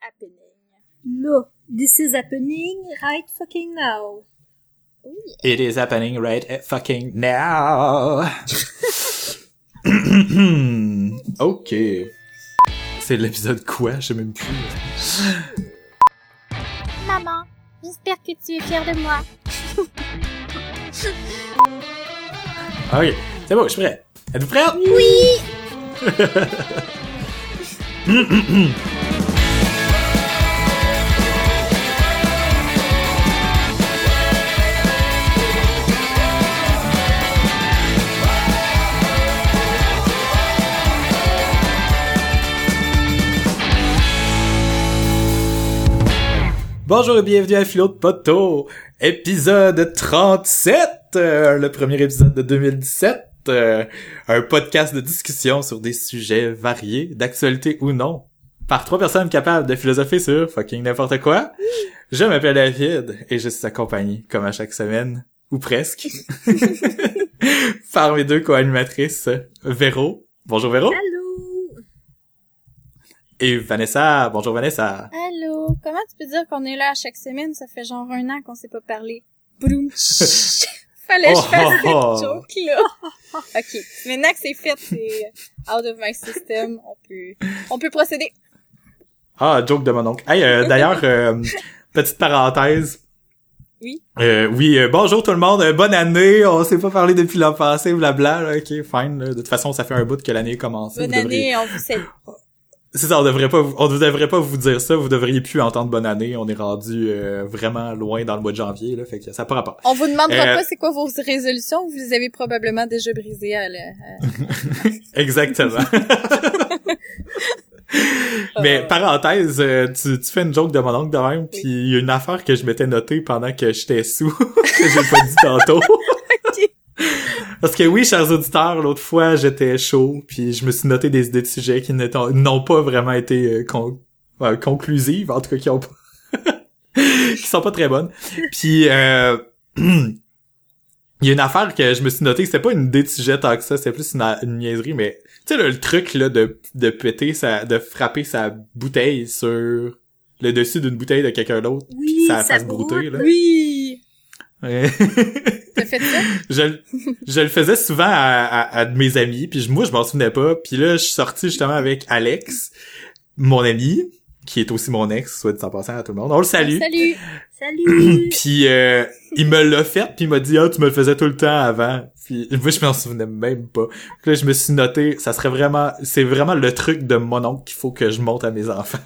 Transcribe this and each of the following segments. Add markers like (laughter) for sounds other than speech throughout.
happening? No, this is happening right fucking now. It is happening right fucking now. (coughs) ok. C'est l'épisode quoi? Je sais même plus. Maman, j'espère que tu es fière de moi. (laughs) Ok, c'est bon, je suis prêt. Êtes-vous prêts? Oui! (laughs) Bonjour et bienvenue à Philo de Poteau, épisode 37, euh, le premier épisode de 2017, euh, un podcast de discussion sur des sujets variés, d'actualité ou non, par trois personnes capables de philosopher sur fucking n'importe quoi. Je m'appelle David et je suis accompagné, comme à chaque semaine, ou presque, (laughs) (laughs) par mes deux co-animatrices, Véro. Bonjour Véro. Et Vanessa. Bonjour Vanessa. Allô? Comment tu peux dire qu'on est là à chaque semaine? Ça fait genre un an qu'on s'est pas parlé. Broum. (laughs) Fallait que je fasse Oh. cette joke-là. (laughs) ok. Maintenant que c'est fait, c'est out of my system. On peut, on peut procéder. Ah, joke de mon oncle. Hey, euh, d'ailleurs, euh, petite parenthèse. Oui. Euh, oui, euh, bonjour tout le monde, bonne année, on s'est pas parlé depuis l'an passé, blabla, là, ok, fine, là. de toute façon, ça fait un bout que l'année a commencé. Bonne vous année, on vous salue. C'est ça, on devrait pas, vous- on ne devrait pas vous dire ça, vous devriez plus entendre bonne année, on est rendu euh, vraiment loin dans le mois de janvier, là, fait que ça n'a pas. On vous demandera Euh, pas c'est quoi vos résolutions, vous les avez probablement déjà brisées à à- (laughs) Exactement. (laughs) Mais parenthèse, euh, tu, tu fais une joke de mon oncle de même, puis il y a une affaire que je m'étais notée pendant que j'étais sous, (laughs) que j'ai pas dit tantôt. Parce que oui, chers auditeurs, l'autre fois, j'étais chaud, puis je me suis noté des idées de sujets qui n'ont pas vraiment été euh, con- euh, conclusives, en tout cas qui ont pas... (laughs) qui sont pas très bonnes. Puis euh, (clears throat) il y a une affaire que je me suis noté, c'était pas une idée de sujet tant que ça, c'était plus une, une niaiserie, mais tu sais le, le truc là de de péter sa de frapper sa bouteille sur le dessus d'une bouteille de quelqu'un d'autre, Oui, puis que ça ça fasse broute, brouter là. Oui! T'as fait ça? (laughs) je, le- je le faisais souvent à, à, à mes amis, puis je- moi je m'en souvenais pas. Puis là, je suis sorti justement avec Alex, mon ami, qui est aussi mon ex, soit dit en passant à tout le monde. On le salue. Salut! Salut! (clears throat) Puis euh, il me l'a fait, puis il m'a dit ah tu me le faisais tout le temps avant. Puis moi je m'en souvenais même pas. Puis là je me suis noté, ça serait vraiment, c'est vraiment le truc de mon oncle qu'il faut que je monte à mes enfants.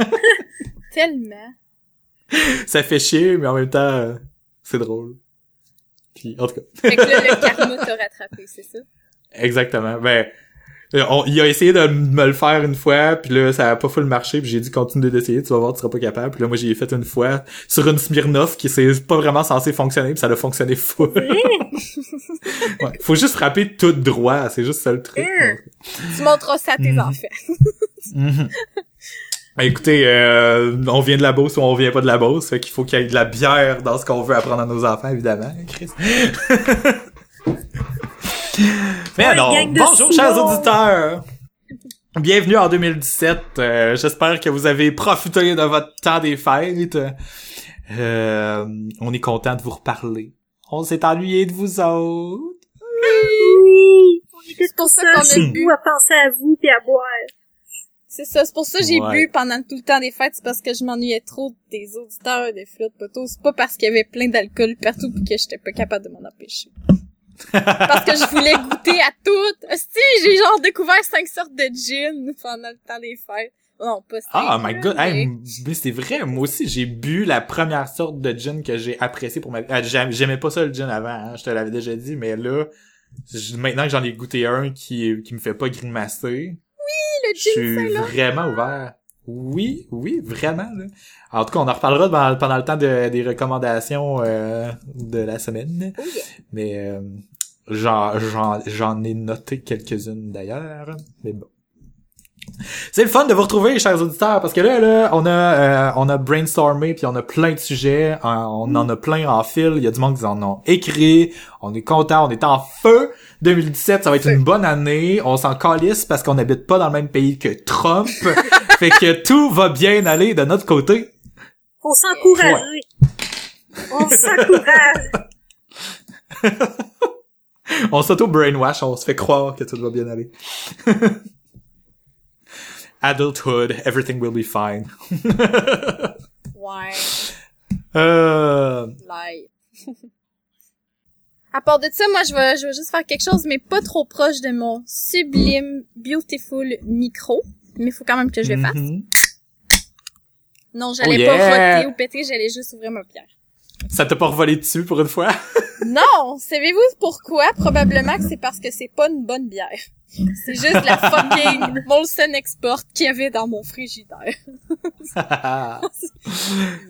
(laughs) Tellement. ça fait chier, mais en même temps euh, c'est drôle. Puis en tout cas. Fait que là, le (laughs) karma t'a rattrapé, c'est ça? Exactement. Ben, on- il a essayé de me le faire une fois, puis là, ça a pas full marché, puis j'ai dit continue d'essayer, tu vas voir, tu seras pas capable. Puis là, moi, j'ai fait une fois sur une Smirnoff qui c'est pas vraiment censé fonctionner, puis ça a fonctionné full. (laughs) ouais, faut juste frapper tout droit, c'est juste ça le truc. Tu montreras ça à tes enfants. Ben, Écoutez, euh, on vient de la Beauce ou on vient pas de la Beauce, fait qu'il faut qu'il y ait de la bière dans ce qu'on veut apprendre à nos enfants, évidemment, Chris. (laughs) Mais Ouais, alors, bonjour chers auditeurs! Bienvenue en 2017. Euh, J'espère que vous avez profité de votre temps des fêtes. Euh, on est content de vous reparler. On s'est ennuyé de vous autres. Oui! C'est pour ça Ça, qu'on a chez bu. vous à penser à vous puis à boire. C'est ça, c'est pour ça que j'ai Ouais. bu pendant tout le temps des fêtes, c'est parce que je m'ennuyais trop des auditeurs des flottes poteaux. C'est pas parce qu'il y avait plein d'alcool partout pis que j'étais pas capable de m'en empêcher. (laughs) parce que je voulais goûter à tout. Si j'ai genre découvert cinq sortes de gin pendant le temps des fêtes. Non, pas Ah, cinq, my god, mais- hey, mais c'est vrai, moi aussi j'ai bu la première sorte de gin que j'ai apprécié pour ma ah, j'aim- J'aimais pas ça le gin avant, hein, je te l'avais déjà dit, mais là, maintenant que j'en ai goûté un qui, qui me fait pas grimacer, le je gin suis vraiment ouvert. Oui, oui, vraiment. Là. En tout cas, on en reparlera pendant, pendant le temps de- des recommandations euh, de la semaine. Oh yeah. Mais euh, j'en ai noté quelques-unes d'ailleurs. Mais bon. C'est le fun de vous retrouver, chers auditeurs, parce que là, là, on a, euh, on a brainstormé, puis on a plein de sujets, euh, on en a plein en fil. Il y a du monde qui en ont écrit. On est content, on est en feu. 2017, ça va être une bonne année. On s'en calisse parce qu'on n'habite pas dans le même pays que Trump. (laughs) fait que tout va bien aller de notre côté. Faut s'encourager. On s'encourage. (laughs) on s'auto-brainwash, on se fait croire que tout va bien aller. (laughs) Adulthood, everything will be fine. Ouais. (laughs) euh... Like. (laughs) à part de ça, moi, je vais, je vais juste faire quelque chose, mais pas trop proche de mon sublime, beautiful micro. Mais il faut quand même que je le fasse. mhm. Non, j'allais Oh pas voter ou péter, j'allais juste ouvrir ma bière. Ça t'a pas revolé dessus pour une fois? (laughs) Non! Savez-vous pourquoi? Probablement que c'est parce que c'est pas une bonne bière. C'est juste la fucking Molson Export qu'il y avait dans mon frigidaire. (laughs)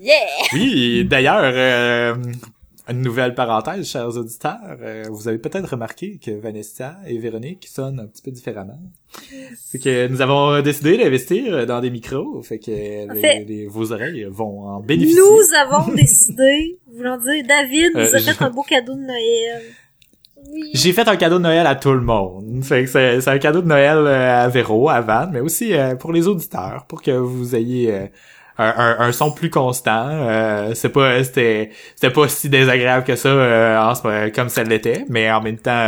Yeah! oui, d'ailleurs, euh, une nouvelle parenthèse, chers auditeurs. euh, vous avez peut-être remarqué que Vanessa et Véronique sonnent un petit peu différemment. C'est que nous avons décidé d'investir dans des micros, fait que les- fait- les- vos oreilles vont en bénéficier. Nous avons décidé, voulant dire, David nous Euh, a je- fait un beau cadeau de Noël. J'ai fait un cadeau de Noël à tout le monde. C'est, un cadeau de Noël euh, à Véro, à Van, mais aussi euh, pour les auditeurs, pour que vous ayez euh, un, un- un son plus constant. C'est pas, c'était, c'était pas si désagréable que ça comme ça l'était, mais en même temps,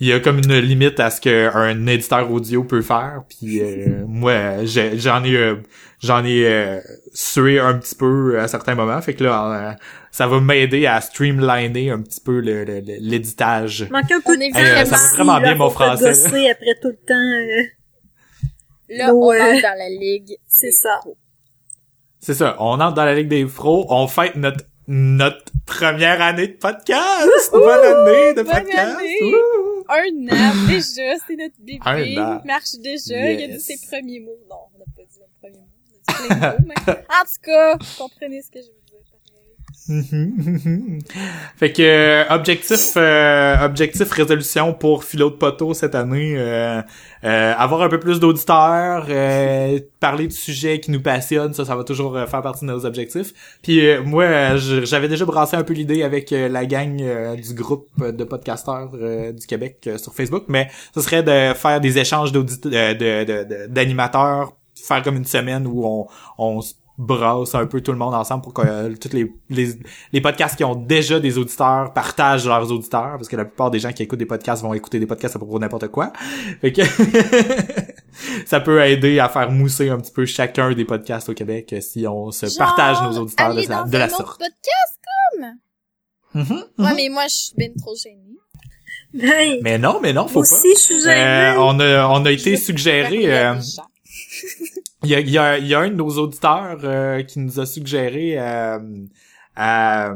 il y a comme une limite à ce qu'un éditeur audio peut faire. Puis moi, j'en ai, euh, j'en ai euh, sué un petit peu à certains moments. Fait que là, euh, ça va m'aider à streamliner un petit peu le- le- le- l'éditage. Manque un peu de même ça va vraiment là, bien, mon français, gosser après tout le temps. euh, Là, on euh, entre dans la ligue. c'est ça. C'est ça, on entre dans la Ligue des Pros, on fête notre notre première année de podcast! Bonne année de bonne podcast! année! Un an, déjà, c'est notre bébé. Un an. Il marche déjà, il a dit Yes. ses premiers mots. Non, on n'a pas dit les premiers En tout cas, comprenez ce que je veux dire. Mhm. (laughs) fait que euh, objectif euh, objectif résolution pour Philo de Poteau cette année euh, avoir un peu plus d'auditeurs parler de sujets qui nous passionnent ça ça va toujours faire partie de nos objectifs puis moi j'avais déjà brassé un peu l'idée avec la gang du groupe de podcasteurs du Québec sur Facebook mais ce serait de faire des échanges d'animateurs faire comme une semaine où on on se brasse un peu tout le monde ensemble pour que euh, tous les, les les podcasts qui ont déjà des auditeurs partagent leurs auditeurs parce que la plupart des gens qui écoutent des podcasts vont écouter des podcasts à propos de n'importe quoi. Fait que (laughs) ça peut aider à faire mousser un petit peu chacun des podcasts au Québec euh, si on se Genre, partage nos auditeurs de, la- dans de la un autre sorte. podcast, comme? Mhm, Ouais, mhm. mais moi, je suis ben trop gênée. Ben, Mais non, mais non, faut moi pas. aussi, je suis gênée. Euh, on a on a été suggéré (laughs) Il y a, il y, a, il y a un de nos auditeurs euh, qui nous a suggéré euh, à,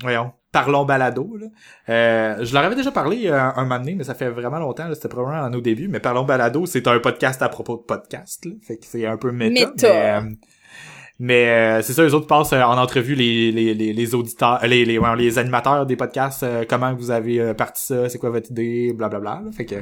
voyons, Parlons Balado. Là. Euh, je leur avais déjà parlé euh, un moment donné, mais ça fait vraiment longtemps. C'était probablement à nos débuts. Mais Parlons Balado, c'est un podcast à propos de podcast. Là, fait que c'est un peu méta. Méta. Mais, euh, mais euh, c'est ça, les autres passent euh, en entrevue les, les, les, les auditeurs, euh, les, les, les animateurs des podcasts, euh, comment vous avez parti ça, c'est quoi votre idée, blablabla. là. Fait que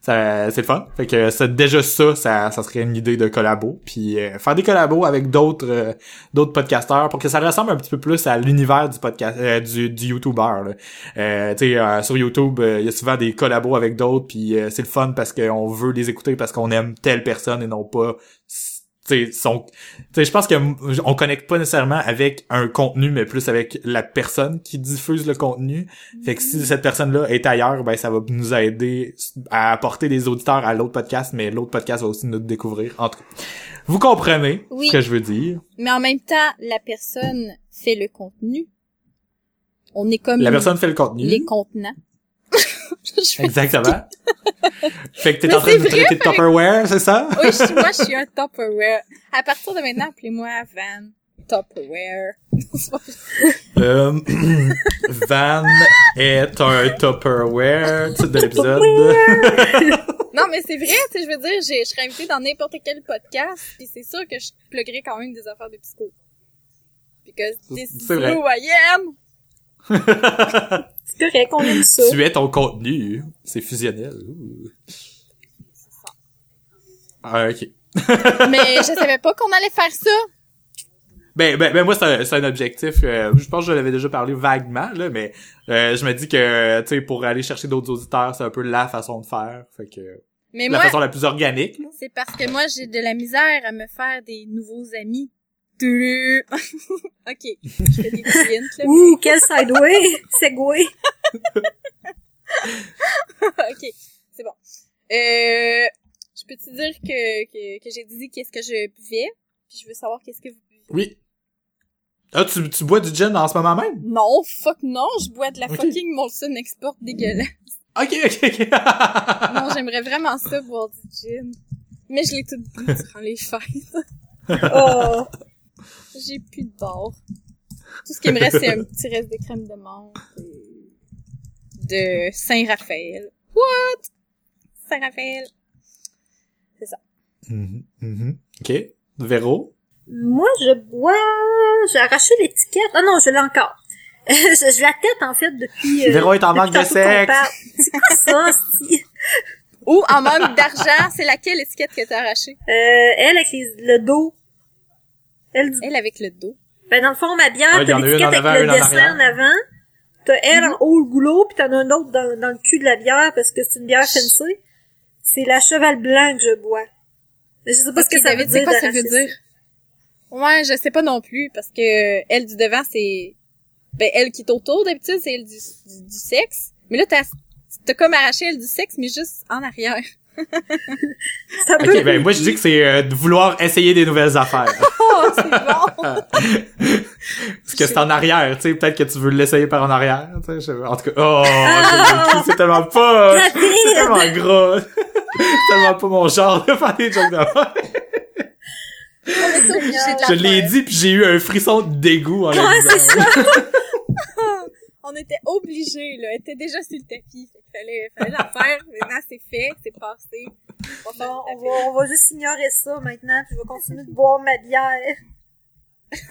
ça, c'est le fun. Fait que c'est déjà ça, ça, ça serait une idée de collabo. Puis faire des collabos avec d'autres d'autres podcasteurs pour que ça ressemble un petit peu plus à l'univers du podcast du, du YouTuber. tu sais, sur YouTube, il y a souvent des collabos avec d'autres, puis c'est le fun parce qu'on veut les écouter parce qu'on aime telle personne et non pas tu sais, son tu sais, je pense que on connecte pas nécessairement avec un contenu mais plus avec la personne qui diffuse le contenu fait que si cette personne-là est ailleurs ben ça va nous aider à apporter des auditeurs à l'autre podcast mais l'autre podcast va aussi nous découvrir en tout cas vous comprenez Oui. ce que je veux dire Mais en même temps, la personne fait le contenu. On est comme la personne fait le contenu les contenants. (laughs) Exactement (laughs) fait que t'es en train c'est de traiter de Tupperware c'est ça? Oui, je suis, moi, je suis un (laughs) Tupperware. À partir de maintenant, appelez-moi Van Tupperware. Euh, (clears throat) Van est un Tupperware titre de l'épisode Non, mais c'est vrai, tu sais, je veux dire, je serais invitée dans n'importe quel podcast, puis c'est sûr que je pluguerais quand même des affaires de psycho. Because this is who I am. C'est correct, on aime ça. Tu es ton contenu. C'est fusionnel. Ah, ok. (laughs) Mais je savais pas qu'on allait faire ça. Ben, ben, ben moi, c'est un, un objectif. euh, je pense que je l'avais déjà parlé vaguement, là, mais euh, je me dis que, tu sais, pour aller chercher d'autres auditeurs, c'est un peu la façon de faire. Fait que... Mais la moi, façon la plus organique. c'est parce que moi, j'ai de la misère à me faire des nouveaux amis. (laughs) Ok, je fais des là. Ouh, quel sideway! Segway! (laughs) ok, c'est bon. Euh, je peux te dire que, que, que j'ai dit qu'est-ce que je buvais, puis je veux savoir qu'est-ce que vous buvez. Oui. Ah, tu, tu bois du gin en ce moment même? Non, fuck non, je bois de la fucking Molson Export dégueulasse. Ok, ok, ok. (laughs) Non, j'aimerais vraiment ça, boire du gin. Mais je l'ai tout bu durant les fêtes. Oh! J'ai plus de bord. Tout ce qui me reste, c'est un (laughs) petit reste de crème de menthe et de Saint-Raphaël. What? Saint-Raphaël. Mhm, mhm. Ok. Véro? Moi, je bois... J'ai arraché l'étiquette. Ah non, je l'ai encore. (laughs) je, je la tête, en fait, depuis... euh, Véro est en manque de sexe. C'est quoi ça? Ou en manque d'argent, c'est laquelle étiquette que t'as arrachée? Euh, elle, avec les- le dos. Elle, du... Elle avec le dos. Ben, dans le fond, ma bière, Ouais, t'as en a une l'étiquette en avec avant, le dessin en avant. T'as elle Mhm. en haut le goulot, puis t'en as un autre dans, dans le cul de la bière, parce que c'est une bière fancy. C'est la cheval blanc que je bois. Mais je sais pas ce que ça David, veut c'est dire. quoi ça veut dire? Ouais, je sais pas non plus, parce que elle du devant, c'est... Ben, elle qui est autour, d'habitude, c'est elle du, du, du sexe. Mais là, t'as, t'as comme arraché elle du sexe, mais juste en arrière. (laughs) Ça peut... Ok, ben moi je dis que c'est euh, de vouloir essayer des nouvelles affaires. (laughs) Oh, c'est bon! Parce que c'est en arrière, tu sais, peut-être que tu veux l'essayer par en arrière, tu sais, je- en tout cas, oh, cul, c'est tellement pas, c'est tellement gras, c'est (laughs) tellement pas mon genre de faire des jokes de la Je l'ai dit puis j'ai eu un frisson de dégoût en Ouais, c'est disant. On était obligés, là. Elle était déjà sur le tapis. Fait qu'il fallait, fallait la faire. Maintenant, c'est fait, c'est passé. On va faire Bon, on va, on va juste ignorer ça maintenant, puis je vais continuer de boire ma bière.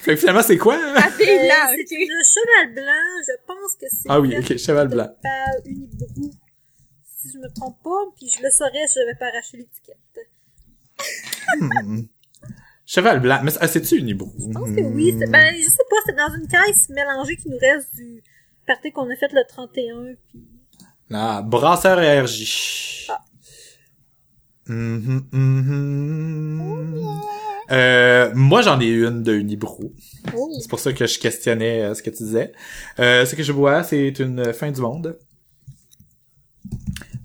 Fait que finalement c'est quoi? hein? Euh, blanc, c'est ok. le cheval blanc, je pense que c'est Ah oui, ok, cheval blanc. par Unibrou. Si je me trompe pas, puis je le saurais si je n'avais pas arraché l'étiquette. Hmm. Cheval blanc, mais ah, c'est-tu une hibou? Je pense que oui. c'est- Ben, je sais pas, c'est dans une caisse mélangée qui nous reste du party qu'on a fait le 31, puis... Ah, brasseur RJ. Ah. Mhm, mhm. Euh, moi, j'en ai une de Unibrou. Oh. C'est pour ça que je questionnais euh, ce que tu disais. Euh, ce que je bois, c'est une fin du monde.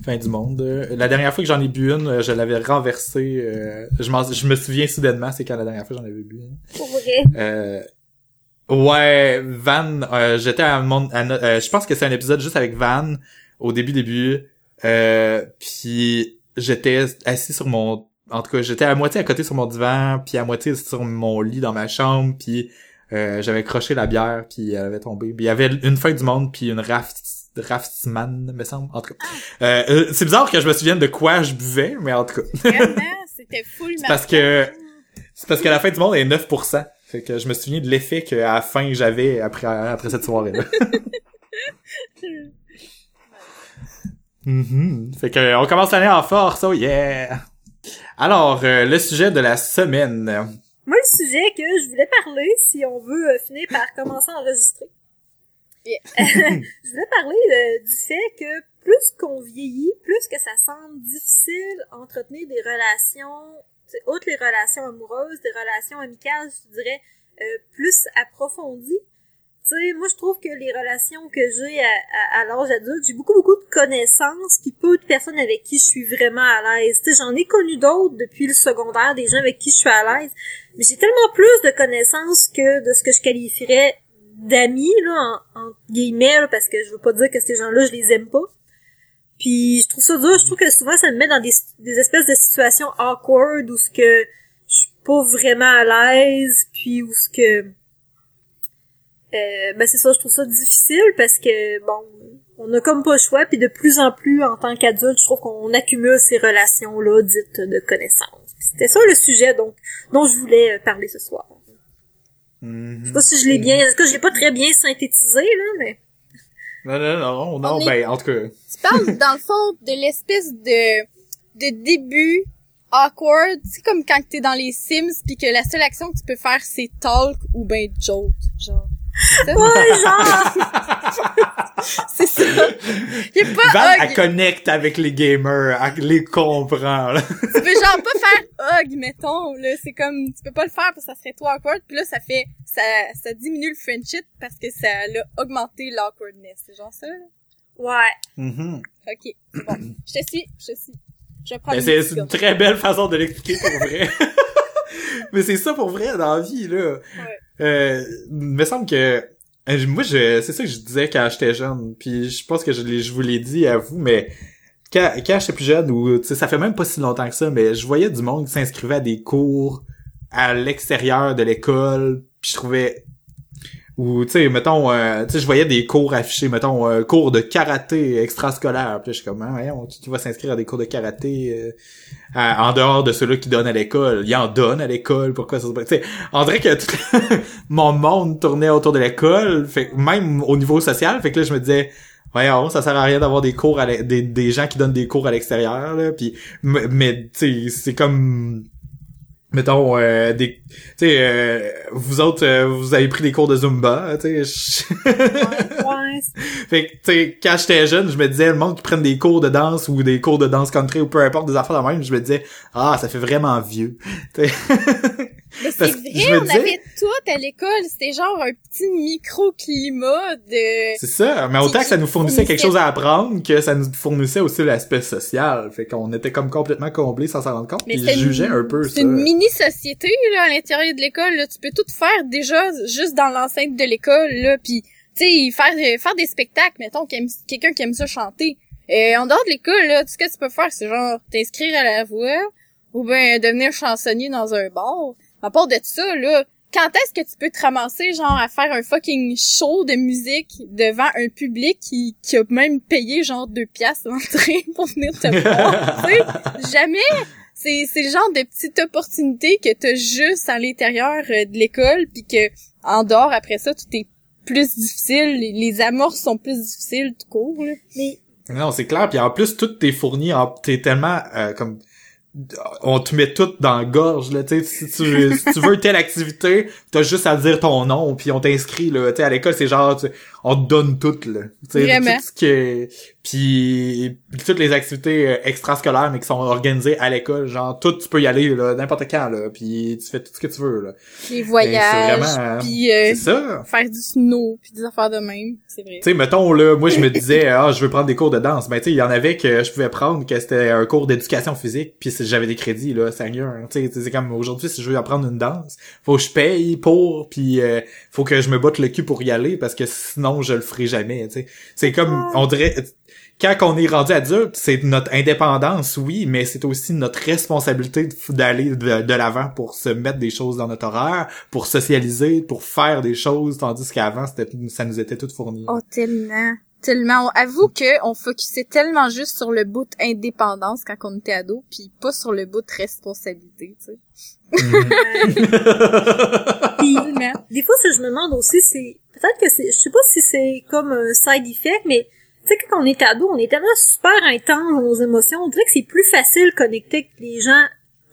Fin du monde. Euh, La dernière fois que j'en ai bu une, euh, je l'avais renversée. je, me souviens soudainement, c'est quand la dernière fois j'en avais bu une. Pour vrai? Ouais, Van, euh, j'étais à mon, euh, je pense que c'est un épisode juste avec Van au début début. Euh, puis j'étais assis sur mon, en tout cas, j'étais à moitié à côté sur mon divan, puis à moitié sur mon lit dans ma chambre, puis euh, j'avais croché la bière, puis elle avait tombé. Puis il y avait une feuille du monde, puis une raft, raftsman, me semble. En tout cas, Euh, euh, c'est bizarre que je me souvienne de quoi je buvais, mais en tout cas. Vraiment, c'était full (laughs) C'est parce que c'est parce que la fin du monde est 9%. Fait que je me souviens de l'effet qu'à la fin j'avais après après cette soirée là. (laughs) Mhm. Fait que on commence l'année en force, oh yeah. Alors euh, le sujet de la semaine. Moi, le sujet que je voulais parler, si on veut euh, finir par commencer à enregistrer, Yeah. (laughs) je voulais parler euh, du fait que plus qu'on vieillit, plus que ça semble difficile entretenir des relations, outre les relations amoureuses, des relations amicales, je dirais, euh, plus approfondies. Tu sais, moi, je trouve que les relations que j'ai à, à, à l'âge adulte, j'ai beaucoup, beaucoup de connaissances, puis peu de personnes avec qui je suis vraiment à l'aise. Tu sais, j'en ai connu d'autres depuis le secondaire, des gens avec qui je suis à l'aise, mais j'ai tellement plus de connaissances que de ce que je qualifierais d'amis, là, en, en guillemets, là, parce que je veux pas dire que ces gens-là, je les aime pas. Puis je trouve ça dur, je trouve que souvent ça me met dans des, des espèces de situations awkward où ce que je suis pas vraiment à l'aise, puis où ce que euh, ben c'est ça, je trouve ça difficile parce que bon, on a comme pas le choix, puis de plus en plus en tant qu'adulte, je trouve qu'on accumule ces relations là dites de connaissances. C'était ça le sujet donc dont je voulais euh, parler ce soir. Mhm. Je sais pas si je l'ai bien, est-ce que je l'ai pas très bien synthétisé là, mais Non non non non On est- ben en tout cas. Tu parles, dans le fond, de l'espèce de, de début awkward. C'est comme quand t'es dans les Sims pis que la seule action que tu peux faire, c'est talk ou ben joke, genre. Ouais, genre! (laughs) c'est ça. Il est pas Val, hug. elle connecte avec les gamers, elle les comprend, là. Tu peux genre pas faire hug, mettons, là. C'est comme, tu peux pas le faire parce que ça serait trop awkward. Puis là, ça fait, ça, ça diminue le friendship parce que ça a augmenté l'awkwardness. C'est genre ça, là? Ouais. Mhm. Ok. Bon. Je te suis, je te suis. Je vais prendre Mais une c'est une très belle façon de l'expliquer pour vrai. (laughs) (laughs) Mais c'est ça pour vrai dans la vie, là. Ouais. Euh, il me semble que euh, moi je c'est ça que je disais quand j'étais jeune puis je pense que je, je vous l'ai dit à vous mais quand, quand j'étais plus jeune ou tu sais ça fait même pas si longtemps que ça mais je voyais du monde qui s'inscrivait à des cours à l'extérieur de l'école puis je trouvais ou tu sais mettons euh, tu sais je voyais des cours affichés mettons euh, cours de karaté extrascolaire. Puis je suis comme ah, voyons, qui qui va s'inscrire à des cours de karaté euh, en dehors de ceux-là qui donnent à l'école? Il en donne à l'école pourquoi ça se tu sais on dirait que tout (laughs) mon monde tournait autour de l'école fait même au niveau social fait que là je me disais voyons ça sert à rien d'avoir des cours à des, des gens qui donnent des cours à l'extérieur là puis mais tu sais c'est comme mettons euh, des tu sais euh, vous autres euh, vous avez pris des cours de zumba tu sais (laughs) fait que tu sais quand j'étais jeune je me disais le monde qui prenne des cours de danse ou des cours de danse country ou peu importe des affaires de même je me disais ah ça fait vraiment vieux. (laughs) Mais c'est vrai, on avait tout à l'école. C'était genre un petit microclimat de... C'est ça, mais autant que ça nous fournissait quelque chose à apprendre que ça nous fournissait aussi l'aspect social. Fait qu'on était comme complètement comblés sans s'en rendre compte. Mais une- jugeais un peu C'est une mini-société, là, à l'intérieur de l'école, là. Tu peux tout faire, déjà, juste dans l'enceinte de l'école, là. Puis, tu sais, faire, euh, faire des spectacles, mettons, quelqu'un qui aime ça chanter. Et en dehors de l'école, là, tout ce que tu peux faire, c'est genre t'inscrire à la voix ou ben devenir chansonnier dans un bar. À part de ça, là, quand est-ce que tu peux te ramasser, genre, à faire un fucking show de musique devant un public qui, qui a même payé, genre, deux piastres l'entrée (laughs) pour venir te voir, tu sais? Jamais! C'est, c'est le genre de petite opportunité que t'as juste à l'intérieur euh, de l'école, puis que en dehors, après ça, tout est plus difficile. Les, les amorces sont plus difficiles, tout court, là. Mais Non, c'est clair. Puis en plus, tout t'es fourni. En... T'es tellement euh, comme on te met tout dans la gorge là tu si tu si veux telle activité t'as juste à dire ton nom puis on t'inscrit là tu sais à l'école c'est genre on te donne tout là tu sais Vraiment. tout ce qui est- puis toutes les activités euh, extrascolaires mais qui sont organisées à l'école genre tout tu peux y aller là n'importe quand là puis tu fais tout ce que tu veux là Les voyages, vraiment, euh, puis euh, ça faire du snow, puis des affaires de même, c'est vrai. tu sais, mettons, là, moi, je me disais, (laughs) ah, je veux prendre des cours de danse. Ben, tu sais, il y en avait que je pouvais prendre, que c'était un cours d'éducation physique, puis j'avais des crédits, là, hein. Tu sais, c'est comme, aujourd'hui, si je veux apprendre une danse, faut que je paye pour, puis euh, faut que je me batte le cul pour y aller, parce que sinon, je le ferai jamais. C'est comme, on dirait... Quand on est rendu adulte, c'est notre indépendance, oui, mais c'est aussi notre responsabilité d'aller de, de l'avant pour se mettre des choses dans notre horaire, pour socialiser, pour faire des choses, tandis qu'avant, ça nous était tout fourni. Oh, tellement. Tellement. On avoue que on focusait tellement juste sur le bout indépendance quand on était ado, puis pas sur le bout de responsabilité, tu sais. (laughs) Puis, des fois, ce que je me demande aussi, c'est peut-être que c'est, je sais pas si c'est comme un side effect, mais tu sais quand on est ado, on est tellement super intense dans nos émotions, on dirait que c'est plus facile de connecter avec les gens.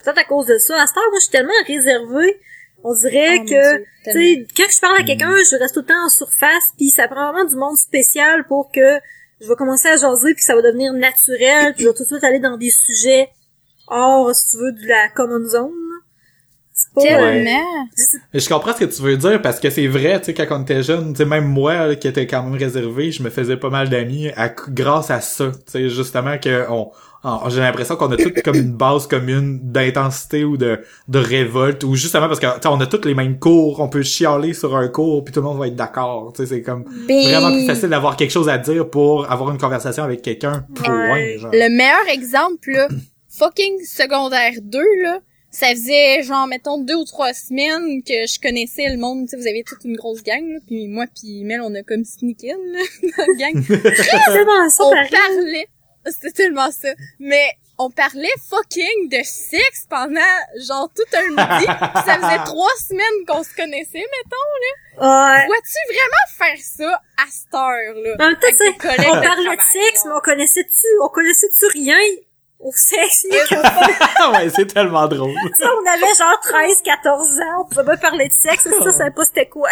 Peut-être à cause de ça. À cette heure, moi, je suis tellement réservée. On dirait Oh, que tu tellement. sais, quand je parle à quelqu'un, je reste tout le temps en surface, puis ça prend vraiment du monde spécial pour que je vais commencer à jaser, puis ça va devenir naturel, puis je vais tout de suite aller dans des sujets hors, si tu veux, de la common zone. pas... euh, Tellement. Je comprends ce que tu veux dire parce que c'est vrai, tu sais, quand on était jeune, tu sais, même moi, là, qui était quand même réservé, je me faisais pas mal d'amis à- grâce à ça, tu sais, justement que on- j'ai l'impression qu'on a toutes comme une base commune d'intensité ou de, de révolte ou justement parce que, tu sais, on a tous les mêmes cours, on peut chialer sur un cours puis tout le monde va être d'accord, tu sais, c'est comme Ben, vraiment plus facile d'avoir quelque chose à dire pour avoir une conversation avec quelqu'un, point, genre. Le meilleur exemple, là, (clears throat) fucking secondaire 2, là, ça faisait genre, mettons, deux ou trois semaines que je connaissais le monde. Tu sais, vous avez toute une grosse gang, là, puis moi puis Mel, on a comme sneak in, là, (laughs) dans la gang. (laughs) On parlait, (laughs) c'était tellement ça, mais on parlait fucking de sexe pendant genre tout un midi. (laughs) ça faisait trois semaines qu'on se connaissait, mettons. Ouais. Vois-tu vraiment faire ça à cette temps, avec tu sais, des collègues on de parlait de sexe, mais on connaissait-tu, on connaissait-tu rien au sexe? ni (laughs) ouais, c'est tellement drôle. Tu sais, on avait genre 13, 14 ans, on pouvait pas parler de sexe, mais ça, ça savait pas c'était quoi.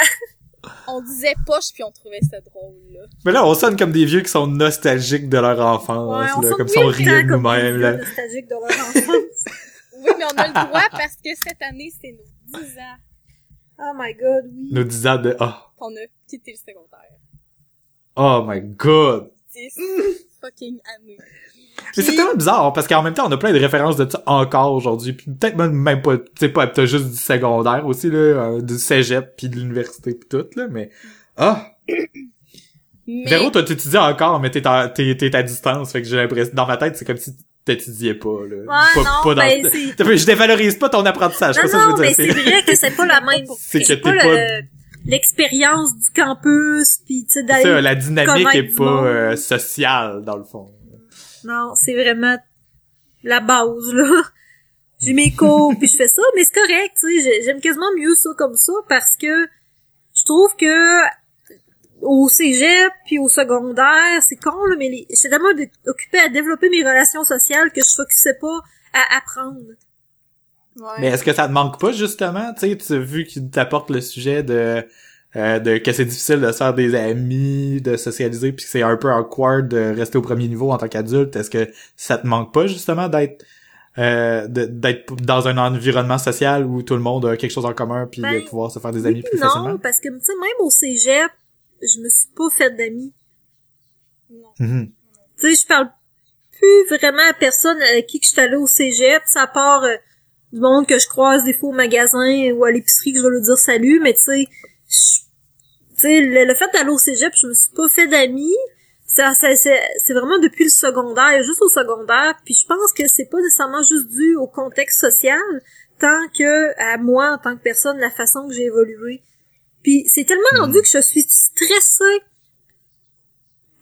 On disait poche puis on trouvait ça drôle, là. Mais là, on sonne comme des vieux qui sont nostalgiques de leur enfance, Ouais, on là, comme si on riait de nous-mêmes, là. nostalgiques de leur enfance. (laughs) Oui, mais on a le droit parce que cette année, c'est nos 10 ans oh my god, oui. Nous disant de, oh, qu'on a quitté le secondaire. oh my god. 10 (laughs) fucking années. Mais c'est tellement bizarre, parce qu'en même temps, on a plein de références de ça encore aujourd'hui, puis peut-être même, même pas, tu sais pas, t'as juste du secondaire aussi, là, euh, du cégep, puis de l'université, puis tout, là, mais, ah! Mais, Véro, toi, t'étudies encore, mais t'es à, t'es, t'es à distance, fait que j'ai l'impression, dans ma tête, c'est comme si t'étudiais pas, là. Ouais, pas, non, pas dans, ben, je dévalorise pas ton apprentissage, Non, pas ça que je non, veux mais c'est vrai que c'est pas la même. (laughs) C'est que t'es pas pas- le- l'expérience du campus, puis tu sais, d'aller ça, la dynamique est pas euh, sociale, dans le fond. Non, c'est vraiment la base, là. (laughs) J'ai mes cours, puis je fais ça, mais c'est correct, tu sais. j'ai- J'aime quasiment mieux ça comme ça, parce que je trouve que au cégep puis au secondaire, c'est con, là, mais les... j'étais tellement occupée à développer mes relations sociales que je focusais pas à apprendre. Ouais. Mais est-ce que ça te manque pas, justement? Tu sais, vu qu'il t'apporte le sujet de, euh, de que c'est difficile de se faire des amis, de socialiser, puis que c'est un peu awkward de rester au premier niveau en tant qu'adulte. Est-ce que ça te manque pas, justement, d'être euh, d'être dans un environnement social où tout le monde a quelque chose en commun puis Ben, de pouvoir se faire des amis plus non, facilement? parce que, tu sais, même au cégep, je me suis pas fait d'amis. Non. Mhm. Tu sais, je parle plus vraiment à personne à qui que je suis allée au cégep, ça part euh, du monde que je croise des fois au magasin ou à l'épicerie que je vais leur dire salut, mais tu sais, sais, le, le fait d'aller au cégep, je me suis pas fait d'amis. Ça, ça- c'est c'est vraiment depuis le secondaire, juste au secondaire, puis je pense que c'est pas nécessairement juste dû au contexte social, tant que à moi en tant que personne, la façon que j'ai évolué. Puis c'est tellement Mhm. rendu que je suis stressée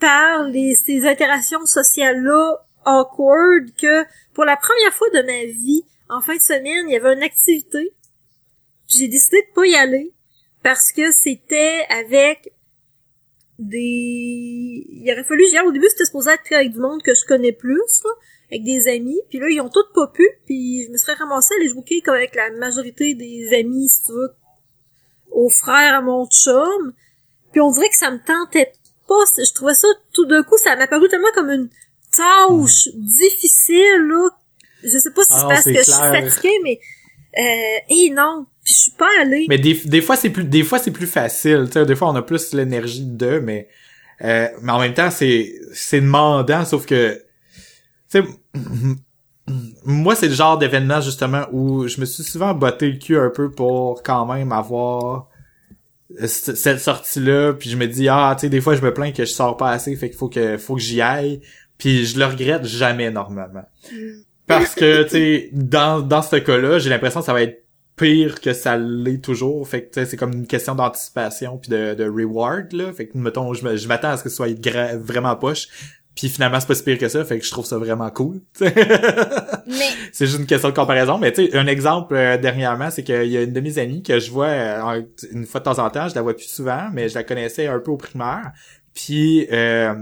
par les, ces interactions sociales-là awkward que pour la première fois de ma vie, en fin de semaine, il y avait une activité. J'ai décidé de pas y aller parce que c'était avec des... Il aurait fallu, genre, au début, c'était supposé être avec du monde que je connais plus, là, avec des amis, puis là, ils ont tous pas pu, puis je me serais ramassée à aller jouer comme avec la majorité des amis, si tu veux, aux frères à mon chum, puis on dirait que ça me tentait pas, je trouvais ça, tout d'un coup, ça m'a paru tellement comme une tâche difficile, là, je sais pas si Ah c'est non, parce que je suis fatiguée, mais, euh, et non, puis je suis pas allée. Mais des, des fois c'est plus des fois c'est plus facile, tu sais, des fois on a plus l'énergie de mais euh, mais en même temps c'est c'est demandant sauf que tu sais (clears throat) moi c'est le genre d'événement justement où je me suis souvent botté le cul un peu pour quand même avoir c- cette sortie là puis je me dis ah tu sais des fois je me plains que je sors pas assez fait qu'il faut que faut que j'y aille puis je le regrette jamais normalement. Parce que tu sais dans dans ce cas-là j'ai l'impression que ça va être pire que ça l'est toujours. Fait que c'est comme une question d'anticipation puis de, de reward là. Fait que mettons, je m'attends à ce que ce soit gra- vraiment poche. Puis finalement, c'est pas si pire que ça. Fait que je trouve ça vraiment cool. (laughs) Mais, c'est juste une question de comparaison. Mais tu sais, un exemple euh, dernièrement, c'est qu'il y a une de mes amies que je vois euh, une fois de temps en temps. Je la vois plus souvent, mais je la connaissais un peu au primaire. Puis euh,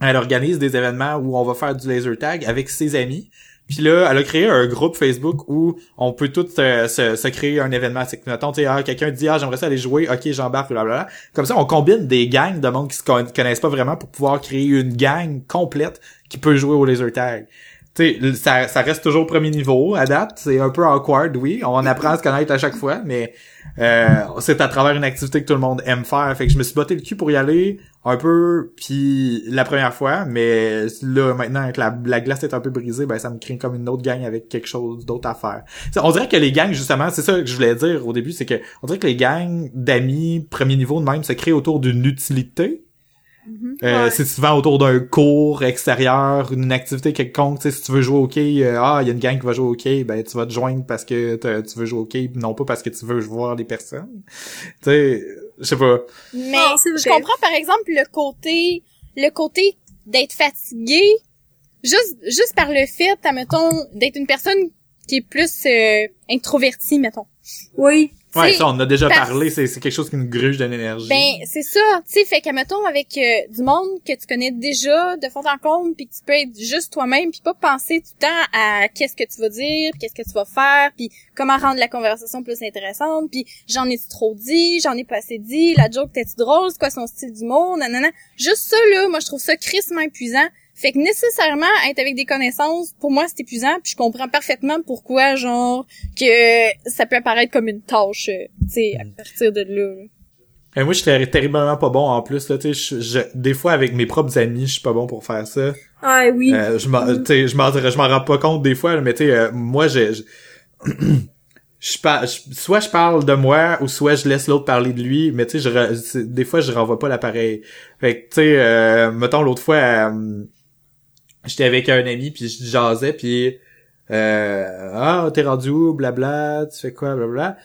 elle organise des événements où on va faire du laser tag avec ses amis. Puis là, elle a créé un groupe Facebook où on peut tous euh, se, se créer un événement. C'est que, mettons, ah, quelqu'un dit, ah, j'aimerais ça aller jouer, ok, j'embarque, blablabla. Comme ça, on combine des gangs de monde qui se con- connaissent pas vraiment pour pouvoir créer une gang complète qui peut jouer au laser tag. Sais, ça, ça reste toujours premier niveau à date. C'est un peu awkward, oui. On apprend à se connaître à chaque fois, mais euh, c'est à travers une activité que tout le monde aime faire. Fait que je me suis botté le cul pour y aller un peu, puis la première fois, mais là, maintenant que la, la glace est un peu brisée, ben ça me crée comme une autre gang avec quelque chose d'autre à faire. On dirait que les gangs, justement, c'est ça que je voulais dire au début, c'est que on dirait que les gangs d'amis premier niveau de même se créent autour d'une utilité. Euh, Ouais. C'est souvent autour d'un cours extérieur, une activité quelconque. Tu sais, si tu veux jouer au hockey, euh, ah, il y a une gang qui va jouer au hockey, ben tu vas te joindre parce que t'as- tu veux jouer au hockey, non pas parce que tu veux voir les personnes. Tu sais, je sais pas. mais, je comprends par exemple le côté, le côté d'être fatigué, juste, juste par le fait, admettons, d'être une personne qui est plus euh, introvertie, mettons. Oui. Ouais, ça, on en a déjà parce- parlé, c'est c'est quelque chose qui nous gruge de l'énergie. Ben, c'est ça, tu sais, fait que, mettons, avec euh, du monde que tu connais déjà de fond en comble, puis que tu peux être juste toi-même, puis pas penser tout le temps à qu'est-ce que tu vas dire, qu'est-ce que tu vas faire, puis comment rendre la conversation plus intéressante, puis j'en ai trop dit, j'en ai pas assez dit, la joke t'es-tu drôle, c'est quoi son style d'humour, nanana. Juste ça, là, moi, je trouve ça crissement épuisant. Fait que nécessairement, être avec des connaissances, pour moi, c'est épuisant, puis je comprends parfaitement pourquoi, genre, que ça peut apparaître comme une tâche, euh, tu sais, à partir de là. là. Et moi, je suis terriblement pas bon en plus. Là, tu sais, je- je- des fois, avec mes propres amis, je suis pas bon pour faire ça. Ah oui. Euh, je m'en, tu sais, je m'en, je m'en rends pas compte des fois, mais tu sais, euh, moi, je, je, (clears throat) je par- je- soit je parle de moi ou soit je laisse l'autre parler de lui, mais tu sais, je, re- c'est- des fois, je renvoie pas l'appareil. Fait que tu sais, euh, mettons l'autre fois, euh, j'étais avec un ami puis je jasais puis euh, ah t'es rendu où? Blabla tu fais quoi? Blabla?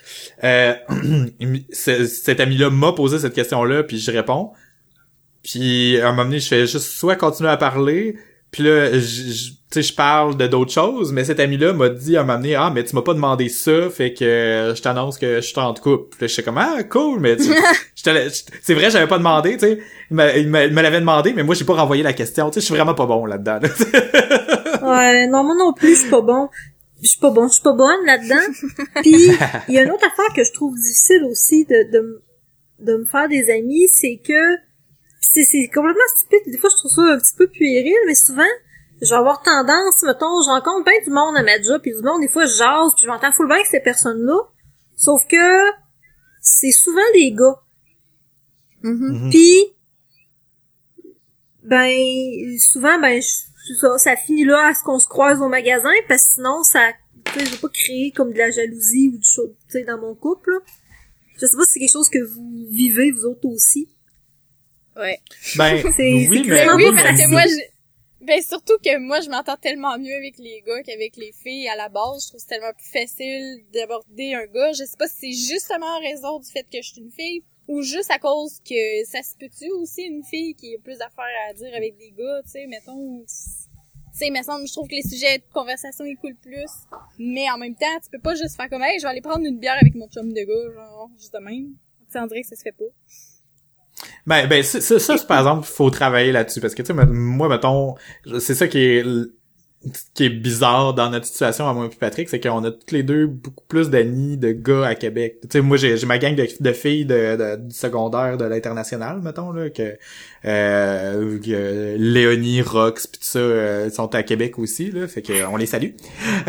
Euh, (clears throat) cet ami là m'a posé cette question là puis je réponds. Puis à un moment donné je fais juste soit continuer à parler puis là je- tu sais je parle de d'autres choses mais cet ami là m'a dit à donné ah mais tu m'as pas demandé ça fait que euh, je t'annonce que je suis en couple là j'étais comme ah cool mais tu- (laughs) je je- c'est vrai j'avais pas demandé tu sais il me l'avait demandé mais moi j'ai pas renvoyé la question tu sais je suis vraiment pas bon là dedans (laughs) Ouais, non, moi non plus, je suis pas bon. Je suis pas bon, je suis pas bonne là-dedans. (laughs) Puis, il y a une autre affaire que je trouve difficile aussi de, de, de me faire des amis, c'est que, c'est complètement stupide, des fois je trouve ça un petit peu puéril, mais souvent, je vais avoir tendance, mettons, je rencontre bien du monde à ma job, puis du monde, des fois, je jase, puis je m'entends full bien avec ces personnes-là, sauf que c'est souvent des gars. Mhm. Puis, ben, souvent, ben, je- ça, ça finit là à ce qu'on se croise au magasin, parce que sinon, ça, tu sais, je veux pas créer comme de la jalousie ou du chose, tu sais, dans mon couple, là. Je sais pas si c'est quelque chose que vous vivez, vous autres aussi. Ouais. ben C'est- oui c'est mais oui, parce que moi, je... ben surtout que moi, je m'entends tellement mieux avec les gars qu'avec les filles à la base. Je trouve c'est tellement plus facile d'aborder un gars. Je sais pas si c'est justement en raison du fait que je suis une fille ou juste à cause que ça se peut-tu aussi une fille qui a plus d'affaires à dire avec des gars, tu sais, mettons. Tu sais, me semble, je trouve que les sujets de conversation ils coulent plus. Mais en même temps, tu peux pas juste faire comme, hey, je vais aller prendre une bière avec mon chum de gars, genre, juste de même. Tu sais, on dirait que ça se fait pas. Ben, ben ça, ça, par exemple, faut travailler là-dessus. Parce que, tu sais, moi, mettons, c'est ça qui est qui est bizarre dans notre situation à moi et Patrick, c'est qu'on a tous les deux beaucoup plus d'amis de gars à Québec. Tu sais, moi, j'ai, j'ai ma gang de, de filles de, de- du secondaire de l'international, mettons, là, que, euh, que Léonie, Rox, pis tout ça, euh, sont à Québec aussi, là, fait que on les salue.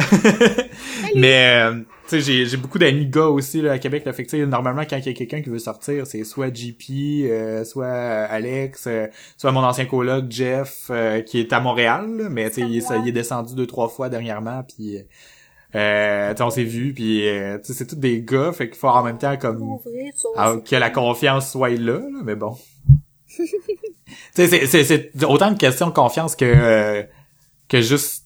(laughs) Mais, euh, sais, j'ai, j'ai beaucoup d'amis gars aussi, là, à Québec, là, fait que, normalement, quand il y a quelqu'un qui veut sortir, c'est soit JP, euh, soit Alex, euh, soit mon ancien coloc Jeff, euh, qui est à Montréal, là, mais, tu sais, il, est- ça- il est descendu deux, trois fois dernièrement, puis euh, tu sais, on s'est vu, puis, euh, c'est tous des gars, fait qu'il faut en même temps, comme, ah, que la confiance soit là, là, mais bon. (laughs) tu sais, c'est, c'est, c'est autant une question de confiance que, euh, que juste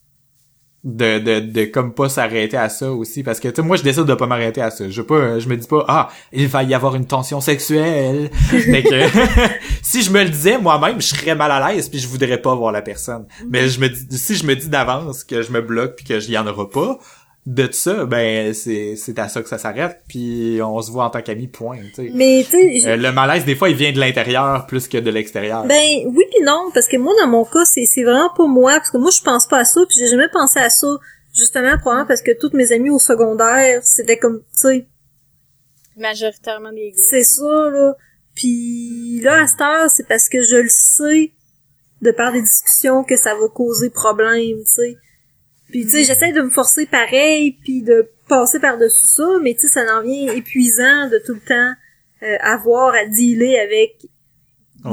de, de, de comme pas s'arrêter à ça aussi. Parce que, tu sais, moi, je décide de pas m'arrêter à ça. Je pas, je me dis pas, ah, il va y avoir une tension sexuelle. (laughs) fait que, (laughs) si je me le disais moi-même, je serais mal à l'aise puis je voudrais pas voir la personne. Mais je me dis, si je me dis d'avance que je me bloque puis que j'y en aura pas, de ça, ben, c'est, c'est à ça que ça s'arrête puis on se voit en tant qu'amis, point, tu sais. Mais, tu sais, Euh, le malaise, des fois, il vient de l'intérieur plus que de l'extérieur. Ben oui puis non parce que moi dans mon cas c'est c'est vraiment pas moi parce que moi je pense pas à ça puis j'ai jamais pensé à ça justement probablement parce que toutes mes amies au secondaire c'était comme tu sais Majoritairement des gars. c'est ça là puis là à cette heure c'est parce que je le sais de par des discussions que ça va causer problème tu sais puis tu sais j'essaie de me forcer pareil puis de passer par dessus ça mais tu sais ça en vient épuisant de tout le temps euh, avoir à dealer avec des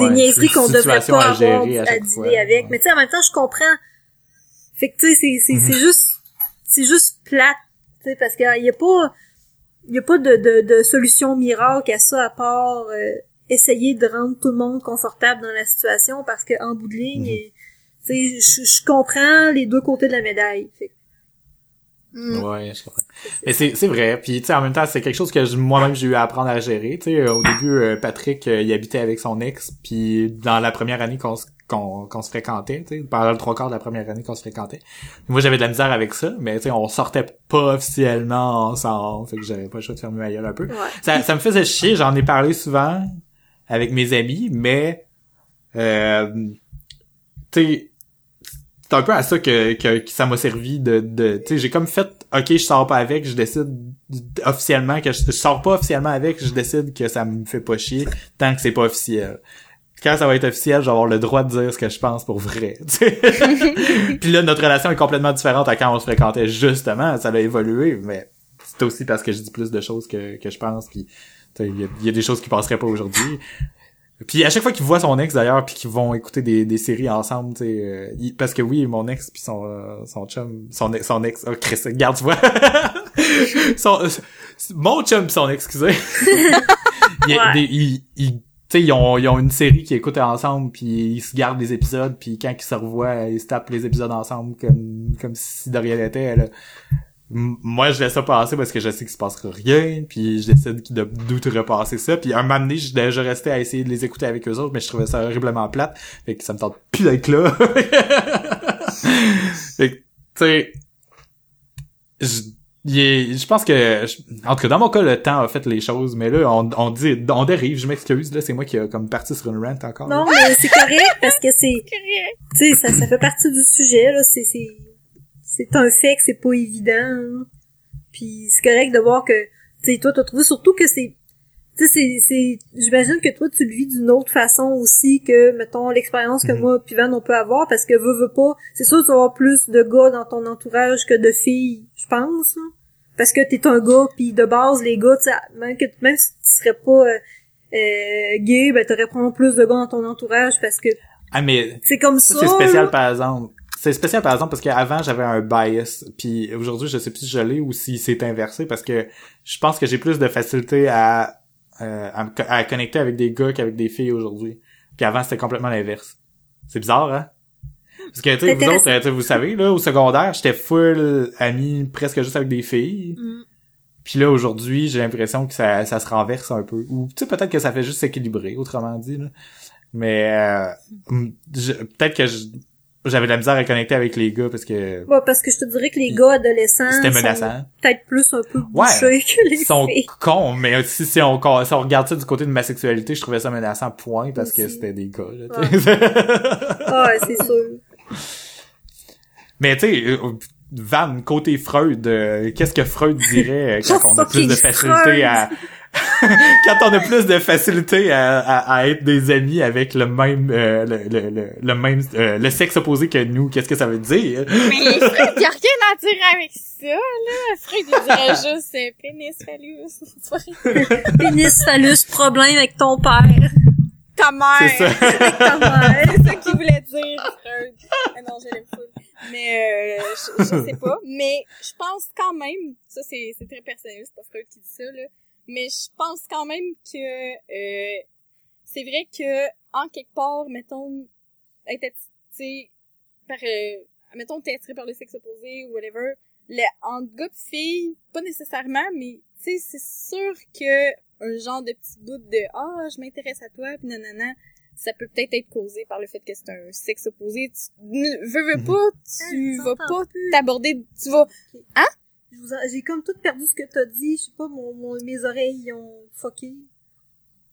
Ouais, niaiseries qu'on devrait pas à avoir à dealer fois. avec. Ouais. Mais tu sais, en même temps, je comprends. Fait que tu sais, c'est, c'est, c'est juste, c'est juste plate, tu sais, parce qu'il y a pas, il y a pas de, de, de solution miracle à ça à part euh, essayer de rendre tout le monde confortable dans la situation parce que en bout de ligne, Mhm. Tu sais, je, je comprends les deux côtés de la médaille. Fait Mm. Ouais, je comprends. Mais c'est c'est vrai. Puis tu sais en même temps c'est quelque chose que moi-même j'ai eu à apprendre à gérer. Tu sais au début euh, Patrick euh, il habitait avec son ex puis dans la première année qu'on se- qu'on qu'on se fréquentait, tu sais pendant le trois quarts de la première année qu'on se fréquentait. Moi j'avais de la misère avec ça, mais tu sais on sortait pas officiellement ensemble, fait que j'avais pas le choix de fermer ma gueule un peu. Ouais. Ça ça me faisait chier, j'en ai parlé souvent avec mes amis, mais euh, tu sais c'est un peu à ça que, que, que ça m'a servi de, de tu sais j'ai comme fait ok je sors pas avec je décide officiellement que je, je sors pas officiellement avec je décide que ça me fait pas chier tant que c'est pas officiel. Quand ça va être officiel je vais avoir le droit de dire ce que je pense pour vrai (laughs) puis là notre relation est complètement différente à quand on se fréquentait justement ça a évolué mais c'est aussi parce que je dis plus de choses que, que je pense puis il y, y a des choses qui passeraient pas aujourd'hui puis à chaque fois qu'ils voient son ex d'ailleurs puis qu'ils vont écouter des, des séries ensemble, tu sais euh, parce que oui, mon ex puis son euh, son chum, son ex, son ex, oh Chris, regarde tu vois. (laughs) son euh, mon chum pis son ex, excusez. (laughs) il, Ouais. des- il- il- tu sais ils ont ils ont une série qu'ils écoutent ensemble puis ils se gardent des épisodes puis quand ils se revoient, ils se tapent les épisodes ensemble comme comme si de rien n'était moi je laisse ça passer parce que je sais qu'il se passera rien puis je décide de d'outrepasser ça puis un moment donné je je restais à essayer de les écouter avec eux autres mais je trouvais ça horriblement plate fait que ça me tente plus d'être là (laughs) fait que tu sais je je pense que je- en tout cas dans mon cas le temps a fait les choses mais là on, on dit on dérive je m'excuse là c'est moi qui a comme parti sur une rant encore Non, mais c'est correct parce que (laughs) c'est, Correct. tu sais, ça, ça fait partie du sujet, là. C'est, c'est, un fait que c'est pas évident. hein. Puis c'est correct de voir que, tu sais, toi, t'as trouvé surtout que c'est, tu sais, c'est, c'est, j'imagine que toi, tu le vis d'une autre façon aussi que, mettons, l'expérience que Mhm. moi puis Van, on peut avoir parce que veux, veux pas, c'est sûr que tu vas avoir plus de gars dans ton entourage que de filles, je pense, hein. Parce que t'es un gars, puis de base, les gars, tu sais, même que, même si tu serais pas, euh, euh, gay, ben t'aurais probablement plus de gars dans ton entourage parce que ah mais c'est comme ça. Ça, c'est spécial là. par exemple. C'est spécial par exemple parce qu'avant j'avais un bias, puis aujourd'hui je sais plus si je l'ai ou si c'est inversé parce que je pense que j'ai plus de facilité à, euh, à, me co- à connecter avec des gars qu'avec des filles aujourd'hui. Puis avant c'était complètement l'inverse. C'est bizarre, hein? Parce que tu sais, vous autres, euh, vous savez, là, au secondaire, j'étais full ami presque juste avec des filles. Mm. Puis là, aujourd'hui, j'ai l'impression que ça, ça se renverse un peu. Ou, tu sais, peut-être que ça fait juste s'équilibrer, autrement dit, là. Mais, euh, peut-être que je- j'avais de la misère à connecter avec les gars parce que Ouais, parce que je te dirais que les gars adolescents c'était menaçant. peut-être plus un peu Ouais. bouchés que les Ils sont filles. cons, mais si, si, on, si on regarde ça du côté de ma sexualité, je trouvais ça menaçant, point, parce que Aussi. c'était des gars, là. Ah, (laughs) ouais, c'est sûr. Mais tu sais, euh, Van, côté Freud, euh, qu'est-ce que Freud dirait euh, quand on a plus de facilité à... (laughs) quand on a plus de facilité à, à, à être des amis avec le même euh, le, le, le, le même euh, le sexe opposé que nous, qu'est-ce que ça veut dire? Mais Freud, y a rien à dire avec ça, là. Freud, il dirait (laughs) juste euh, pénis phallus. (laughs) Pénis, phallus, problème avec ton père. Ta mère. C'est ça. Ta mère. C'est ça qu'il voulait dire, Freud. Ah non, je l'aime. Mais euh, je, je sais pas. Mais je pense quand même, ça c'est c'est très personnel, c'est pas Freud qui dit ça là. Mais je pense quand même que euh, c'est vrai que en quelque part, mettons, être attiré par, euh, mettons, t'es attiré par le sexe opposé ou whatever, le entre gars pis filles, pas nécessairement, mais tu sais, c'est sûr que un genre de petit bout de ah je m'intéresse à toi pis nanana ça peut peut-être être causé par le fait que c'est un sexe opposé. Tu ne- veux veux Mhm. pas Ah, tu je vas pas t'aborder tu vas en- J'ai comme tout perdu ce que t'as dit. Je sais pas, mon, mon, mes oreilles ont fucké.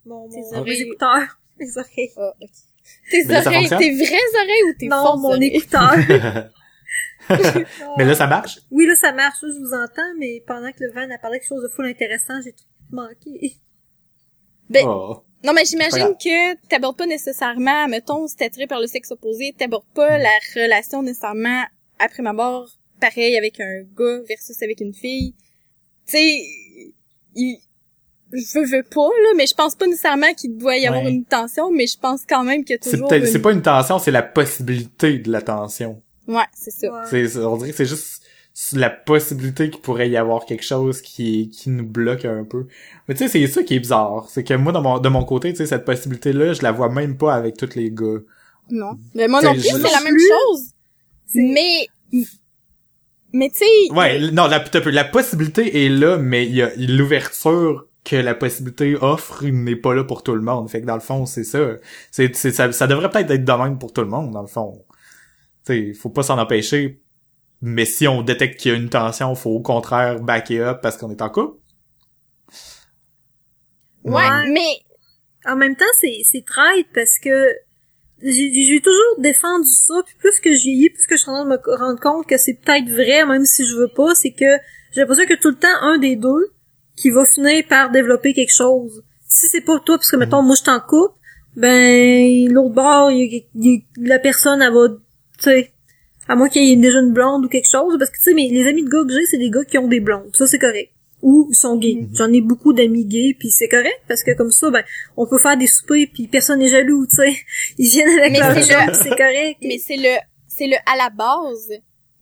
Mon, mon, mes oreilles. écouteurs. (laughs) Mes oreilles. ah, tes Mais oreilles tes vraies oreilles ou tes Non, fausses mon oreilles? écouteur. (laughs) (laughs) mais là, ça marche? Oui, là, ça marche, là, je vous entends, mais pendant que le van a parlé de quelque chose de full intéressant, j'ai tout manqué. Ben, Oh. non mais j'imagine que t'abordes pas nécessairement mettons si t'es attiré par le sexe opposé t'abordes pas la relation nécessairement après ma mort pareil avec un gars versus avec une fille tu sais il je veux, veux pas là mais je pense pas nécessairement qu'il doit y avoir Ouais. une tension mais je pense quand même qu'il y a C'est toujours une- c'est pas une tension, c'est la possibilité de la tension. ouais c'est ça Ouais. On dirait que c'est juste la possibilité qu'il pourrait y avoir quelque chose qui, qui nous bloque un peu. Mais tu sais, c'est ça qui est bizarre. C'est que moi, de mon, de mon côté, tu sais, cette possibilité-là, je la vois même pas avec tous les gars. non mais moi non plus c'est la même chose mais Mais tu sais... Ouais, non, la, la possibilité est là, mais il y a l'ouverture que la possibilité offre n'est pas là pour tout le monde. Fait que dans le fond, c'est ça. C'est, ça, ça devrait peut-être être de même pour tout le monde, dans le fond. Tu sais, faut pas s'en empêcher. Mais si on détecte qu'il y a une tension, faut au contraire backer up parce qu'on est en couple. Ouais, mais en même temps, c'est c'est traite parce que j'ai toujours défendu ça, puis plus que j'y ai, plus que je suis en train de me rendre compte que c'est peut-être vrai, même si je veux pas, c'est que j'ai l'impression que tout le temps, un des deux qui va finir par développer quelque chose. Si c'est pas toi, parce que mettons, moi je t'en coupe, ben l'autre bord, la personne, elle va, tu sais, à moins qu'il y ait déjà une blonde ou quelque chose, parce que tu sais, mais les amis de gars que j'ai, c'est des gars qui ont des blondes. Ça, c'est correct ou sont gays. Mhm. J'en ai beaucoup d'amis gays, puis c'est correct parce que comme ça, ben, on peut faire des soupers, puis personne n'est jaloux, tu sais. (laughs) Ils viennent avec leur c'est correct. Mais c'est le, c'est le à la base.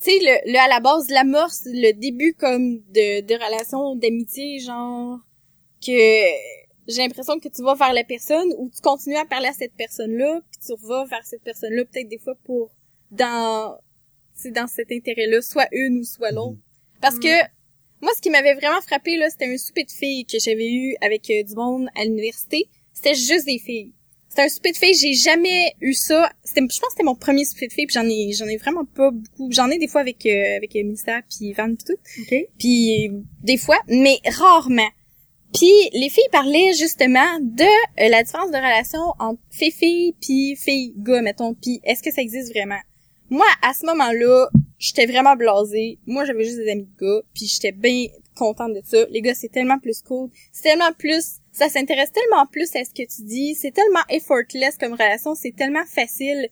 Tu sais, le, le à la base, l'amorce, le début comme de, de relations d'amitié, genre que j'ai l'impression que tu vas vers la personne ou tu continues à parler à cette personne-là, puis tu vas vers cette personne-là peut-être des fois pour dans, c'est dans cet intérêt-là, soit une ou soit l'autre. Mhm. Parce que moi, ce qui m'avait vraiment frappé, là, c'était un souper de filles que j'avais eu avec euh, du monde à l'université. C'était juste des filles. C'était un souper de filles, j'ai jamais eu ça. C'était, je pense que c'était mon premier souper de filles, puis j'en ai, j'en ai vraiment pas beaucoup. J'en ai des fois avec, euh, avec Ministère puis Van pis tout. Okay. Puis des fois, mais rarement. Puis les filles parlaient justement de euh, la différence de relation entre filles-filles puis filles-gars, mettons. Puis est-ce que ça existe vraiment? Moi, à ce moment-là, j'étais vraiment blasée. Moi, j'avais juste des amis de gars, puis j'étais bien contente de ça. Les gars, c'est tellement plus cool. C'est tellement plus... Ça s'intéresse tellement plus à ce que tu dis. C'est tellement effortless comme relation. C'est tellement facile.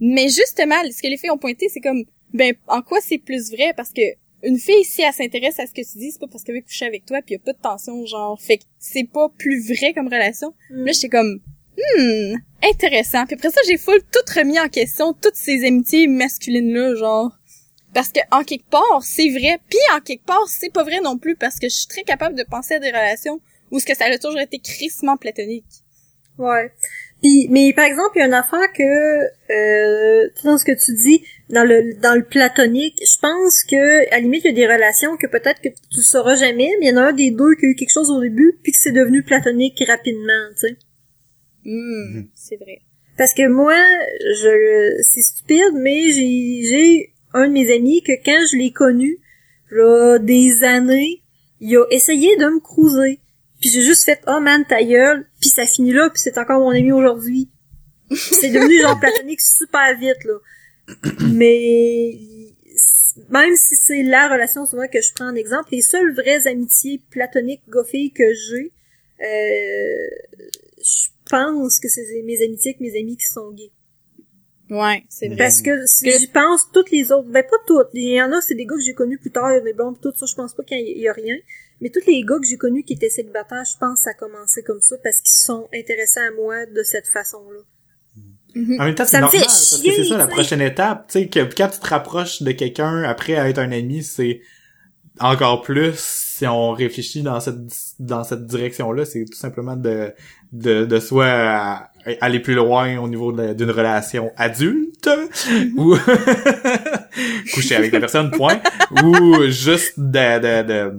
Mais justement, ce que les filles ont pointé, c'est comme... Ben, en quoi c'est plus vrai? Parce que une fille, si elle s'intéresse à ce que tu dis, c'est pas parce qu'elle veut coucher avec toi, puis y a pas de tension, genre... Fait que c'est pas plus vrai comme relation. Mm. Là, j'étais comme hmm, intéressant. Puis après ça, j'ai full tout remis en question, toutes ces amitiés masculines-là, genre. Parce que en quelque part, c'est vrai. Puis en quelque part, c'est pas vrai non plus, parce que je suis très capable de penser à des relations où ce que ça a toujours été crissement platonique. Ouais. Puis, mais par exemple, il y a une affaire que euh, dans ce que tu dis dans le dans le platonique, je pense que à la limite il y a des relations que peut-être que tu sauras jamais, mais il y en a un des deux qui a eu quelque chose au début puis que c'est devenu platonique rapidement, tu sais. Mmh, c'est vrai. Parce que moi, je c'est stupide, mais j'ai j'ai un de mes amis que quand je l'ai connu, là, des années, il a essayé de me cruiser. Puis j'ai juste fait oh man ta gueule, puis ça finit là, puis c'est encore mon ami aujourd'hui. (laughs) c'est devenu genre platonique super vite là. Mais même si c'est la relation souvent que je prends en exemple, les seules vraies amitiés platoniques goffées que j'ai, euh, je pense que c'est mes amitiés avec mes amis qui sont gays. Ouais, c'est vrai. Parce que si j'y pense, toutes les autres, ben pas toutes, il y en a, c'est des gars que j'ai connus plus tard, il y a des blondes, tout ça, je pense pas qu'il y, a rien. Mais tous les gars que j'ai connus qui étaient célibataires, je pense que ça a commencé comme ça parce qu'ils sont intéressés à moi de cette façon-là. Mm-hmm. En même temps, c'est normal, parce que c'est ça la prochaine étape, tu sais, que quand tu te rapproches de quelqu'un après être un ami, c'est encore plus si on réfléchit dans cette dans cette direction là c'est tout simplement de de, de soit aller plus loin au niveau d'une relation adulte (laughs) ou (laughs) coucher avec la personne point ou juste de de de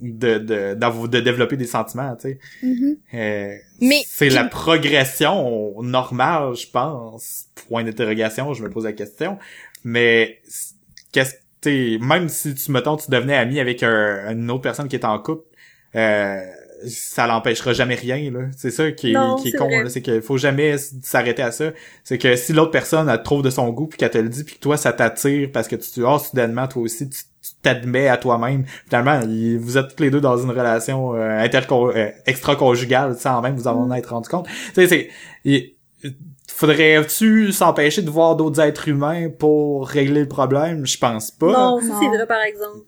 de, de, de développer des sentiments, tu sais. Mm-hmm. Euh, Mais c'est la progression normale, je pense. Point d'interrogation, je me pose la question. Mais qu'est-ce même si tu mettons tu devenais ami avec une autre personne qui est en couple, euh, ça l'empêchera jamais rien là. C'est ça qui est, qui est, con, c'est qu'il faut jamais s'arrêter à ça. C'est que si l'autre personne elle trouve de son goût puis qu'elle te le dit puis que toi ça t'attire parce que tu oh soudainement toi aussi tu t'admets à toi-même. Finalement, vous êtes tous les deux dans une relation euh, euh extra-conjugale sans même vous en mm. être rendu compte. Tu sais c'est Faudrait-tu s'empêcher de voir d'autres êtres humains pour régler le problème? Je pense pas. Non, c'est vrai par exemple.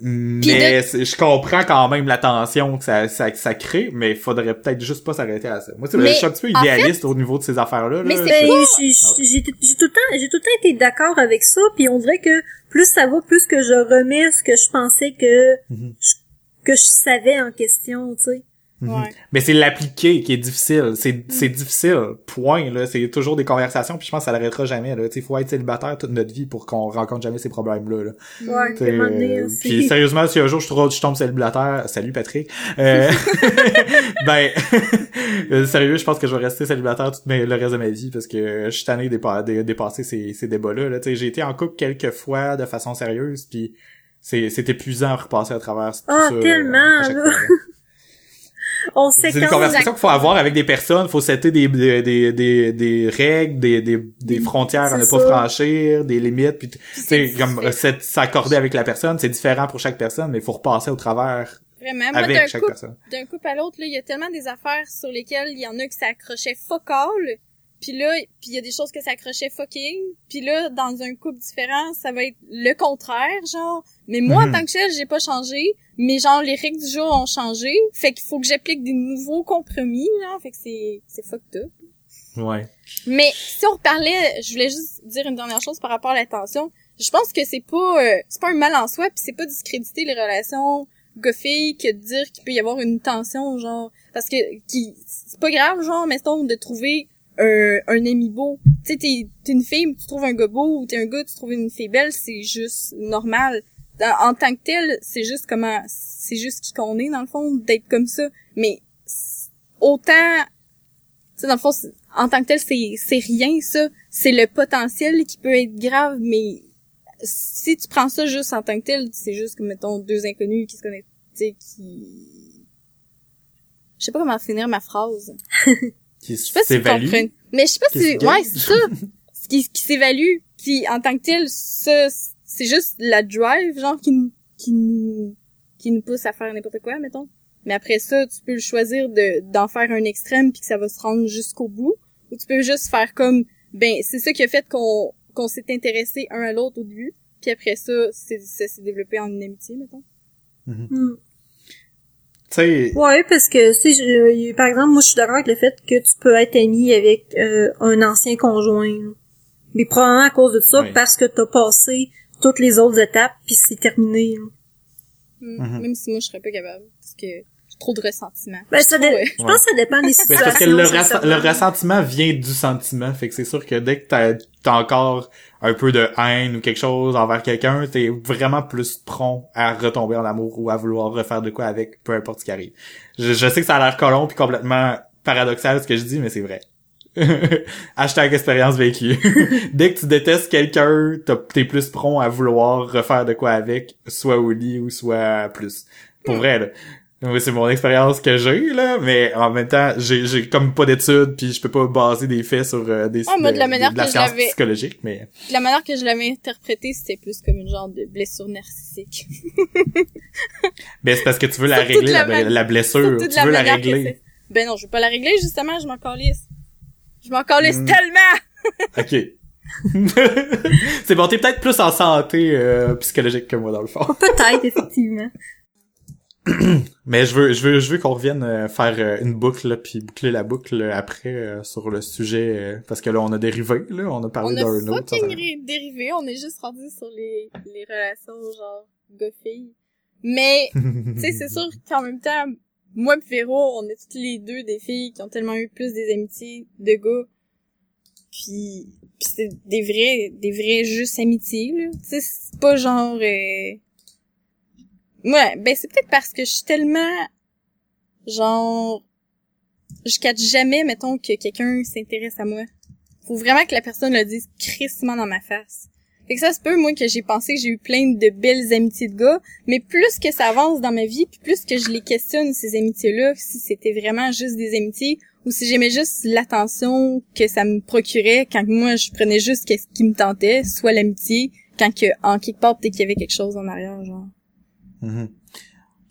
Mais je comprends quand même la tension que ça, ça, ça crée, mais il faudrait peut-être juste pas s'arrêter à ça. Moi, c'est je suis un petit peu idéaliste au niveau de ces affaires-là. Mais c'est j'ai tout le temps, j'ai tout le temps été d'accord avec ça, puis on dirait que plus ça va, plus que je remets ce que je pensais que mm-hmm. que je savais en question, tu sais. Mhm. Ouais. Mais c'est l'appliquer qui est difficile. C'est c'est difficile. Point. Là, c'est toujours des conversations. Puis je pense que ça l'arrêtera jamais. Là, il faut être célibataire toute notre vie pour qu'on rencontre jamais ces problèmes-là. Là. Ouais, euh, puis sérieusement, si un jour je, trouve, je tombe célibataire, salut Patrick. Euh, (laughs) (laughs) ben, (laughs) sérieux, je pense que je vais rester célibataire tout mes- le reste de ma vie parce que je suis tanné de dépa- de dépasser ces, ces débats-là. Là. T'sais, J'ai été en couple quelques fois de façon sérieuse, puis c'est c'est épuisant à repasser à travers tout Ah, ça. euh, tellement, On C'est des séquence. conversations qu'il faut avoir avec des personnes, faut setter des, des, des, des, des règles, des, des, des frontières à ne C'est pas franchir, des limites, puis tu sais, c'est comme c'est- s'accorder avec la personne, c'est différent pour chaque personne, mais il faut repasser au travers Vraiment. Moi, avec d'un personne. d'un couple à l'autre, là, il y a tellement des affaires sur lesquelles il y en a qui s'accrochaient fuck all. Puis là, puis il y a des choses que s'accrochaient fucking. Puis là, dans un couple différent, ça va être le contraire, genre. Mais moi, Mhm. en tant que tel, j'ai pas changé. Mais genre, les règles du jour ont changé. Fait qu'il faut que j'applique des nouveaux compromis, genre. Fait que c'est, c'est fucked up. Ouais. Mais si on reparlait, je voulais juste dire une dernière chose par rapport à l'attention. Je pense que c'est pas euh, c'est pas un mal en soi, puis c'est pas discréditer les relations gars-filles que de dire qu'il peut y avoir une tension genre parce que qui c'est pas grave genre mettons de trouver un, un ami beau. Tu sais t'es t'es une fille, tu trouves un gars beau ou t'es un gars, tu trouves une fille belle, c'est juste normal. En, tant que tel, c'est juste comment c'est juste qui qu'on est dans le fond d'être comme ça, mais autant tu sais, dans le fond, en tant que tel, c'est, c'est rien, ça. C'est le potentiel qui peut être grave, mais si tu prends ça juste en tant que tel, c'est juste comme, mettons, deux inconnus qui se connaissent, tu sais, qui... Je sais pas comment finir ma phrase. (laughs) Qui Je sais pas si tu s'évalue. comprends. Mais je sais pas Qui si... Ouais, c'est ça. (laughs) Ce qui, qui s'évalue. Puis en tant que tel, ça, c'est juste la drive, genre, qui, nous- qui nous, qui nous pousse à faire n'importe quoi, mettons. Mais après ça, tu peux le choisir de, d'en faire un extrême puis que ça va se rendre jusqu'au bout. Ou tu peux juste faire comme, ben, c'est ça qui a fait qu'on, qu'on s'est intéressé un à l'autre au début. Puis après ça, c'est, ça s'est développé en une amitié, mettons. Hmm. Tu sais, Ouais, parce que si je, par exemple, moi je suis d'accord avec le fait que tu peux être ami avec euh, un ancien conjoint. là. Mais probablement à cause de ça, Oui. parce que t'as passé toutes les autres étapes, puis c'est terminé. là. Mm. Mhm. Même si moi, je serais pas capable. Parce que trop de ressentiment. Ben, ça dé- Ouais. Je pense que ça dépend des situations. parce que le, ressa- sincèrement. le ressentiment vient du sentiment, fait que c'est sûr que dès que t'as as encore un peu de haine ou quelque chose envers quelqu'un, t'es vraiment plus prompt à retomber en amour ou à vouloir refaire de quoi avec, peu importe ce qui arrive. Je, je sais que ça a l'air colon puis complètement paradoxal ce que je dis, mais c'est vrai. (laughs) Hashtag expérience vécue. (laughs) Dès que tu détestes quelqu'un, t'es plus prompt à vouloir refaire de quoi avec, soit au lit ou soit plus. Pour vrai, là. Oui, c'est mon expérience que j'ai, là, mais en même temps, j'ai, j'ai comme pas d'études, puis je peux pas baser des faits sur euh, des, Ah, moi, de la manière de la que je science psychologique, mais... De la manière que je l'avais interprété, c'était plus comme une genre de blessure narcissique. Mais (laughs) c'est parce que tu veux la Surtout régler, de la la, man- la blessure, de tu veux la régler. Ben non, je veux pas la régler, justement, je m'en calisse. Je m'en calisse Mm. tellement! (laughs) Ok. (laughs) c'est bon, t'es peut-être plus en santé euh, psychologique que moi, dans le fond. Peut-être, effectivement. (clears throat) Mais je veux, je veux, je veux qu'on revienne euh, faire euh, une boucle, là, puis boucler la boucle euh, après euh, sur le sujet, euh, parce que là, on a dérivé, là, on a parlé On a d'un autre. ça, fucking ça- ré- dérivé, on est juste rendu sur les, les relations genre gars-filles. Mais, (laughs) tu sais, c'est sûr qu'en même temps, moi pis Véro, on est toutes les deux des filles qui ont tellement eu plus des amitiés de gars. Puis, puis c'est des vrais, des vrais juste amitiés, là. Tu sais, c'est pas genre... euh, Ouais, ben c'est peut-être parce que je suis tellement... Genre... Je catch jamais, mettons, que quelqu'un s'intéresse à moi. Faut vraiment que la personne le dise crissement dans ma face. Fait que ça se peut, moi, que j'ai pensé que j'ai eu plein de belles amitiés de gars, mais plus que ça avance dans ma vie, plus que je les questionne, ces amitiés-là, si c'était vraiment juste des amitiés, ou si j'aimais juste l'attention que ça me procurait quand moi, je prenais juste ce qui me tentait, soit l'amitié, quand que, en quelque part, peut-être qu'il y avait quelque chose en arrière, genre. Mhm.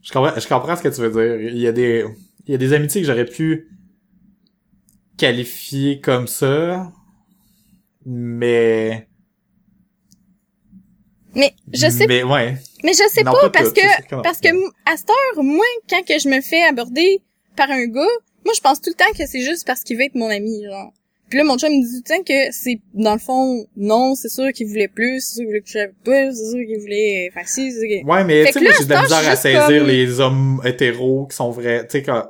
Je comprends, je comprends ce que tu veux dire. Il y a des, il y a des amitiés que j'aurais pu qualifier comme ça, mais... Mais, je sais Mais ouais. Mais je sais Non, pas, pas parce que non. parce que à cette heure, moi, quand que je me fais aborder par un gars, moi je pense tout le temps que c'est juste parce qu'il veut être mon ami, genre. Puis là, mon chum me dit temps que c'est, dans le fond, non, c'est sûr qu'il voulait plus, c'est sûr qu'il voulait coucher avec toi, c'est sûr qu'il voulait faire ci, c'est sûr qu'il... Ouais, mais tu sais, moi, j'ai de la misère à saisir comme- les hommes hétéros qui sont vrais. Tu sais, quand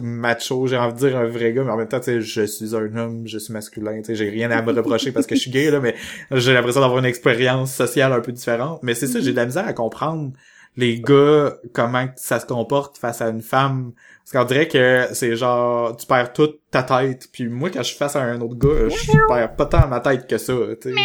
macho, j'ai envie de dire un vrai gars, mais en même temps, tu sais, je suis un homme, je suis masculin, tu sais, j'ai rien à me reprocher parce que je suis gay, là, mais j'ai l'impression d'avoir une expérience sociale un peu différente. Mais c'est ça, j'ai de la misère à comprendre les gars, comment ça se comporte face à une femme. Parce qu'on dirait que c'est genre, tu perds toute ta tête. Puis moi, quand je suis face à un autre gars, je perds pas tant ma tête que ça, tu sais. Ouais.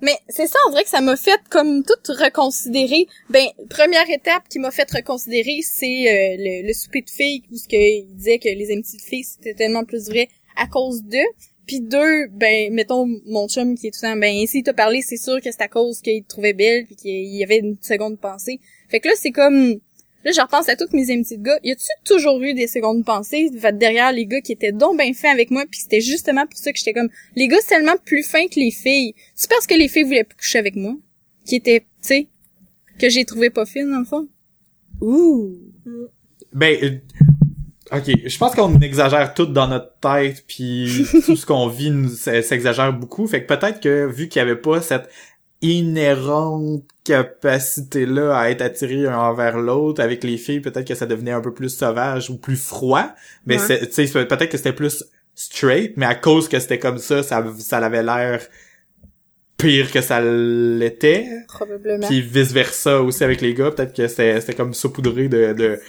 Mais c'est ça, on dirait que ça m'a fait comme tout reconsidérer. Ben, première étape qui m'a fait reconsidérer, c'est euh, le, le, souper de filles où ce qu'il disait que les amitiés de filles c'était tellement plus vrai à cause d'eux. Puis deux, ben, mettons mon chum qui est tout le temps, ben, si t'a parlé, c'est sûr que c'est à cause qu'il te trouvait belle puis qu'il y avait une seconde pensée. Fait que là, c'est comme Là, je repense à toutes mes amitiés de gars. Y a-tu toujours eu des secondes pensées derrière les gars qui étaient donc bien fins avec moi, puis c'était justement pour ça que j'étais comme les gars c'est tellement plus fins que les filles. C'est parce que les filles voulaient plus coucher avec moi, qui était, tu sais, que j'ai trouvé pas fine dans le fond. Ouh. Ben, euh, ok, je pense qu'on exagère tout dans notre tête, puis (laughs) tout ce qu'on vit s'exagère beaucoup. Fait que peut-être que vu qu'il y avait pas cette inhérente capacité-là à être attiré un envers l'autre. Avec les filles, peut-être que ça devenait un peu plus sauvage ou plus froid. Mais c'est, peut-être que c'était plus straight, mais à cause que c'était comme ça, ça, ça avait l'air pire que ça l'était. Probablement. Puis vice-versa aussi avec les gars. Peut-être que c'était, c'était comme saupoudré de, de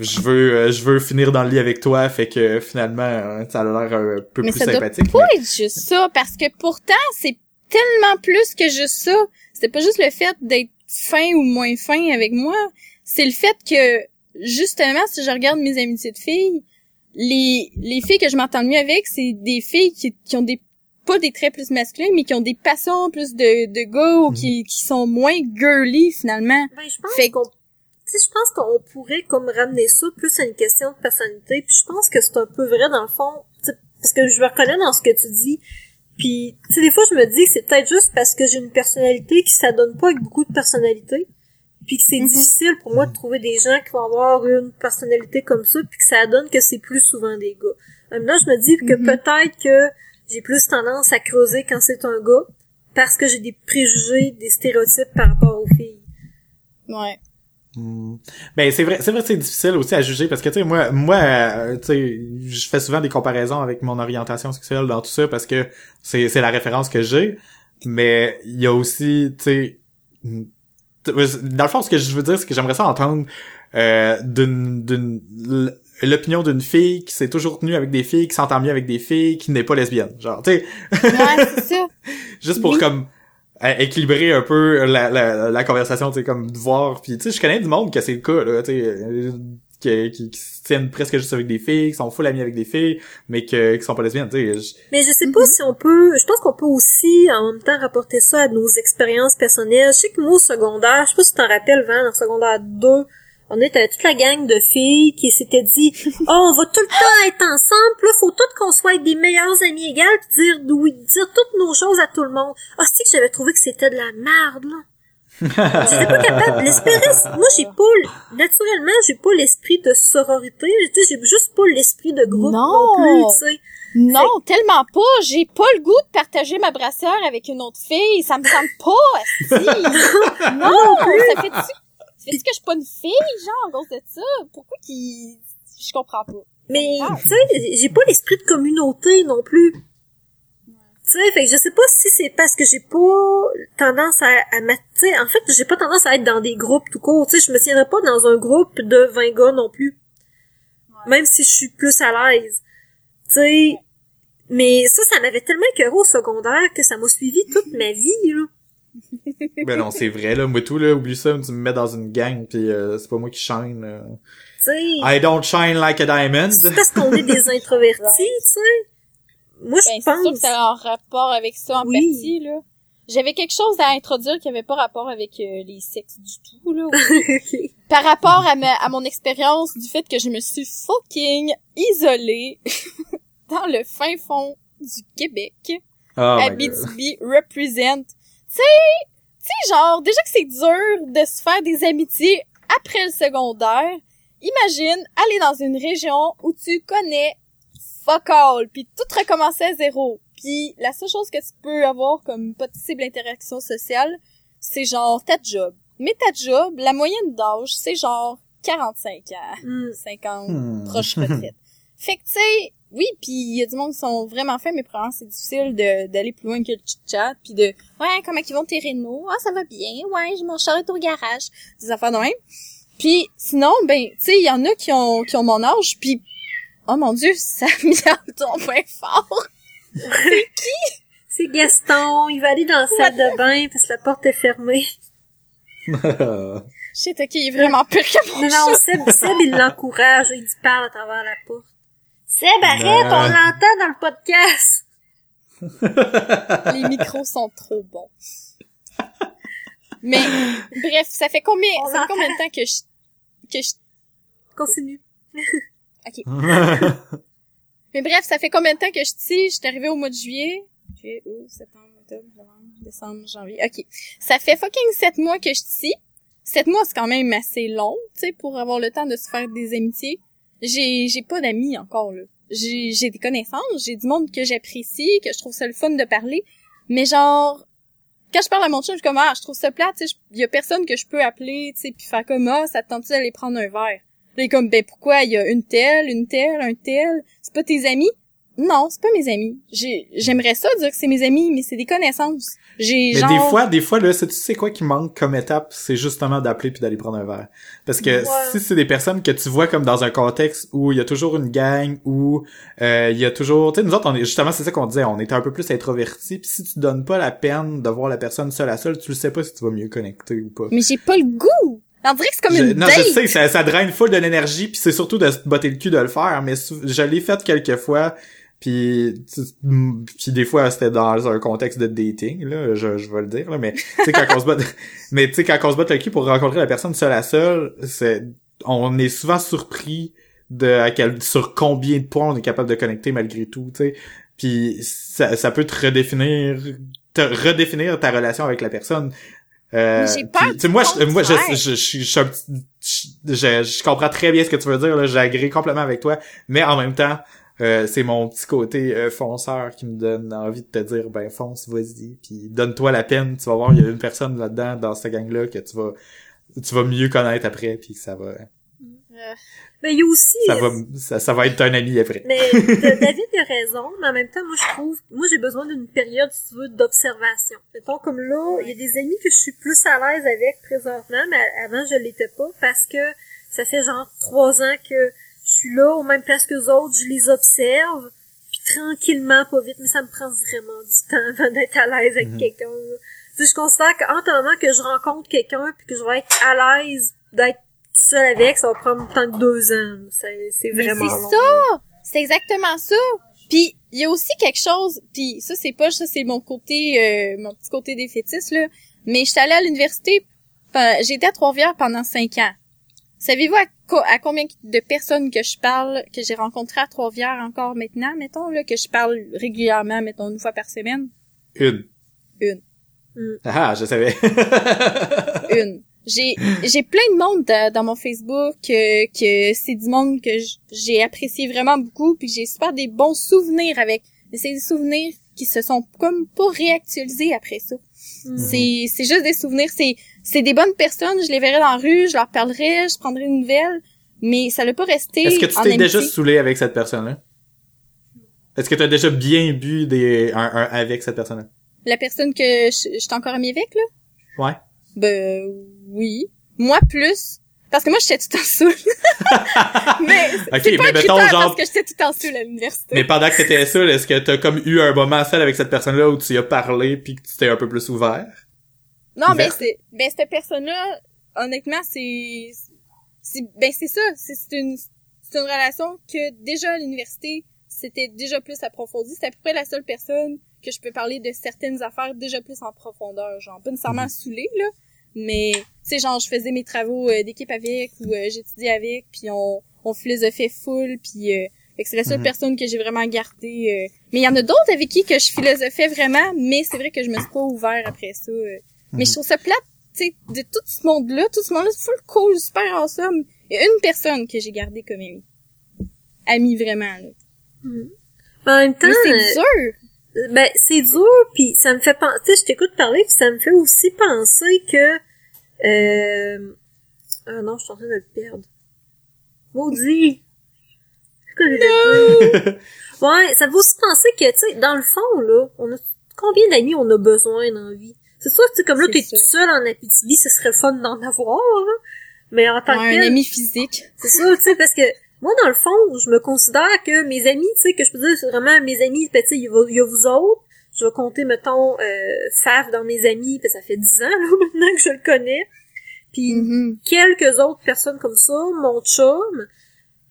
je veux euh, je veux finir dans le lit avec toi fait que finalement ça a l'air un peu plus sympathique. Doit pas être juste ça parce que pourtant c'est tellement plus que juste ça. C'est pas juste le fait d'être fin ou moins fin avec moi. C'est le fait que, justement, si je regarde mes amitiés de filles, les, les filles que je m'entends le mieux avec, c'est des filles qui, qui ont des pas des traits plus masculins, mais qui ont des passions plus de, de gars ou qui, mhm. qui sont moins girly, finalement. Ben, je pense qu'on je pense qu'on pourrait comme ramener ça plus à une question de personnalité, puis je pense que c'est un peu vrai dans le fond, parce que je me reconnais dans ce que tu dis, puis, tu sais, des fois, je me dis que c'est peut-être juste parce que j'ai une personnalité qui s'adonne pas avec beaucoup de personnalité, puis que c'est mhm. difficile pour moi de trouver des gens qui vont avoir une personnalité comme ça, puis que ça donne que c'est plus souvent des gars. là, je me dis que mhm. peut-être que j'ai plus tendance à creuser quand c'est un gars, parce que j'ai des préjugés, des stéréotypes par rapport aux filles. Ouais. Hmm. Ben c'est vrai, c'est vrai que c'est difficile aussi à juger parce que tu sais moi moi euh, tu sais je fais souvent des comparaisons avec mon orientation sexuelle dans tout ça parce que c'est c'est la référence que j'ai. Mais il y a aussi tu sais dans le fond ce que je veux dire c'est que j'aimerais ça entendre euh, d'une d'une l'opinion d'une fille qui s'est toujours tenue avec des filles qui s'entend mieux avec des filles qui n'est pas lesbienne. Genre tu sais. Ouais, (laughs) juste pour comme équilibrer un peu la, la, la conversation, tu sais, comme voir. Puis, tu sais, je connais du monde que c'est le cas, là, tu sais, euh, qui, qui, qui, se tiennent presque juste avec des filles, qui sont full amis avec des filles, mais que, qui sont pas lesbiennes, tu sais. Mais je sais pas si on peut, je pense qu'on peut aussi, en même temps, rapporter ça à nos expériences personnelles. Je sais que moi, au secondaire, je sais pas si tu t'en rappelles, Van, en secondaire 2, on était toute la gang de filles qui s'étaient dit (laughs) oh on va tout le temps être ensemble. Là faut tout qu'on soit des meilleurs amis égales pis dire oui dire toutes nos choses à tout le monde. Ah c'est que j'avais trouvé que c'était de la merde là. (laughs) J'étais pas capable. L'esprit moi j'ai pas naturellement j'ai pas l'esprit de sororité. J'ai juste pas l'esprit de groupe non, plus tu sais. Non, tellement pas. J'ai pas le goût de partager ma brassière avec une autre fille. Ça me semble pas, (laughs) non, ça fait est-ce que je suis pas une fille, genre, à cause de ça? Pourquoi qui Je comprends pas. Mais, tu sais, j'ai pas l'esprit de communauté non plus. Tu sais, fait que je sais pas si c'est parce que j'ai pas tendance à, à sais, en fait, j'ai pas tendance à être dans des groupes tout court, tu sais, je me tiendrais pas dans un groupe de 20 gars non plus. Même si je suis plus à l'aise. Tu sais, mais ça, ça m'avait tellement écœuré au secondaire que ça m'a suivi toute ma vie, là (laughs) ben non, c'est vrai, là. Moi, tout, là, oublie ça, tu me mets dans une gang, puis euh, c'est pas moi qui shine. Euh. I don't shine like a diamond. C'est parce qu'on est des introvertis, (laughs) tu sais. Moi, je pense... Ben, c'est sûr que ça a un rapport avec ça en partie, là. J'avais quelque chose à introduire qui avait pas rapport avec euh, les sexes du tout, là. (laughs) Par rapport à, ma, à mon expérience du fait que je me suis fucking isolée dans le fin fond du Québec. Oh Abitibi represent tu sais, genre, déjà que c'est dur de se faire des amitiés après le secondaire, imagine aller dans une région où tu connais fuck all, puis tout recommencer à zéro. Puis la seule chose que tu peux avoir comme possible interaction sociale, c'est genre ta job. Mais ta job, la moyenne d'âge, c'est genre 45 ans. Hmm. 50, Hmm. proche retraite. (laughs) fait que, tu sais, oui, puis il y a du monde qui sont vraiment faits, mais probablement c'est difficile de d'aller plus loin que le chit-chat, puis de « Ouais, comment ils vont tes rénaux? Ah, ça va bien. Ouais, j'ai mon char est au garage. » Des affaires de même. Puis sinon, ben, tu sais, il y en a qui ont qui ont mon âge, puis oh mon dieu, ça miaule ton point fort. (laughs) C'est Gaston, il va aller dans la salle de bain parce que la porte est fermée. (laughs) Shit, ok, il est vraiment pire que mon Non, non, Seb, Seb, il l'encourage, il dit parle à travers la porte. Seb, arrête, Non. on l'entend dans le podcast! (laughs) Les micros sont trop bons. Mais bref, ça fait combien On ça fait combien de temps que je que je Continue. (laughs) (laughs) Mais bref, ça fait combien de temps que je suis Je suis arrivée au mois de juillet. Juillet, août, septembre, octobre, novembre, décembre, janvier. OK. Ça fait fucking sept mois que je suis. Sept mois, c'est quand même assez long, tu sais, pour avoir le temps de se faire des amitiés. J'ai, j'ai pas d'amis encore, là. J'ai, j'ai des connaissances, j'ai du monde que j'apprécie, que je trouve ça le fun de parler. Mais genre, quand je parle à mon chum, je suis comme, ah, je trouve ça plate, tu sais, il y a personne que je peux appeler, tu sais, puis faire comme, ah, ça te tente d'aller prendre un verre? Là, il est comme, ben, pourquoi? Il y a une telle, une telle, un tel? C'est pas tes amis? Non, c'est pas mes amis. J'ai, j'aimerais ça dire que c'est mes amis, mais c'est des connaissances. J'ai, Mais genre... des fois, des fois, là, c'est- tu sais quoi qui manque comme étape, c'est justement d'appeler puis d'aller prendre un verre. Parce que Ouais. si c'est des personnes que tu vois comme dans un contexte où il y a toujours une gang, où euh, il y a toujours, tu sais, nous autres, on est justement, c'est ça qu'on disait, on était un peu plus introvertis. Puis si tu donnes pas la peine de voir la personne seule à seule, tu le sais pas si tu vas mieux connecter ou pas. Mais j'ai pas le goût! On dirait que c'est comme Je- une non, date! je sais, ça, ça draine full de l'énergie, puis c'est surtout de se botter le cul de le faire, mais je l'ai fait quelques fois, puis puis des fois c'était dans un contexte de dating, là, je, je vais le dire, là, mais tu sais quand on se bat, (laughs) mais tu sais quand on se bat le cul pour rencontrer la personne seule à seule, c'est, on est souvent surpris de à quel, sur combien de points on est capable de connecter malgré tout, tu sais, puis ça, ça peut te redéfinir, te redéfinir ta relation avec la personne. Euh, sais, moi, je, moi, je, je, je, je, je suis un petit- je, je- je comprends très bien ce que tu veux dire, là, j'agrée complètement avec toi, mais en même temps, euh, c'est mon petit côté euh, fonceur qui me donne envie de te dire, ben fonce, vas-y, puis donne-toi la peine, tu vas voir, il y a une personne là-dedans, dans cette gang-là, que tu vas tu vas mieux connaître après, puis ça va Euh, Mais il y a aussi... ça va ça, ça va être un ami après. Mais (laughs) David a raison, mais en même temps, moi je trouve, moi j'ai besoin d'une période, si tu veux, d'observation. Mettons comme là, il y a des amis que je suis plus à l'aise avec présentement, mais avant je l'étais pas parce que ça fait genre trois ans que suis là, aux mêmes places que les autres, je les observe, puis tranquillement, pas vite, mais ça me prend vraiment du temps avant d'être à l'aise avec Mhm. quelqu'un. là. Tu sais, je considère qu'en moment que je rencontre quelqu'un puis que je vais être à l'aise d'être seule avec, ça va prendre tant que deux ans. C'est vraiment c'est ça! C'est exactement ça! Puis il y a aussi quelque chose, puis ça c'est pas ça c'est mon côté euh, mon petit côté des fétiches là, mais j'étais allée à l'université été à Trois-Rivières pendant cinq ans. Savez-vous à, à combien de personnes que je parle que j'ai rencontrées à Trois-Rivières encore maintenant, mettons là que je parle régulièrement mettons une fois par semaine? Une. Une. Mm. Ah, je savais. (laughs) une. J'ai j'ai plein de monde dans, dans mon Facebook euh, que c'est du monde que j'ai apprécié vraiment beaucoup puis que j'ai super des bons souvenirs avec. Mais c'est des souvenirs qui se sont comme pas réactualisés après ça. Mm. C'est c'est juste des souvenirs, c'est c'est des bonnes personnes, je les verrais dans la rue, je leur parlerais, je prendrais une nouvelle, mais ça l'a pas resté Est-ce que tu t'es déjà saoulé avec cette personne-là? Est-ce que tu as déjà bien bu des un, un avec cette personne-là? La personne que je je suis encore amie avec là? Ouais. Ben oui. Moi plus parce que moi j'étais tout en saoul. (laughs) mais Ok, c'est pas mais mettons, genre- parce que j'étais tout en saoul à l'université. Mais pendant que t'étais seul, est-ce que t'as comme eu un moment seul avec cette personne-là où tu y as parlé puis que tu t'es un peu plus ouvert? Non, mais c'est ben cette personne-là, honnêtement, c'est c'est ben c'est ça, c'est c'est une c'est une relation que déjà à l'université, c'était déjà plus approfondi, c'était à peu près la seule personne que je peux parler de certaines affaires déjà plus en profondeur, genre pas nécessairement Mhm. saoulée là, mais tu sais genre je faisais mes travaux euh, d'équipe avec ou euh, j'étudiais avec, puis on on philosophait full, puis euh, fait que c'est la seule Mhm. personne que j'ai vraiment gardée. euh. Mais il y en a d'autres avec qui que je philosophais vraiment, mais c'est vrai que je me suis pas ouvert après ça. euh. Mais Mhm. je trouve ça plate, tu sais, de tout ce monde-là, tout ce monde-là, c'est full cool, super awesome. Il y a une personne que j'ai gardée comme amie. Amie vraiment, là. Mm. En même temps, Mais c'est euh, dur! Ben c'est dur, puis ça me fait penser. Tu sais, je t'écoute parler, puis ça me fait aussi penser que. Euh... Ah non, je suis en train de le perdre. Maudit! Ouais, ça vous aussi penser que, tu sais, dans le fond, là, on a combien d'amis on a besoin dans la vie? C'est sûr, tu sais, comme là, t'es tout seul en Abitibi, ce serait fun d'en avoir, là. Mais en tant que Ouais, un tel, ami physique. c'est ça, tu sais, parce que moi, dans le fond, je me considère que mes amis, tu sais, que je peux dire, c'est vraiment mes amis, ben, tu sais, il y, a- il y a vous autres. Je vais compter, mettons, euh, Faf dans mes amis, puis ça fait 10 ans, là, (laughs) maintenant que je le connais. Puis Mhm. quelques autres personnes comme ça, mon chum.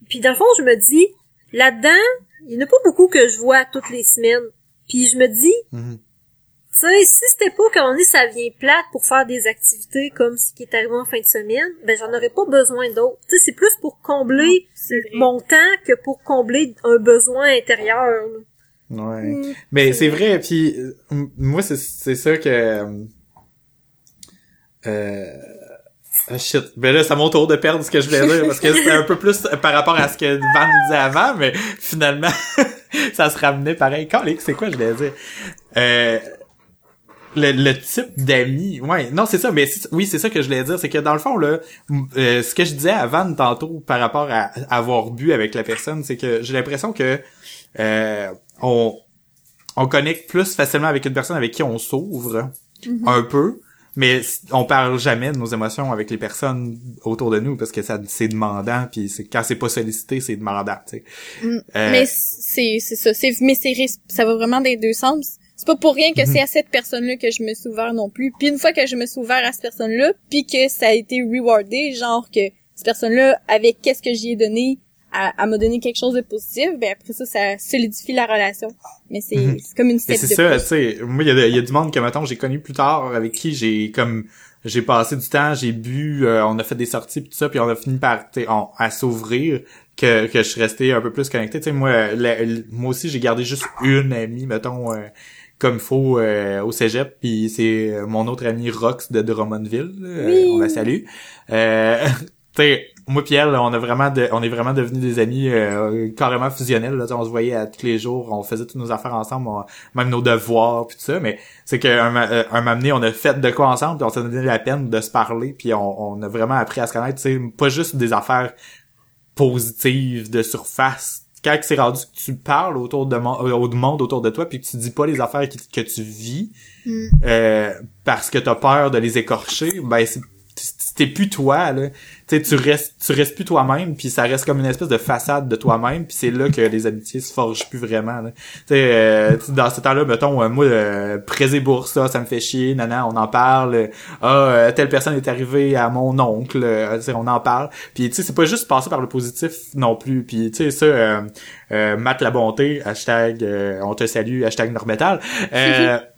Puis dans le fond, je me dis, là-dedans, il n'y en a pas beaucoup que je vois toutes les semaines. Puis je me dis, Mhm. tu sais, si c'était pas un moment donné, ça vient plate pour faire des activités comme ce qui est arrivé en fin de semaine, ben j'en aurais pas besoin d'autres. Tu sais, c'est plus pour combler mon temps que pour combler un besoin intérieur. là. Ouais. Mm. Mais c'est vrai, puis euh, moi c'est c'est ça que euh, euh, ah, shit. Ben là, c'est à mon tour de perdre ce que je voulais dire parce que c'était un peu plus par rapport à ce que Van disait avant, mais finalement (laughs) ça se ramenait pareil. Calique, c'est quoi je voulais dire? Euh, le, le type d'amis, ouais, non c'est ça, mais oui c'est ça que je voulais dire, c'est que dans le fond là, euh, ce que je disais à Van tantôt par rapport à avoir bu avec la personne, c'est que j'ai l'impression que euh, on on connecte plus facilement avec une personne avec qui on s'ouvre un peu, mais on parle jamais de nos émotions avec les personnes autour de nous parce que ça c'est demandant puis c'est quand c'est pas sollicité c'est demandant, tu sais. Mm. Euh, Mais c'est c'est ça, c'est mais c'est ça va vraiment des deux sens. C'est pas pour rien que Mhm. c'est à cette personne-là que je me suis ouvert non plus. Puis une fois que je me suis ouvert à cette personne-là, puis que ça a été rewardé, genre que cette personne-là avec qu'est-ce que j'y ai donné, elle, elle m'a donné quelque chose de positif, ben après ça ça solidifie la relation. Mais c'est Mhm. c'est comme une step c'est ça, tu sais, moi il y, a y a du monde que mettons j'ai connu plus tard avec qui j'ai comme j'ai passé du temps, j'ai bu, euh, on a fait des sorties pis tout ça, puis on a fini par on- à s'ouvrir que que je suis resté un peu plus connecté. Tu sais moi la- la- moi aussi j'ai gardé juste une amie mettons euh, comme faut euh, au cégep puis c'est euh, mon autre ami Rox de Drummondville, Oui. euh, on la salue. Euh, (laughs) moi puis elle, on a vraiment de, on est vraiment devenus des amis euh, carrément fusionnels. Là, on se voyait à tous les jours, on faisait toutes nos affaires ensemble, on- même nos devoirs puis tout ça. Mais c'est qu'un ma- euh, un moment donné, on a fait de quoi ensemble, puis on s'est donné la peine de se parler, puis on, on a vraiment appris à se connaître. Sais, pas juste des affaires positives de surface. Quand c'est rendu que tu parles autour de euh, au monde autour de toi, puis que tu dis pas les affaires qui- que tu vis, Mm. euh, parce que t'as peur de les écorcher, ben c'est t'es plus toi là tu restes tu restes plus toi-même puis ça reste comme une espèce de façade de toi-même puis c'est là que les amitiés se forgent plus vraiment là. euh, dans ce temps-là mettons euh, moi euh, prêts et bourse ça ça me fait chier nana on en parle euh, ah euh, telle personne est arrivée à mon oncle euh, on en parle puis tu sais c'est pas juste passer par le positif non plus puis tu sais ça Matt la bonté hashtag on te salue hashtag Normetal (laughs)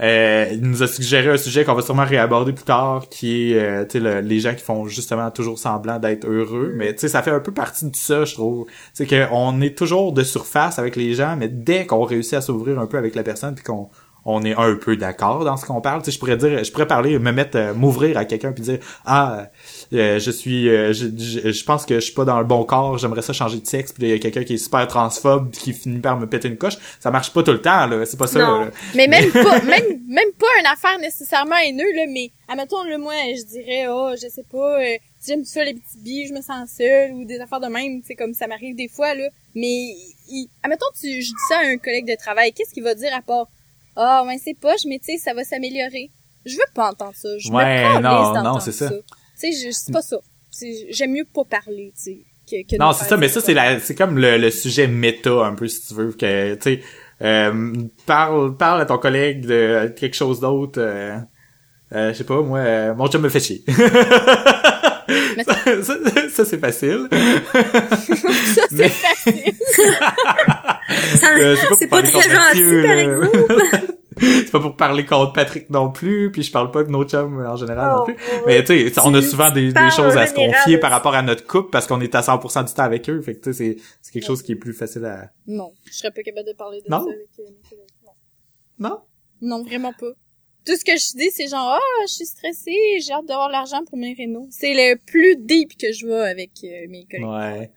euh, il nous a suggéré un sujet qu'on va sûrement réaborder plus tard, qui est euh, les gens qui font justement toujours semblant d'être heureux. Mais ça fait un peu partie de ça, je trouve. C'est qu'on est toujours de surface avec les gens, mais dès qu'on réussit à s'ouvrir un peu avec la personne, puis qu'on on est un peu d'accord dans ce qu'on parle. Tu sais, je pourrais dire, je pourrais parler, me mettre, euh, m'ouvrir à quelqu'un puis dire ah, euh, je suis, euh, je, je, je pense que je suis pas dans le bon corps, j'aimerais ça changer de sexe. Puis il y a quelqu'un qui est super transphobe qui finit par me péter une coche. Ça marche pas tout le temps là, c'est pas ça. Non. là. Mais même pas, (laughs) même, même pas une affaire nécessairement haineux, là, mais, admettons, le moi, je dirais, oh, je sais pas, euh, si j'aime ça les petits billes, je me sens seule, ou des affaires de même, c'est comme ça m'arrive des fois, là. Mais, il, admettons, tu, je dis ça à un collègue de travail, qu'est-ce qu'il va dire à part, ah, ouais, c'est poche, mais tu sais, ça va s'améliorer. Je veux pas entendre ça. Je Ouais, me non, non, c'est ça. Tu sais, je- c'est pas ça. J'aime mieux pas parler, tu sais, que, que Non, c'est ça, mais ça, c'est la, c'est comme le, le sujet méta, un peu, si tu veux, que, tu sais, euh, parle, parle à ton collègue de quelque chose d'autre, euh, euh, je sais pas, moi, euh, mon chum me fait chier. (laughs) Ça, (laughs) ça, ça, c'est facile. (laughs) ça, c'est facile. (laughs) Euh, c'est pas pas parler très gentil, par exemple. c'est pas pour parler contre Patrick non plus, puis je parle pas de nos chums en général non Oh, plus. ouais. Mais tu sais, on a souvent des, choses à se confier par rapport à notre couple parce qu'on est à 100% du temps avec eux. Fait que tu sais, c'est, quelque chose qui est plus facile à... Non, je serais pas capable de parler de Non? ça avec euh. Non? Non, vraiment pas. Tout ce que je dis, c'est genre, ah, je suis stressée, j'ai hâte d'avoir l'argent pour mes rénaux. C'est le plus deep que je vois avec euh, mes collègues. Ouais.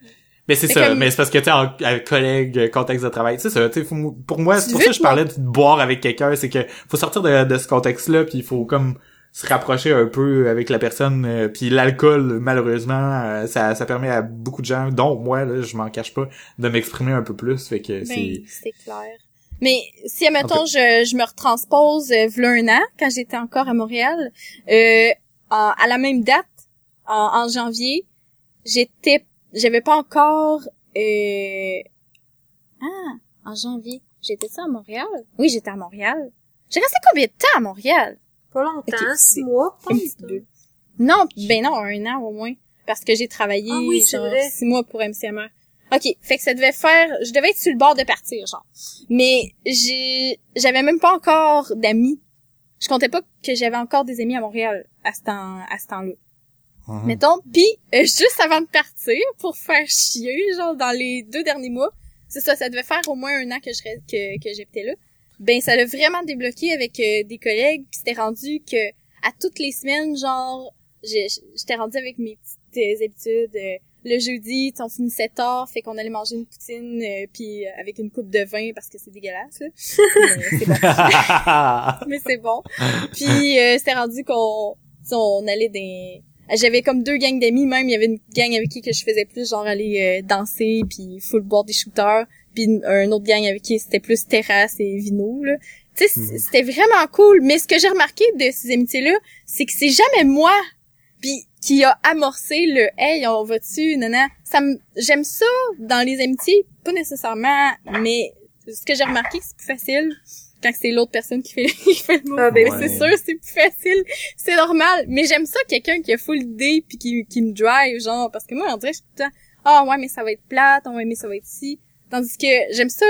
Mais c'est ça, comme- mais c'est parce que tu sais, en en collègue, euh, contexte de travail, tu sais, faut- pour moi, c'est pour ça que je parlais de boire avec quelqu'un, c'est que faut sortir de, de ce contexte-là, puis il faut comme se rapprocher un peu avec la personne euh, puis l'alcool malheureusement euh, ça ça permet à beaucoup de gens dont moi là je m'en cache pas de m'exprimer un peu plus fait que Ben, c'est clair. Mais si, admettons, je, je me retranspose euh, v'là un an, quand j'étais encore à Montréal, euh, en- à la même date, en, en janvier, j'étais, j'avais pas encore, euh, ah, en janvier, j'étais ça à Montréal? Oui, j'étais à Montréal. J'ai resté combien de temps à Montréal? Pas longtemps, Ok, six mois, peu. Non, ben non, un an au moins. Parce que j'ai travaillé Ah oui, genre six mois pour MCMR. OK, fait que ça devait faire... Je devais être sur le bord de partir, genre. Mais j'ai... J'avais même pas encore d'amis. Je comptais pas que j'avais encore des amis à Montréal à ce temps à ce temps-là. Mhm. Mettons, puis euh, juste avant de partir, pour faire chier, genre dans les deux derniers mois, c'est ça, ça devait faire au moins un an que je que, que j'étais là. Ben ça l'a vraiment débloqué avec euh, des collègues, puis c'était rendu que à toutes les semaines, genre, j'étais rendu avec mes petites euh, habitudes. Le jeudi, on finissait tard, fait qu'on allait manger une poutine, euh, puis euh, avec une coupe de vin parce que c'est dégueulasse. Là. (laughs) (laughs) Mais c'est bon. Puis euh, c'était rendu qu'on on allait des j'avais comme deux gangs d'amis même, il y avait une gang avec qui que je faisais plus genre aller euh, danser puis full boire des shooters, puis un autre gang avec qui c'était plus terrasse et vino là. Tu sais, Mhm. c'était vraiment cool, mais ce que j'ai remarqué de ces amitiés-là, c'est que c'est jamais moi puis qui a amorcé le hey, on va dessus nana. Ça me j'aime ça dans les amitiés, pas nécessairement, mais ce que j'ai remarqué c'est plus facile quand c'est l'autre personne qui fait, (laughs) qui fait le mot. Ah, ben c'est sûr, c'est plus facile. C'est normal. Mais j'aime ça, quelqu'un qui a full idée puis qui, qui me drive, genre, parce que moi, on dirait, je suis tout le temps, ah ouais, mais ça va être plate, ah ouais, mais ça va être ci. Tandis que j'aime ça,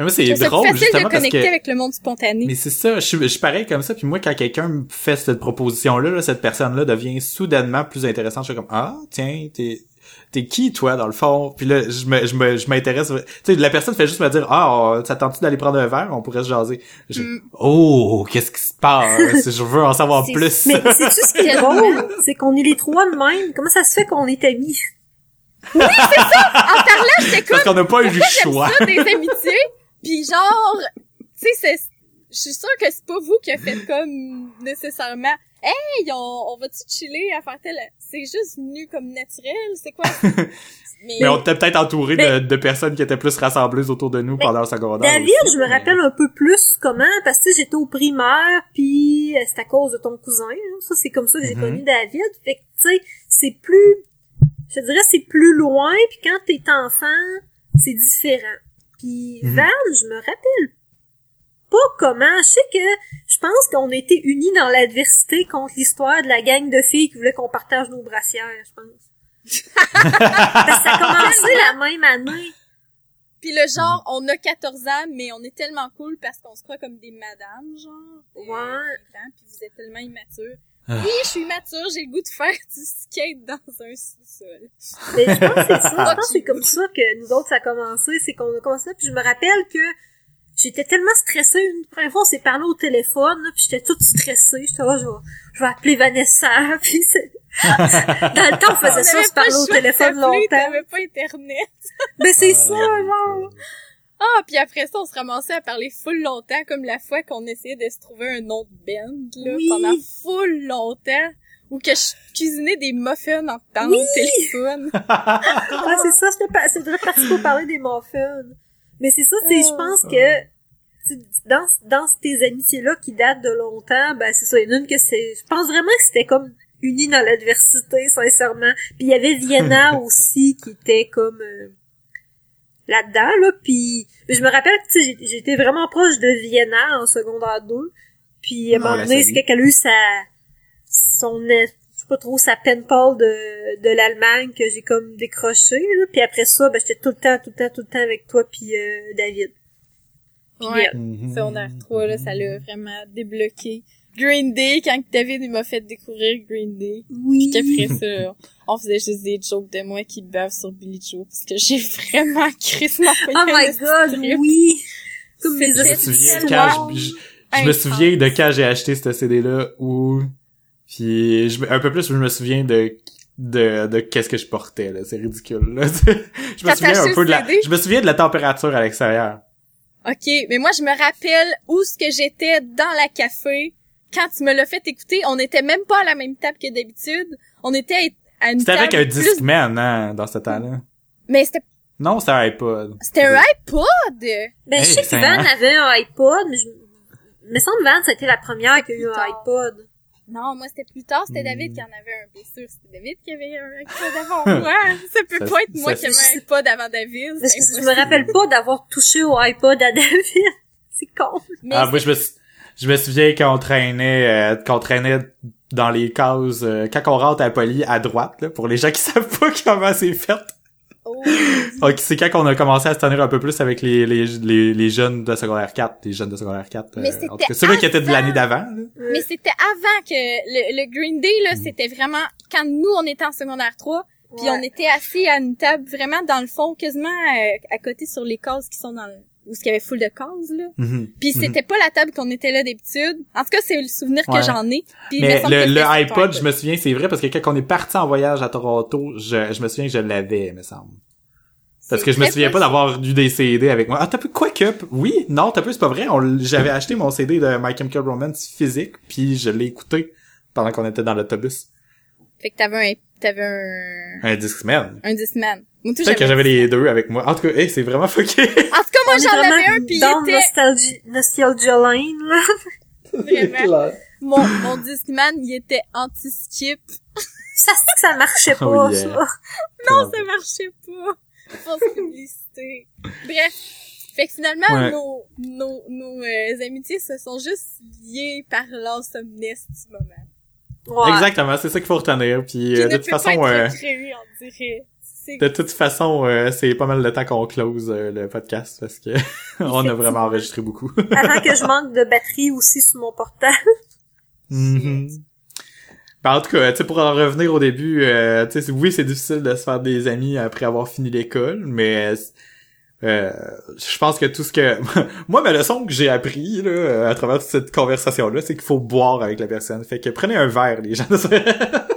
Mais moi c'est je ça drôle plus facile justement de parce connecter que avec le monde spontané. Mais c'est ça, je suis, je suis pareil comme ça, puis moi, quand quelqu'un me fait cette proposition-là, là, cette personne-là devient soudainement plus intéressante, je suis comme, ah, tiens, t'es, t'es qui, toi, dans le fond? Puis là, je me, je me, je m'intéresse, tu sais, la personne fait juste me dire, ah, ça tente-tu d'aller prendre un verre? On pourrait se jaser. Je- Mm. oh, qu'est-ce qui se passe? (laughs) je veux en savoir C'est- plus. Mais c'est-tu ce qui est drôle? C'est qu'on est les trois de même. Comment ça se fait qu'on est amis? En parlant, j'étais comme, Parce qu'on n'a pas eu le choix. ça des amitiés? Puis genre, tu sais, c'est, je suis sûre que c'est pas vous qui a fait comme nécessairement. Hey, on, on va-tu chiller à faire tel. C'est juste venu comme naturel. C'est quoi? (laughs) Mais, Mais on était peut-être entouré de, Mais- de personnes qui étaient plus rassemblées autour de nous pendant le secondaire. David, aussi. je me rappelle un peu plus comment, parce que j'étais au primaire, puis euh, c'est à cause de ton cousin. hein. Ça, c'est comme ça que j'ai Mhm. connu David. Fait que, tu sais, c'est plus... Je te dirais, c'est plus loin, puis quand t'es enfant, c'est différent. Puis Mhm. Val, je me rappelle pas comment. Je sais que je pense qu'on été unis dans l'adversité contre l'histoire de la gang de filles qui voulaient qu'on partage nos brassières, je pense. (laughs) Parce que ça a commencé la même année. Puis le genre, on a 14 ans, mais on est tellement cool parce qu'on se croit comme des madames, genre. euh, Ouais. Puis vous êtes tellement immatures. Ah. Oui, je suis immature, j'ai le goût de faire (laughs) du skate dans un sous-sol. Mais je pense que c'est ça. (laughs) Je pense que c'est comme ça que nous autres, ça a commencé. C'est qu'on a commencé. Puis je me rappelle que j'étais tellement stressée. Une première fois, on s'est parlé au téléphone. là, puis j'étais toute stressée. J'étais là, je vais, je vais appeler Vanessa. (laughs) Puis c'est... Dans le temps, on faisait ça, T'avais se le au téléphone longtemps. T'avais pas internet. Mais c'est Ah, ça, genre. Ah, puis après ça, on se ramassait à parler full longtemps, comme la fois qu'on essayait de se trouver un nom de band, là, Oui. pendant full longtemps. Ou que je cuisinais des muffins en temps Oui. téléphone. Ouais, (laughs) c'est ça. J'étais pas, c'est vrai parti pour parler des muffins. Mais c'est ça, c'est, je pense que, tu- dans, dans ces amitiés-là qui datent de longtemps, ben, c'est ça. Il y en a une que c'est, je pense vraiment que c'était comme unis dans l'adversité, sincèrement. Puis il y avait Vienna (laughs) aussi qui était comme, euh, là-dedans, là. Puis je me rappelle que, tu sais, j'ai- j'étais vraiment proche de Vienna en secondaire 2. Puis à un moment donné, c'est qu'elle a eu sa, son, je sais pas trop, sa pen pal de, de l'Allemagne que j'ai comme décroché, là. Puis après ça, ben, j'étais tout le temps, tout le temps, tout le temps avec toi puis euh, David. Ouais. Mhm. On a 3, là, ça l'a vraiment débloqué. Green Day, quand David il m'a fait découvrir Green Day. Oui. Puis qu'après ça, on faisait juste des jokes de moi qui bave sur Billy Joe, parce que j'ai vraiment crissement Oh my god, strip. oui! Comme les Je je, me souviens de quand j'ai acheté ce CD-là où puis je, un peu plus je me souviens de de, de qu'est-ce que je portais là, c'est ridicule là. (laughs) je me souviens un peu de la CD? je me souviens de la température à l'extérieur. Ok, mais moi je me rappelle où ce que j'étais dans la café quand tu me l'as fait écouter, on était même pas à la même table que d'habitude. On était à une C'était table avec un plus- Discman, hein, dans ce temps-là. Mais c'était Non, c'est un iPod. c'était un iPod? Ben, Hey, je sais que Van un- avait un iPod, mais je... me semble Van, c'était la première qui a eu un tard. iPod. Non, moi c'était plus tard, c'était Hmm. David qui en avait un. Bien sûr, c'était David qui avait un iPod avant (laughs) moi. Ça peut Ça- pas être moi ça- qui avais un iPod avant David. Parce que je me rappelle pas d'avoir touché au iPod à David. (laughs) C'est con. Mais Ah, moi, je me, je me souviens qu'on traînait, euh, qu'on traînait dans les cases, euh, quand on rentre à Poly, à droite, là, pour les gens qui (laughs) savent pas comment c'est fait. oh, Ok, c'est quand qu'on a commencé à se tenir un peu plus avec les, les, les, les jeunes de secondaire 4, les jeunes de secondaire 4. Mais euh, en tout c'était cas, ceux-là qui étaient de l'année d'avant, là. Mais c'était avant que le, le Green Day, là, c'était vraiment quand nous, on était en secondaire 3, puis on était assis à une table vraiment dans le fond, quasiment euh, à côté sur les cases qui sont dans le... où il y avait full de cases, là. Mhm. Puis Mhm. c'était pas la table qu'on était là d'habitude. En tout cas, c'est le souvenir Ouais. que j'en ai. Puis Mais le, le iPod, je me souviens, c'est vrai, parce que quand on est parti en voyage à Toronto, je, je me souviens que je l'avais, me semble. Parce que je me souviens pas d'avoir eu des CD avec moi. Ah, t'as peu quoi que oui, non, t'as peu, c'est pas vrai. J'avais acheté mon CD de My Chemical Romance physique, puis je l'ai écouté pendant qu'on était dans l'autobus. Fait que t'avais un, t'avais un, Un Discman. un Discman. Moi, tout, que j'avais les deux avec moi. En tout cas, hey, c'est vraiment (laughs) fucké. Tout cas, moi, j'en avais un, puis dans il était Nostalgie, Nostalgia Lane, là. (laughs) vraiment... Mon, mon Discman, il était anti-skip. Ça se dit que ça marchait pas, Oh, yeah. ça. Non, ça marchait pas. Fausse publicité. Bref. Fait que finalement, Ouais. nos, nos, nos euh, amitiés se sont juste liées par l'awesomeness du moment. Ouais. Exactement, c'est ça qu'il faut retenir. Puis euh, de toute peut pas façon, être euh, recréé, on dirait. De toute façon, euh, c'est pas mal le temps qu'on close euh, le podcast parce que (laughs) on a vraiment enregistré beaucoup. (laughs) Avant que je manque de batterie aussi sur mon portable. Mhm. Ben, en tout cas, tu sais, pour en revenir au début, euh, tu sais, c'est- oui, c'est difficile de se faire des amis après avoir fini l'école, mais euh, je pense que tout ce que... (laughs) Moi, ma leçon que j'ai appris là, à travers toute cette conversation-là, c'est qu'il faut boire avec la personne. Fait que prenez un verre, les gens. (laughs)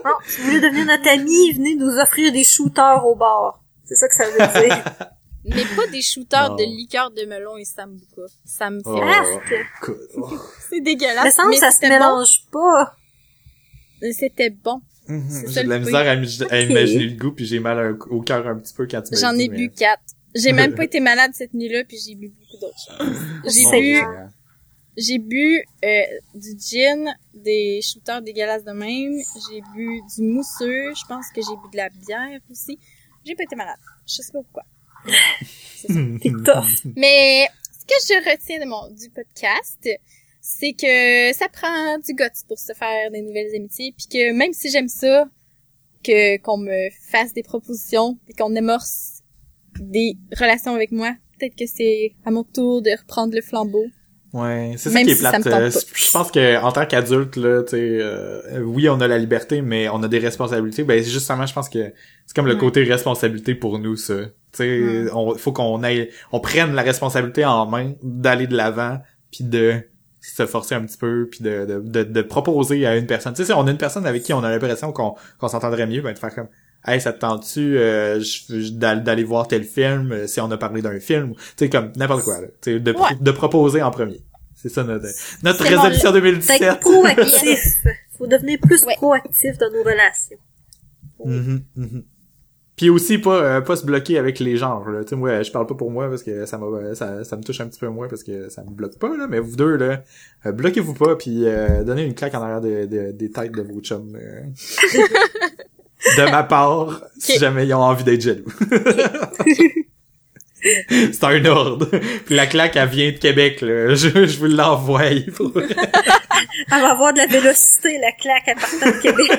Bon, si vous voulez devenir notre ami, venez nous offrir des shooters au bar. C'est ça que ça veut dire. (laughs) Mais pas des shooters Non. de liqueur de melon et sambuca. Ça me fait... Oh. Oh. C'est dégueulasse. Mais semble mais que ça se mélange pas. C'était bon. C'est ça J'ai de la misère à, à imaginer le goût, puis j'ai mal au cœur un petit peu quand tu m'as J'en ai mais- bu quatre. J'ai même (laughs) pas été malade cette nuit-là, puis j'ai bu beaucoup d'autres choses. (laughs) J'ai bu, j'ai bu euh, du gin, des shooters dégueulasses de même. J'ai bu du mousseux. Je pense que j'ai bu de la bière aussi. J'ai pas été malade. Je sais pas pourquoi. Mais, c'est (laughs) tough. Mais ce que je retiens de mon du podcast, c'est que ça prend du guts pour se faire des nouvelles amitiés, puis que même si j'aime ça, que qu'on me fasse des propositions et qu'on amorce des relations avec moi, peut-être que c'est à mon tour de reprendre le flambeau. Ouais, c'est ça Même qui est si plate. euh. Je pense que en tant qu'adulte là, tu sais, euh, oui, on a la liberté, mais on a des responsabilités. Ben justement, je pense que c'est comme le Ouais. côté responsabilité pour nous, ça. Tu sais, Ouais. on faut qu'on aille, on prenne la responsabilité en main d'aller de l'avant, puis de se forcer un petit peu, puis de, de, de, de proposer à une personne. Tu sais, si on a une personne avec qui on a l'impression qu'on qu'on s'entendrait mieux, ben de faire comme Hey, ça te tente-tu euh, je- je- d'al- d'aller voir tel film euh, si on a parlé d'un film? Tu sais, comme n'importe quoi, là. Tu sais, de, Ouais. de proposer en premier. C'est ça notre, notre résolution Fait 2017. que proactif. (laughs) Faut devenir plus Ouais. proactif dans nos relations. Mhm, mhm. Puis aussi pas euh, pas se bloquer avec les genres là. Tu sais moi je parle pas pour moi parce que ça m'a ça, ça me touche un petit peu moins parce que ça me bloque pas là mais vous deux là euh, bloquez-vous pas puis euh, donnez une claque en arrière de, de- des têtes de vos chums euh. (laughs) de ma part si jamais ils ont envie d'être jaloux. (laughs) C'est un ordre. Puis la claque elle vient de Québec là. (laughs) Je, je vous l'envoie. pour- Elle va avoir de la vélocité, la claque, à partir de Québec.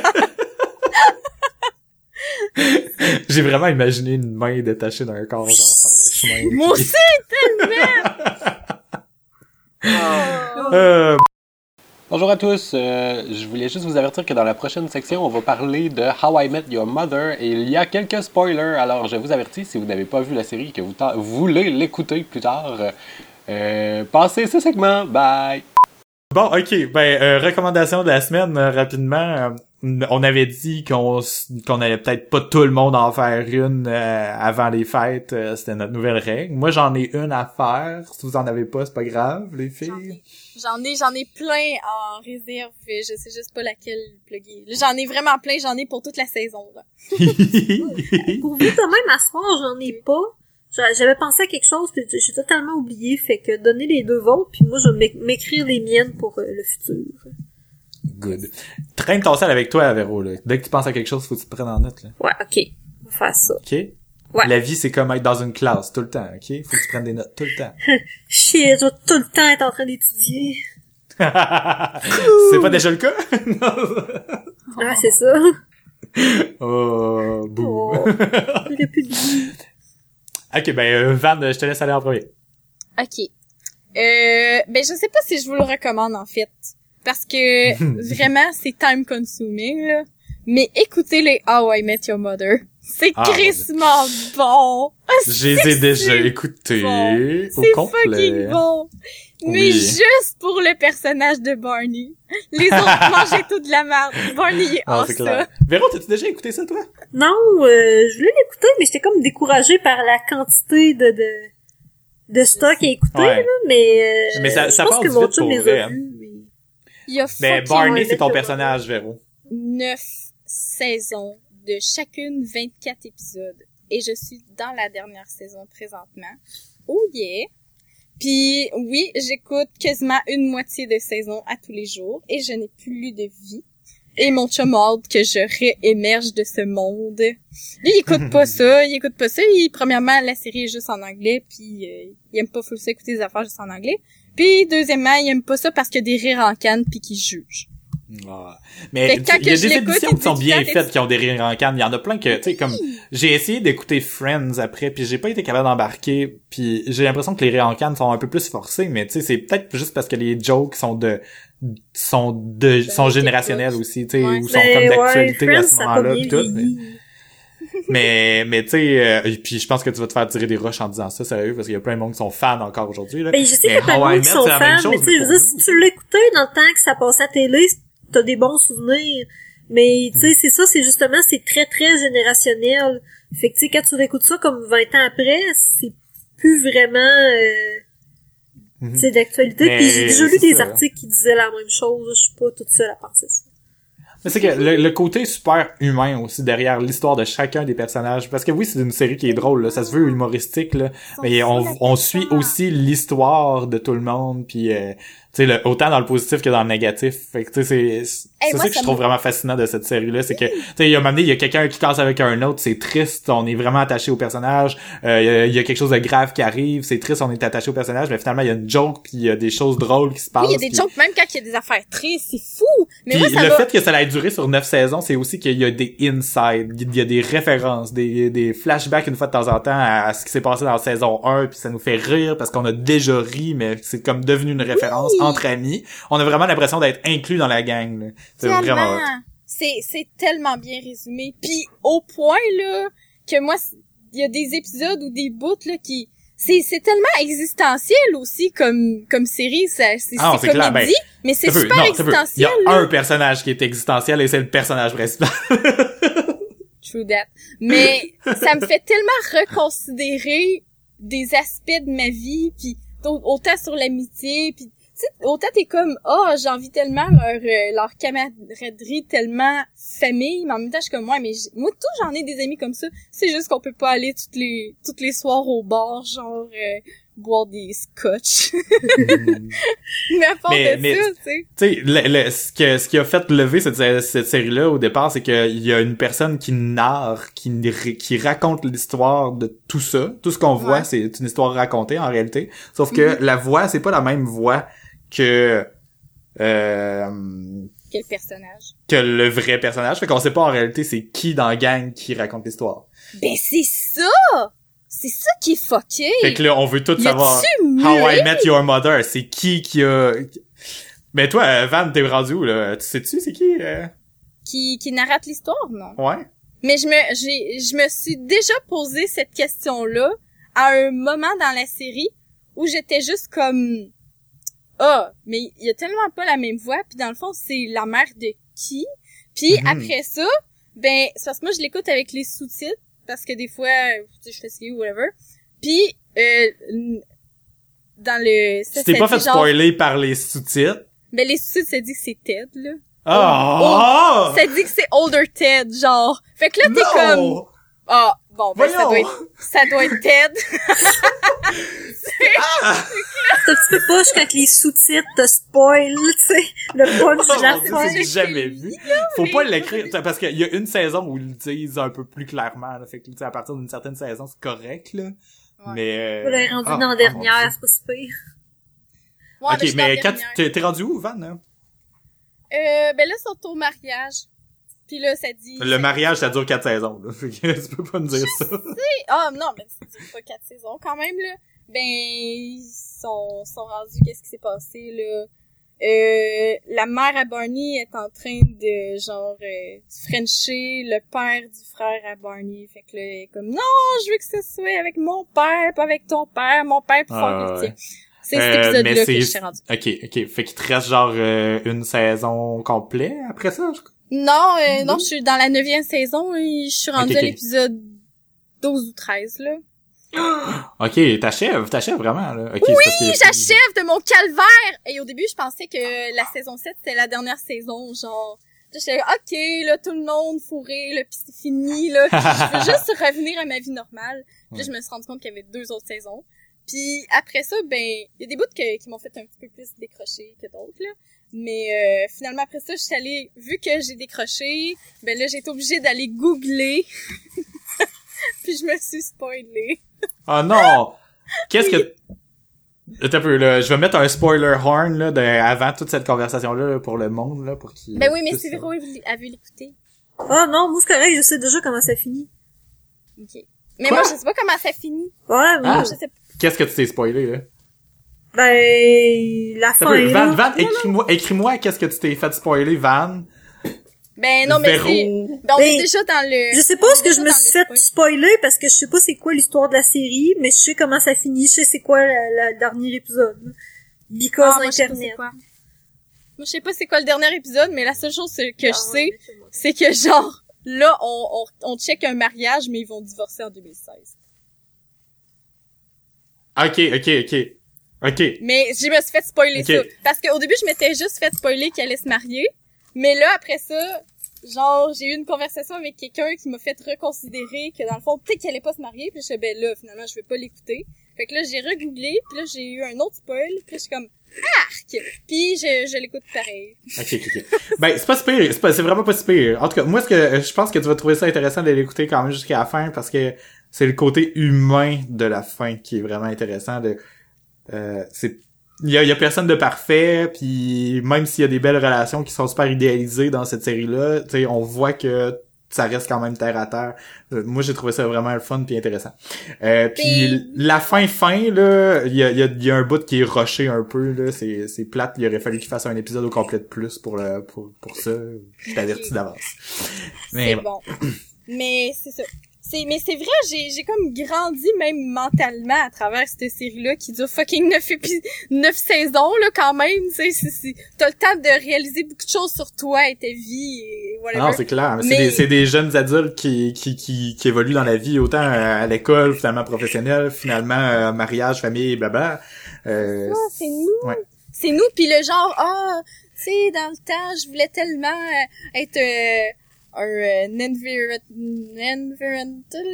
(laughs) J'ai vraiment imaginé une main détachée d'un corps genre par le chemin. Moi aussi, tellement! Euh, Bonjour à tous, euh, je voulais juste vous avertir que dans la prochaine section, on va parler de How I Met Your Mother et il y a quelques spoilers. Alors je vous avertis, si vous n'avez pas vu la série et que vous voulez l'écouter plus tard, euh, passez ce segment. Bye! Bon, ok. Ben, euh, recommandation de la semaine, rapidement. On avait dit qu'on qu'on allait peut-être pas tout le monde en faire une euh, avant les fêtes. euh, C'était notre nouvelle règle. Moi, j'en ai une à faire. Si vous en avez pas, c'est pas grave, les J'en filles. ai, j'en ai, j'en ai plein en réserve. Je sais juste pas laquelle plugger. Là, J'en ai vraiment plein. J'en ai pour toute la saison. Là. (laughs) Pour vous, de même, à soir, j'en ai pas. J'a- J'avais pensé à quelque chose, puis j'ai totalement oublié. Fait que donnez les deux vôtres, puis moi, je vais m'é- m'écrire les miennes pour euh, le futur. Good. Traîne ton sel avec toi, Véro, là. Dès que tu penses à quelque chose, faut que tu te prennes en note, là. Ouais, ok. On va faire ça. OK? Ouais. La vie, c'est comme être dans une classe tout le temps, OK? Faut que tu prennes des notes tout le temps. (laughs) Shit, je vais tout le temps être en train d'étudier. (laughs) c'est pas déjà le cas? (laughs) Ah, c'est ça. oh, bouh. Oh. J'aurais plus de vie. Ok, ben, euh, Van, je te laisse aller en premier. Ok. Euh, ben je sais pas si je vous le recommande en fait, parce que (laughs) vraiment c'est time consuming là. Mais écoutez les How I Met Your Mother, c'est Ah, crissement bon. Je les ai déjà écoutés bon. au C'est complet. fucking bon. Mais Oui. juste pour le personnage de Barney. Les autres (laughs) mangeaient tout de la merde. Barney est Ah, c'est clair. Véro, t'as-tu déjà écouté ça, toi? Non, euh, je voulais l'écouter, mais j'étais comme découragée par la quantité de, de, de stock à écouter, Ouais. là, mais, euh, Mais ça- je ça pense que mon chum les a hein. vus. Il y a Ben, Barney, c'est ton personnage, Véro. neuf saisons de chacune 24 épisodes. Et je suis dans la dernière saison présentement. Oh yeah! Puis oui, j'écoute quasiment une moitié de saison à tous les jours et je n'ai plus de vie. Et mon chum a hâte que je réémerge de ce monde. Lui, il écoute pas (laughs) ça, il écoute pas ça. Il, premièrement, la série est juste en anglais, puis euh, il aime pas full ça écouter des affaires juste en anglais. Puis deuxièmement, il aime pas ça parce qu'il y a des rires en canne puis qu'il juge. Ah. Mais il y a des il qui sont bien faites qui ont des rires en canne. Il y en a plein que, tu sais, comme, j'ai essayé d'écouter Friends après, puis j'ai pas été capable d'embarquer, puis j'ai l'impression que les rires en canne sont un peu plus forcés, mais tu sais, c'est peut-être juste parce que les jokes sont de, sont de, sont générationnels aussi, tu sais, Ouais. ou sont Ben, comme ouais, d'actualité à ce moment-là, tout. Mais. Mais, mais tu sais, euh, puis je pense que tu vas te faire tirer des roches en disant ça, sérieux, parce qu'il y a plein de monde qui sont fans encore aujourd'hui, là. Ben, je sais qu'il y a Mais plein de How I monde qui Met, sont c'est fans, chose, mais tu sais, je veux pour dire, nous. si tu l'écoutais dans le temps que ça passait à télé, t'as des bons souvenirs. Mais, tu sais, c'est ça, c'est justement, c'est très, très générationnel. Fait que, tu sais, quand tu réécoutes ça comme 20 ans après, c'est plus vraiment, euh, Mhm. tu sais, d'actualité. Puis j'ai déjà lu c'est des ça. articles qui disaient la même chose. Je suis pas toute seule à penser ça. Mais c'est que le, le côté super humain aussi derrière l'histoire de chacun des personnages, parce que oui, c'est une série qui est drôle, là, ça se veut humoristique, là, mais on, on suit aussi l'histoire de tout le monde, puis euh, tu sais, le- autant dans le positif que dans le négatif. Fait que tu sais, c'est c'est ça que je trouve me- vraiment fascinant de cette série-là, c'est que tu sais, il y a un moment donné, il y a quelqu'un qui casse avec un autre, c'est triste, on est vraiment attaché au personnage. Euh, il y a- il y, a quelque chose de grave qui arrive, c'est triste, on est attaché au personnage, mais finalement il y a une joke, puis il y a des choses drôles qui se passent. Oui, il y a des puis- jokes même quand il y a des affaires tristes, c'est fou. Mais moi, ça le va. fait que ça ait duré sur neuf saisons, c'est aussi qu'il y a des insides, il y a des références, des, des flashbacks une fois de temps en temps à, à ce qui s'est passé dans la saison 1, puis ça nous fait rire parce qu'on a déjà ri, mais c'est comme devenu une référence Oui. (laughs) entre amis. On a vraiment l'impression d'être inclus dans la gang. C'est Tellement. vraiment. C'est, c'est tellement bien résumé. Puis au point, là, que moi, il y a des épisodes ou des bouts, là, qui... C'est, c'est tellement existentiel aussi comme, comme série. C'est, Ah, c'est c'est clair, comédie, mais c'est super non, vu. Il y existentiel. a là. un personnage qui est existentiel et c'est le personnage principal. (laughs) True that. Mais ça me fait tellement reconsidérer des aspects de ma vie, puis au- autant sur l'amitié, puis sais, autant t'es comme oh j'ai envie tellement leur euh, leur camaraderie tellement famille, mais en même temps je suis comme ouais mais moi tout j'en ai des amis comme ça. C'est juste qu'on peut pas aller toutes les toutes les soirs au bar genre euh, boire des scotch. (laughs) (laughs) mais à part Mais- de mais- ça, tu sais. le- le- ce, que, ce qui a fait lever cette, cette série-là au départ, c'est qu'il y a une personne qui narre, qui, qui raconte l'histoire de tout ça. Tout ce qu'on voit, c'est une histoire racontée en réalité. Sauf que la voix, c'est pas la même voix que euh, Quel personnage? que le vrai personnage. Fait qu'on sait pas en réalité c'est qui dans la gang qui raconte l'histoire. Ben c'est ça! C'est ça qui est fucké! Fait que là, on veut tout savoir. How? I Met Your Mother, c'est qui qui a... Mais toi, euh, Van, t'es rendu où, là? Tu sais-tu c'est qui? euh? qui, qui narrate l'histoire, non? Ouais? Mais je me, j'ai, je me suis déjà posé cette question-là à un moment dans la série où j'étais juste comme, ah, mais il y a tellement pas la même voix, puis dans le fond, c'est la mère de qui? Puis Mhm. après ça, ben, c'est parce que moi, je l'écoute avec les sous-titres, parce que des fois, tu sais, je fais ce ou whatever. Puis, euh, dans le... ça, Tu t'es pas fait genre- spoiler par les sous-titres? Ben, les sous-titres, ça dit que c'est Ted, là. Ah! Ça dit que c'est Older Ted, genre. Fait que là, t'es comme... Ah, bon, ben, ça doit être, ça doit être Ted. C'est un petit peu poche quand les sous-titres te spoil, tu sais, le punch Oh de la fin. j'ai jamais vu. Faut pas l'écrire, t'sais, parce qu'il y a une saison où ils le disent un peu plus clairement, là. Fait que, à partir d'une certaine saison, c'est correct, là. Ouais. Mais, euh... l'avez rendu ah, dans la mon dernière, c'est pas si pire. Ouais, ok, mais la quand t'es rendu où, Van, hein? Euh, ben là, ils sont au mariage. Puis là, ça dit... Le mariage, ça dure quatre saisons, là. (laughs) Tu peux pas me dire ça. Ah, non, mais c'est pas quatre saisons quand même, là. Ben, ils sont, sont rendus, qu'est-ce qui s'est passé, là? Euh, la mère à Barney est en train de, genre, euh, frencher le père du frère à Barney. Fait que là, elle est comme, non, je veux que ce soit avec mon père, pas avec ton père, mon père fort Ah, le ouais. C'est Euh, cet épisode-là mais que je suis rendu. Ok, ok. Fait qu'il te reste genre euh, une saison complète après ça? je- Non, euh, non, je suis dans la neuvième saison et je suis rendue à l'épisode 12 ou 13, là. (gasps) Ok, t'achèves, t'achèves vraiment, là. Oui, j'achève de mon calvaire! Et au début, je pensais que la saison 7, c'était la dernière saison, genre... J'étais ok, là, tout le monde fourré, là, pis c'est fini, là. (laughs) Je veux juste revenir à ma vie normale. Puis là, je me suis rendu compte qu'il y avait deux autres saisons. Puis après ça, ben, il y a des bouts que- qui m'ont fait un petit peu plus décrocher que d'autres, là. Mais euh, finalement, après ça, je suis allée... Vu que j'ai décroché, ben là, j'ai été obligée d'aller googler. (laughs) puis je me suis spoilée. Oh non! Qu'est-ce que... Attends un peu, là. Je vais mettre un spoiler horn, là, de, avant toute cette conversation-là, là, pour le monde, là, pour qu'il... Ben oui, mais si Véro a vu a vu l'écouter. Ah non, moi c'est correct, je sais déjà comment ça finit. Ok. Mais Quoi? moi, je sais pas comment ça finit. Ouais, moi, Ah. Je sais pas. Qu'est-ce que tu t'es spoilé, là? Ben, la fin, peu, Van. Van, écris-moi, écris-moi qu'est-ce que tu t'es fait spoiler, Van. Ben non, mais c'est... Ben on est déjà dans le... Je sais pas ce que je me suis fait spoil. spoiler parce que je sais pas c'est quoi l'histoire de la série, mais je sais comment ça finit, je sais c'est quoi le dernier épisode. Because Ah, moi, je sais pas c'est Internet. quoi. Moi, je sais pas c'est quoi le dernier épisode, mais la seule chose que je Ah, sais, c'est que genre, là, on, on, on check un mariage, mais ils vont divorcer en 2016. Ok, ok, ok. Ok. Mais je me suis fait spoiler Ok. ça. Parce qu'au début, je m'étais juste fait spoiler qu'elle allait se marier. Mais là, après ça, genre, j'ai eu une conversation avec quelqu'un qui m'a fait reconsidérer que dans le fond, peut-être qu'elle allait pas se marier. Puis je suis ben là, finalement, je vais pas l'écouter. Fait que là, j'ai regooglé, puis là, j'ai eu un autre spoil. Puis je suis comme, arc! Puis je, je l'écoute pareil. Ok, ok, ok. Ben, c'est pas si pire, c'est pas- c'est vraiment pas si pire. En tout cas, moi, ce que, je pense que tu vas trouver ça intéressant de l'écouter quand même jusqu'à la fin parce que c'est le côté humain de la fin qui est vraiment intéressant de, euh, c'est, il y a, il y a personne de parfait, puis même s'il y a des belles relations qui sont super idéalisées dans cette série-là, tu sais, on voit que ça reste quand même terre à terre. Euh, moi, j'ai trouvé ça vraiment fun puis intéressant. Euh, puis la fin fin là, il y a, y, a, y a un bout qui est rushé un peu là, c'est c'est plate. Il aurait fallu qu'il fasse un épisode au complet de plus pour le pour pour ça. Je t'avertis d'avance. Mais bon. mais c'est ça. C'est, mais c'est vrai, j'ai, j'ai comme grandi même mentalement à travers cette série-là qui dure fucking neuf épis, neuf saisons, là, quand même, tu sais, t'as le temps de réaliser beaucoup de choses sur toi et ta vie et whatever. Non, c'est clair. C'est des, c'est des jeunes adultes qui, qui, qui, qui évoluent dans la vie, autant euh, à l'école, finalement professionnelle, finalement euh, mariage, famille, blabla. Euh, c'est nous. Ouais. C'est nous, puis le genre, ah, tu sais, dans le temps, je voulais tellement être euh, un euh, enviro-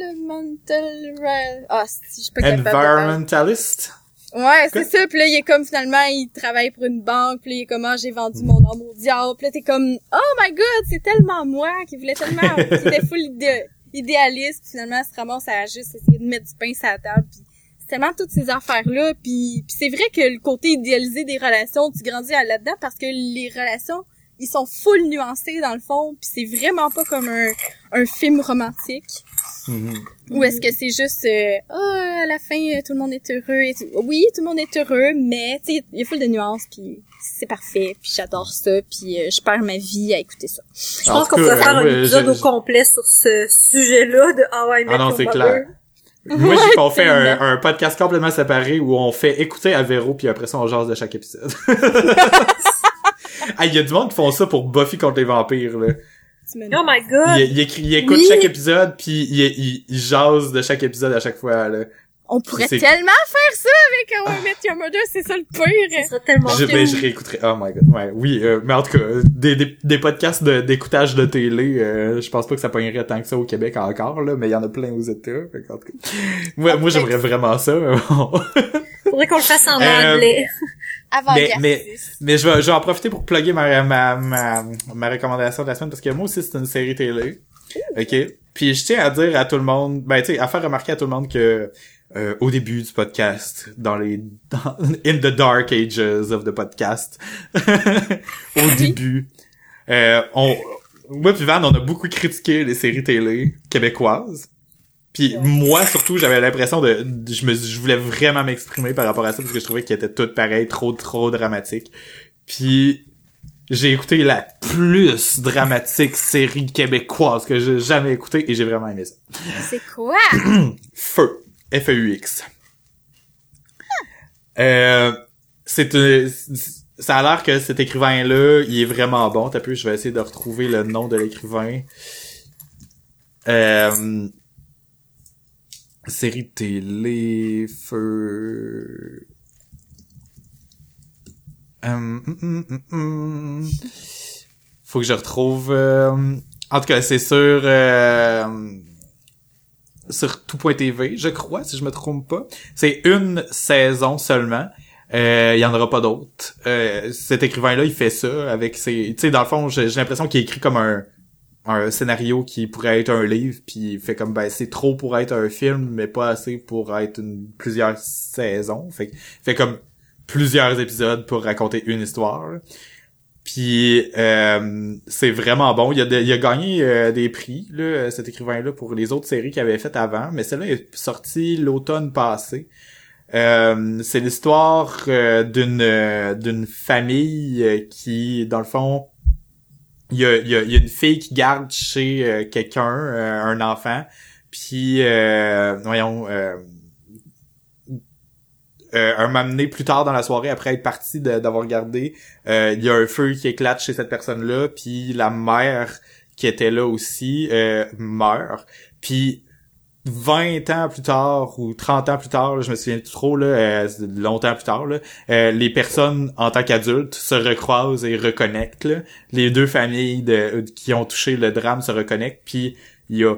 environmental... Ah, si, je parler. Environmentalist? Ouais, c'est ça. Puis là, il est comme finalement, il travaille pour une banque. Puis là, il est comme, ah, j'ai vendu mon âme au diable. Puis là, t'es comme, oh my god, c'est tellement moi qui voulait tellement, (laughs) qui était full idé- idéaliste. Puis finalement, se ramasse à juste essayer de mettre du pain sur la table. Puis c'est tellement toutes ces affaires-là. Puis, puis c'est vrai que le côté idéalisé des relations, tu grandis là-dedans parce que les relations, ils sont full nuancés dans le fond. Puis c'est vraiment pas comme un, un film romantique. Mhm. Ou est-ce que c'est juste euh, ah à la fin euh, tout le monde est heureux et tout. Oui, tout le monde est heureux, mais tu sais il y a full de nuances puis c'est parfait, puis j'adore ça, puis euh, je perds ma vie à écouter ça. Je En pense qu'on pourrait faire un ouais, épisode je- au complet sur ce sujet-là de How I Met Ah non, Your c'est Mother. clair. (laughs) Moi, j'ai qu'on fait un, un podcast complètement séparé où on fait écouter à Véro puis après ça on jase de chaque épisode. (laughs) Ah, il y a du monde qui font ça pour Buffy contre les vampires là. Oh my god! Il, il, écrit- il écoute Oui. chaque épisode, puis il, il, il jase de chaque épisode à chaque fois, là. On pourrait C'est- tellement faire ça avec How I Met Your Mother, c'est ça le Ça pire. serait tellement Je, ben, je réécouterai. Oh my god. Ouais, oui, euh, mais en tout cas, des, des, des podcasts de- d'écoutage de, télé, euh, je pense pas que ça pognerait tant que ça au Québec encore, là, mais il y en a plein aux États. Fait qu'en tout cas, moi, moi j'aimerais vraiment ça. mais bon. (laughs) Faudrait qu'on le fasse en Euh, anglais. (laughs) Avant Mais- mais- Mais je vais, je vais en profiter pour plugger ma, ma, ma, ma recommandation de la semaine parce que moi aussi c'est une série télé. OK? Puis je tiens à dire à tout le monde, ben tu sais, à faire remarquer à tout le monde que euh, au début du podcast, dans les dans, (laughs) in the dark ages of the podcast, (laughs) au début, euh, on moi puis Van, on a beaucoup critiqué les séries télé québécoises. Puis moi surtout, j'avais l'impression de, de- je me je voulais vraiment m'exprimer par rapport à ça parce que je trouvais qu'ils étaient toutes pareilles, trop trop dramatiques. Puis j'ai écouté la plus dramatique série québécoise que j'ai jamais écoutée et j'ai vraiment aimé ça. C'est quoi? (clears throat) Feu. F-E-U-X. Euh, c'est un- ça a l'air que cet écrivain-là, il est vraiment bon. T'as pu, je vais essayer de retrouver le nom de l'écrivain. Euh, série télé, feu. Euh, hum. Faut que je retrouve. euh, En tout cas, c'est sur euh, sur tout.tv, je crois, si je me trompe pas. C'est une saison seulement. Euh, Il y en aura pas d'autres. Euh, cet écrivain-là, il fait ça avec ses... Tu sais, dans le fond, j'ai l'impression qu'il écrit comme un un scénario qui pourrait être un livre, puis il fait comme, ben, c'est trop pour être un film, mais pas assez pour être une, plusieurs saisons. Fait, fait comme plusieurs épisodes pour raconter une histoire. là. Puis euh, c'est vraiment bon. Il a, il a gagné euh, des prix, là, cet écrivain-là, pour les autres séries qu'il avait faites avant, mais celle-là est sortie l'automne passé. Euh, c'est l'histoire euh, d'une euh, d'une famille qui, dans le fond, il y a, y a, y a une fille qui garde chez euh, quelqu'un, euh, un enfant, puis euh, voyons, euh, euh, un moment plus tard dans la soirée, après être parti d'avoir gardé, euh, il y a un feu qui éclate chez cette personne-là, puis la mère qui était là aussi euh, meurt. Puis 20 ans plus tard ou 30 ans plus tard, là, je me souviens trop là, euh, longtemps plus tard là, euh, les personnes en tant qu'adultes se recroisent et reconnectent. là. Les deux familles de, qui ont touché le drame se reconnectent, puis il y a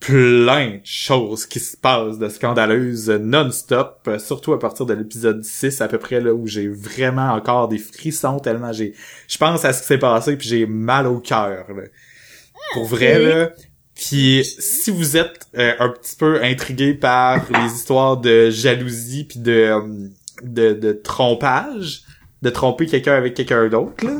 plein de choses qui se passent de scandaleuses non-stop, euh, surtout à partir de l'épisode 6 à peu près là où j'ai vraiment encore des frissons tellement j'ai je pense à ce qui s'est passé puis j'ai mal au cœur. Pour vrai là. Puis si vous êtes euh, un petit peu intrigué par les histoires de jalousie puis de, euh, de de trompage, de tromper quelqu'un avec quelqu'un d'autre là.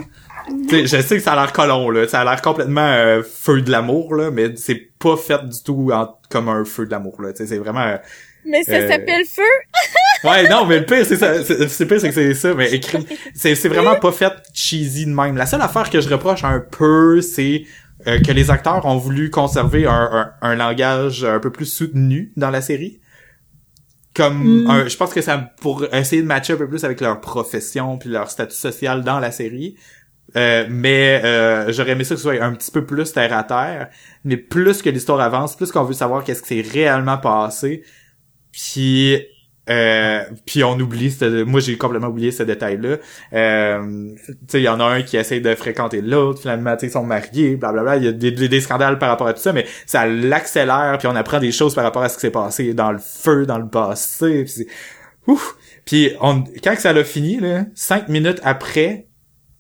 Tu sais, je sais que ça a l'air colon là, ça a l'air complètement euh, feu de l'amour là, mais c'est pas fait du tout en- comme un feu de l'amour là. C'est vraiment euh, Mais ça Euh, s'appelle feu? (laughs) Ouais, non, mais le pire, c'est ça. Le pire, c'est que c'est ça, mais écrit. C'est, c'est vraiment pas fait cheesy de même. La seule affaire que je reproche un peu, c'est euh, que les acteurs ont voulu conserver un, un, un langage un peu plus soutenu dans la série. Comme Mm. un, je pense que ça pour essayer de matcher un peu plus avec leur profession puis leur statut social dans la série. Euh, mais euh, j'aurais aimé ça que ce soit un petit peu plus terre à terre. Mais plus que l'histoire avance, plus qu'on veut savoir qu'est-ce qui s'est réellement passé. Puis euh, puis on oublie ce, moi j'ai complètement oublié ce détail là euh, tu sais il y en a un qui essaie de fréquenter l'autre finalement tu sais ils sont mariés blablabla. Il y a des, scandales par rapport à tout ça mais ça l'accélère puis on apprend des choses par rapport à ce qui s'est passé dans le feu dans le passé puis ouf! On quand ça l'a fini là cinq minutes après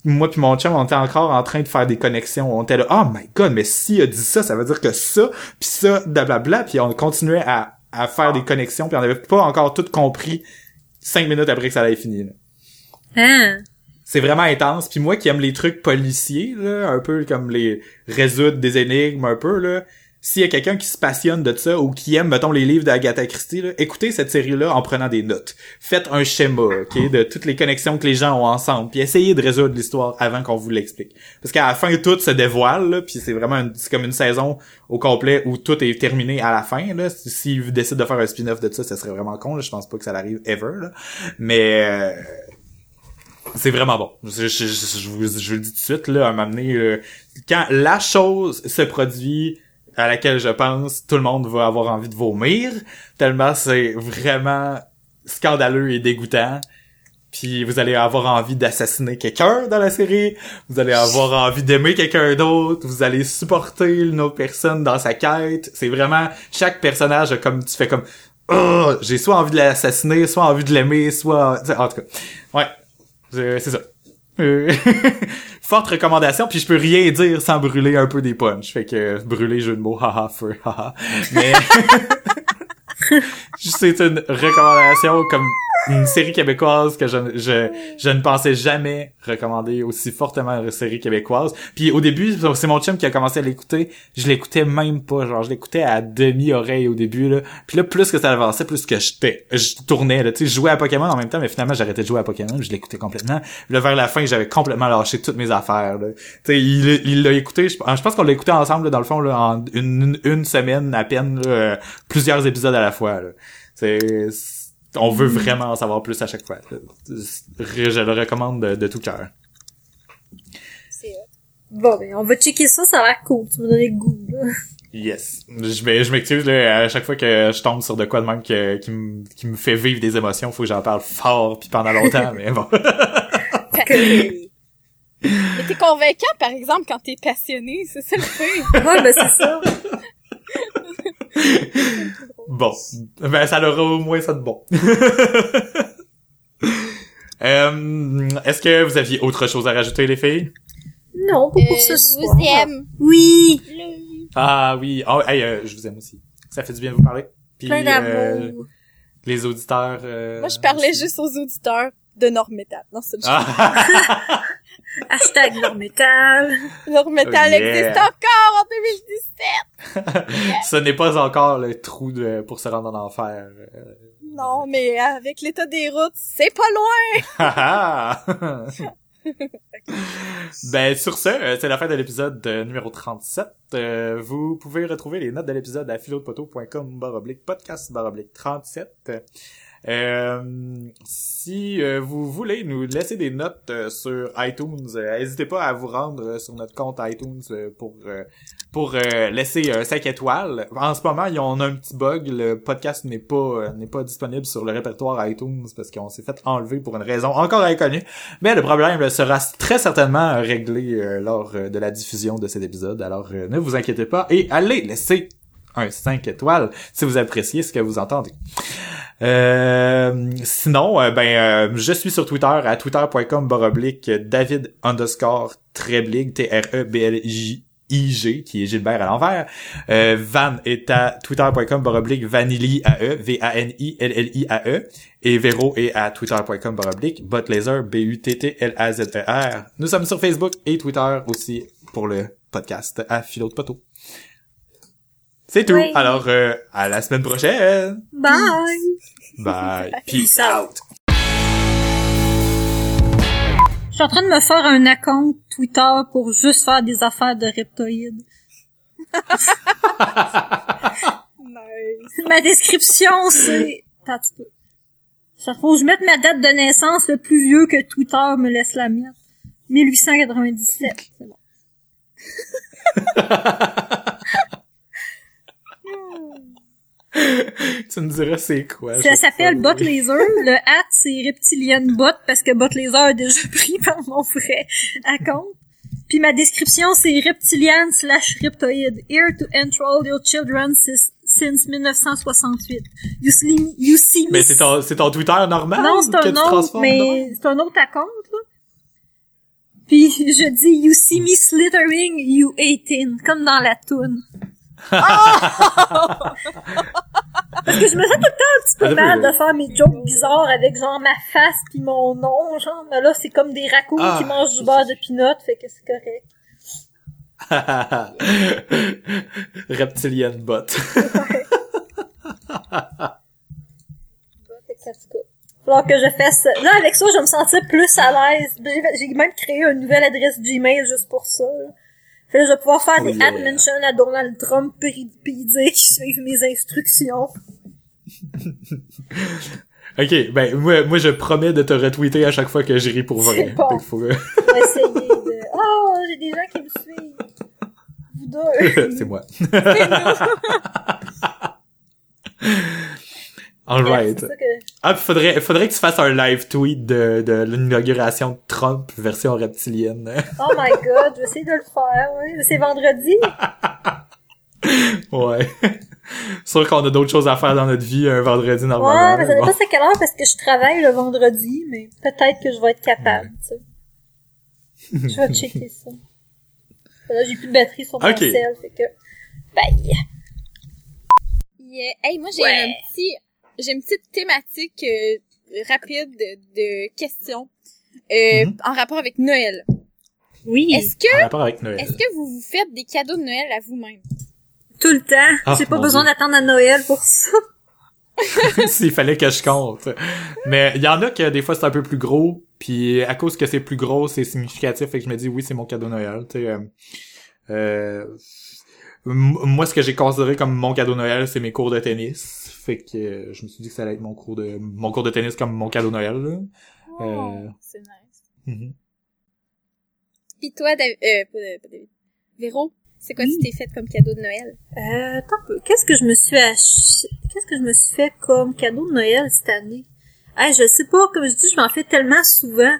moi puis mon chum on était encore en train de faire des connexions. On était là oh my god mais s'il a dit ça ça veut dire que ça puis ça blablabla puis on continuait à à faire des connexions puis on n'avait pas encore tout compris cinq minutes après que ça allait fini là. Hein? c'est vraiment intense puis moi qui aime les trucs policiers là un peu comme les résoudre des énigmes un peu là s'il y a quelqu'un qui se passionne de ça ou qui aime mettons les livres d'Agatha Christie là, écoutez cette série là en prenant des notes faites un schéma ok de toutes les connexions que les gens ont ensemble puis essayez de résoudre l'histoire avant qu'on vous l'explique parce qu'à la fin tout se dévoile là, puis c'est vraiment une- c'est comme une saison au complet où tout est terminé à la fin là Si- s'ils si décident de faire un spin-off de ça ça serait vraiment con là. je pense pas que ça arrive ever là. mais euh, C'est vraiment bon. Je, je, je, je vous, je vous le dis tout de suite, là, à m'amener, euh, quand la chose se produit à laquelle je pense, tout le monde va avoir envie de vomir, tellement c'est vraiment scandaleux et dégoûtant. Puis vous allez avoir envie d'assassiner quelqu'un dans la série, vous allez avoir envie d'aimer quelqu'un d'autre, vous allez supporter une autre personne dans sa quête. C'est vraiment chaque personnage comme tu fais comme oh, j'ai soit envie de l'assassiner, soit envie de l'aimer, soit en tout cas. Ouais. C'est c'est ça. (laughs) Forte recommandation, puis je peux rien dire sans brûler un peu des punchs. Fait que brûler jeu de mots, haha, feu, haha. Mais (laughs) (laughs) c'est une recommandation comme une série québécoise que je, je, je ne pensais jamais recommander aussi fortement une série québécoise. Puis au début, c'est mon chum qui a commencé à l'écouter. Je l'écoutais même pas. Genre, je l'écoutais à demi-oreille au début, là. Puis là, plus que ça avançait, plus que j'étais, je tournais, là. Tu sais, je jouais à Pokémon en même temps, mais finalement, j'arrêtais de jouer à Pokémon. Je l'écoutais complètement. Puis là, vers la fin, j'avais complètement lâché toutes mes affaires, là. Tu sais, il, l'a écouté. Je, pense qu'on l'a écouté ensemble, là, dans le fond, là, en une, une semaine à peine, là, plusieurs épisodes à la fois. C'est on veut vraiment en savoir plus à chaque fois. Je le recommande de, de tout cœur. C'est Bon, ben, on va checker ça, ça a l'air cool. Tu me donnes le goût, là. Yes. Je, je m'excuse, là, à chaque fois que je tombe sur de quoi de même que- qui, me, qui me fait vivre des émotions, faut que j'en parle fort puis pendant longtemps, (laughs) mais bon. Que- (laughs) Mais t'es convaincant, par exemple, quand t'es passionné, c'est ça le fait. ouais, ben, c'est ça. (laughs) Bon. Ben, ça aura au moins ça de bon. (laughs) Euh, Est-ce que vous aviez autre chose à rajouter, les filles? Non, pas Euh, pour ce je soir. vous aime. Oui. Ah oui. Oh, hey, euh, je vous aime aussi. Ça fait du bien de vous parler. Puis, Plein euh, d'amour. les auditeurs... euh, Moi, je parlais juste aux auditeurs de Normetal. Non, c'est. Ah. (laughs) Hashtag Normetal. Normetal Oh, yeah. existe encore en 2017. Ce n'est pas encore le trou de, pour se rendre en enfer. Euh, Non, mais avec l'état des routes, c'est pas loin. ah, (laughs) ah. ben sur ce, euh, c'est la fin de l'épisode numéro 37. Euh, vous pouvez retrouver les notes de l'épisode à philodepoteau.com baroblique podcast baroblique 37. Euh, si euh, vous voulez nous laisser des notes euh, sur iTunes, euh, n'hésitez pas à vous rendre euh, sur notre compte iTunes euh, pour pour laisser euh, 5 étoiles. En ce moment, ils ont un petit bug, le podcast n'est pas n'est pas disponible sur le répertoire iTunes parce qu'on s'est fait enlever pour une raison encore inconnue. Mais le problème sera très certainement réglé lors de la diffusion de cet épisode. Alors ne vous inquiétez pas et allez laisser un 5 étoiles si vous appréciez ce que vous entendez. Euh, sinon, euh, ben, euh, je suis sur Twitter à twitter.com baroblique David underscore Treblig, T-R-E-B-L-J. qui est Gilbert à l'envers. Euh, Van est à twitter.com baroblique Vanilli A-E, V-A-N-I-L-L-I-A-E. Et Véro est à twitter.com baroblique Butlaser, B-U-T-T-L-A-Z-E-R. Nous sommes sur Facebook et Twitter aussi pour le podcast à Philo de Poteau. C'est tout. Oui. Alors, euh, à la semaine prochaine. Bye. Bye. Peace out. Je suis en train de me faire un account Twitter pour juste faire des affaires de reptoïdes. Nice. Ma description, c'est... Ça faut que je mette ma date de naissance le plus vieux que Twitter me laisse la mettre. 1897. C'est bon. (laughs) (laughs) tu me diras c'est quoi. Ça s'appelle. Bot Laser. Le hat, c'est Reptilian Bot parce que Bot Laser a déjà (laughs) pris par mon vrai account. Puis ma description, c'est Reptilian slash Reptoid. Here to enthrall your children since, since 1968. You see, me- you see me Mais c'est ton, c'est ton Twitter normal Non, c'est un autre, mais c'est un autre account, là. Puis je dis You see me slithering, you 18, comme dans la toune. Parce que je me sens tout le temps un petit peu mal de faire mes jokes bizarres avec genre ma face puis mon nom, genre. Mais là, c'est comme des raccoons Ah. qui mangent du beurre de pinot, fait que c'est correct. Reptilian bot. Fait que, je fasse... Là, avec ça, je me sentais plus à l'aise. J'ai j'ai même créé une nouvelle adresse Gmail juste pour ça. là. Fait que je vais pouvoir faire des yeah. à Donald Trump puis puis dire qu'ils suivent mes instructions. (laughs) Ok, ben moi, moi je promets de te retweeter à chaque fois que je ris pour vrai. Bon. Faut essayer de... (laughs) Oh, j'ai des gens qui me suivent. Vous deux. (laughs) c'est moi. Alright. Que... Ah, puis faudrait, faudrait que tu fasses un live tweet de, de l'inauguration de Trump version reptilienne. (laughs) Oh my god, je vais essayer de le faire, oui. Mais C'est vendredi. (laughs) ouais. Sûr qu'on a d'autres choses à faire dans notre vie un vendredi Ouais, normalement. mais ça Bon. dépend c'est quelle heure parce que je travaille le vendredi, mais peut-être que je vais être capable, tu sais. Je vais checker ça. Là, j'ai plus de batterie sur mon Ok. cell, fait que... Bye! Yeah. Hey, moi, j'ai Ouais. un petit, j'ai une petite thématique euh, rapide de, de questions euh, Mhm. en rapport avec Noël. Oui! Est-ce que, En rapport avec Noël. est-ce que vous vous faites des cadeaux de Noël à vous-même? Tout le temps. Ah, j'ai pas besoin d'attendre à Noël pour ça. (laughs) S'il fallait que je compte. Mais il y en a que des fois c'est un peu plus gros, puis à cause que c'est plus gros, c'est significatif, fait que je me dis oui, c'est mon cadeau de Noël. Tu sais, euh, euh, moi, ce que j'ai considéré comme mon cadeau de Noël, c'est mes cours de tennis. Fait que euh, je me suis dit que ça allait être mon cours de mon cours de tennis comme mon cadeau de Noël. Là. Oh, Euh. c'est nice. Pis toi, euh, pas, pas David. Véro, c'est quoi Oui. tu t'es fait comme cadeau de Noël? Euh, attends un peu. Qu'est-ce que je me suis acheté? Qu'est-ce que je me suis fait comme cadeau de Noël cette année? Hey, je sais pas, comme je dis, je m'en fais tellement souvent.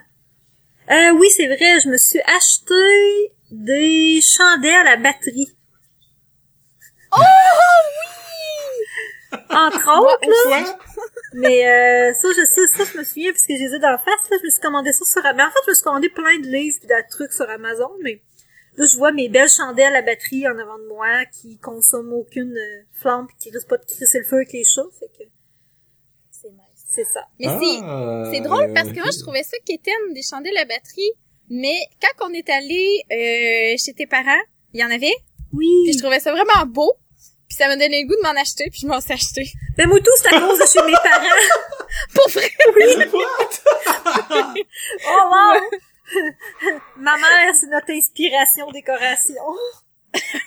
Euh, oui, c'est vrai, je me suis acheté des chandelles à batterie. Oh Entre autres, là. Mais euh, ça, je sais, ça, je me souviens, parce que j'ai les ai d'en face, là, je me suis commandé ça sur... Mais en fait, je me suis commandé plein de livres et de trucs sur Amazon, mais là, je vois mes belles chandelles à batterie en avant de moi, qui consomment aucune euh, flamme, pis qui risquent pas de crisser le feu avec les chats, fait que C'est nice. c'est ça. Mais c'est, Ah, c'est drôle parce que moi, je trouvais ça quétaine des chandelles à batterie. Mais quand on est allé euh, chez tes parents, il y en avait? Oui. Puis je trouvais ça vraiment beau. Puis ça m'a donné le goût de m'en acheter. Puis je m'en suis acheté. Ben, moi, tout, c'est à cause de chez mes (laughs) parents. Pour vrai, (laughs) What? Oh, wow! (laughs) Ma mère, c'est notre inspiration décoration.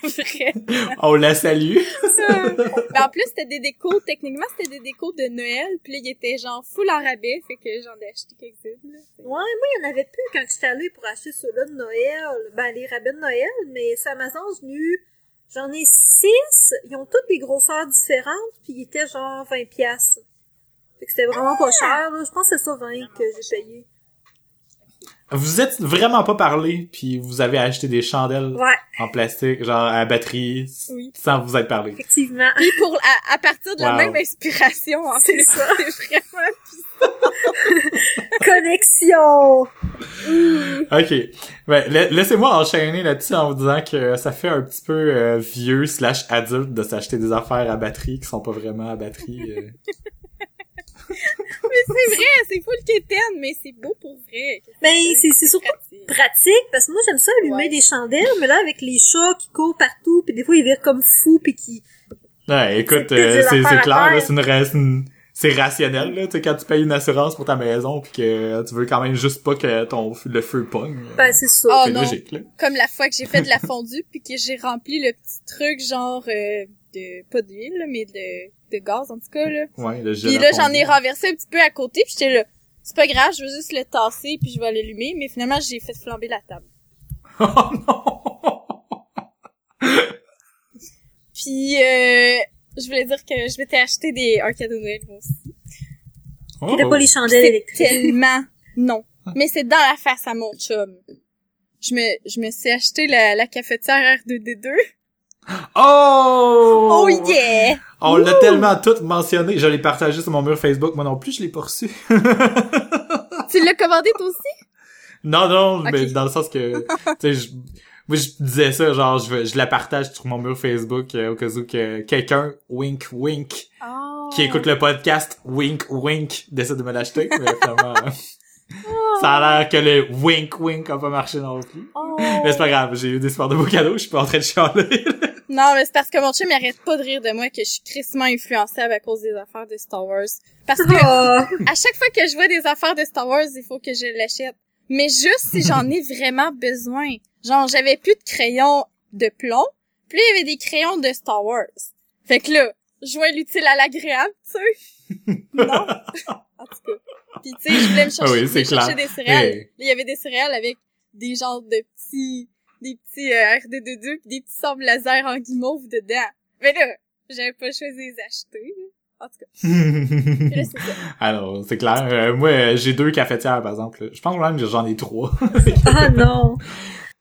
vrai. On la salue. Mais en plus, c'était des décos. Techniquement, c'était des décos de Noël. Puis là, il était genre full en rabais. Fait que j'en ai acheté quelques-unes. là. Ouais, moi, il y en avait plus quand j'étais allée pour acheter ceux-là de Noël. Ben, les rabais de Noël, mais sur Amazon, j'ai eu... J'en ai six. Ils ont toutes des grosseurs différentes, puis ils étaient genre 20 piastres. Fait que c'était vraiment pas cher, là. Je pense que c'est ça 20 que j'ai payé. Vous êtes vraiment pas parlé, puis vous avez acheté des chandelles Ouais, en plastique, genre à batterie, Oui. sans vous être parlé. effectivement. Puis pour, à, à partir de la même inspiration, en C'est plus. ça. (laughs) C'est vraiment... (laughs) Connexion! Ok. Ben, la- laissez-moi enchaîner là-dessus en vous disant que ça fait un petit peu euh, vieux slash adulte de s'acheter des affaires à batterie qui sont pas vraiment à batterie. euh. (laughs) (laughs) Mais c'est vrai, c'est full quétaine, mais c'est beau pour vrai. Mais c'est c'est surtout pratique. pratique, parce que moi, j'aime ça allumer Ouais. des chandelles, mais là, avec les chats qui courent partout, puis des fois, ils virent comme fous, puis qui... Ouais, écoute, euh, c'est clair, c'est une, c'est rationnel, là, tu sais, quand tu payes une assurance pour ta maison puis que tu veux quand même juste pas que ton le feu pogne. euh, Ben, c'est ça. Oh logique, là. Comme la fois que j'ai fait de la (laughs) fondue, puis que j'ai rempli le petit truc genre euh, de... pas d'huile, là, mais de, de gaz, en tout cas, là. Ouais, le Puis là, j'en ai renversé un petit peu à côté, puis j'étais là... C'est pas grave, je veux juste le tasser, puis je vais l'allumer. Mais finalement, j'ai fait flamber la table. (laughs) oh non! Puis, euh, je voulais dire que je m'étais acheté des, un cadeau de Noël, moi aussi. C'était Oh. pas les chandelles électriques. tellement (laughs) non. Mais c'est dans la face à mon chum. Je me, je me suis acheté la, la cafetière R2D2. Oh! Oh yeah! On l'a tellement tout mentionné. Je l'ai partagé sur mon mur Facebook. Moi non plus, je l'ai pas reçu. (laughs) Tu l'as commandé toi aussi? non, non, mais dans le sens que, tu sais, je, moi, je disais ça, genre, je, je la partage sur mon mur Facebook euh, au cas où que quelqu'un, wink, wink, Oh. qui écoute le podcast, wink, wink, décide de me l'acheter. Mais finalement, (laughs) ça a l'air que le wink, wink a pas marché non plus. Oh. Mais c'est pas grave, j'ai eu des super de beaux cadeaux, je suis pas en train de chialer. Non, mais c'est parce que mon chum il arrête pas de rire de moi que je suis crissement influençable à cause des affaires de Star Wars. Parce que Ah, à chaque fois que je vois des affaires de Star Wars, il faut que je l'achète. Mais juste si j'en ai vraiment besoin. Genre, j'avais plus de crayons de plomb, puis là, il y avait des crayons de Star Wars. Fait que là, je vois l'utile à l'agréable, tu sais. (laughs) Non. tu sais, je voulais me chercher, Ah oui, chercher des céréales. Hey. Il y avait des céréales avec des genres de petits, des petits euh, RD22 pis des petits sables laser en guimauve dedans. Mais là, j'avais pas choisi de les acheter. En tout cas, (laughs) là, ça. Alors, c'est clair. Euh, moi, euh, j'ai deux cafetières, par exemple. Je pense même que j'en ai trois. (laughs) Ah non!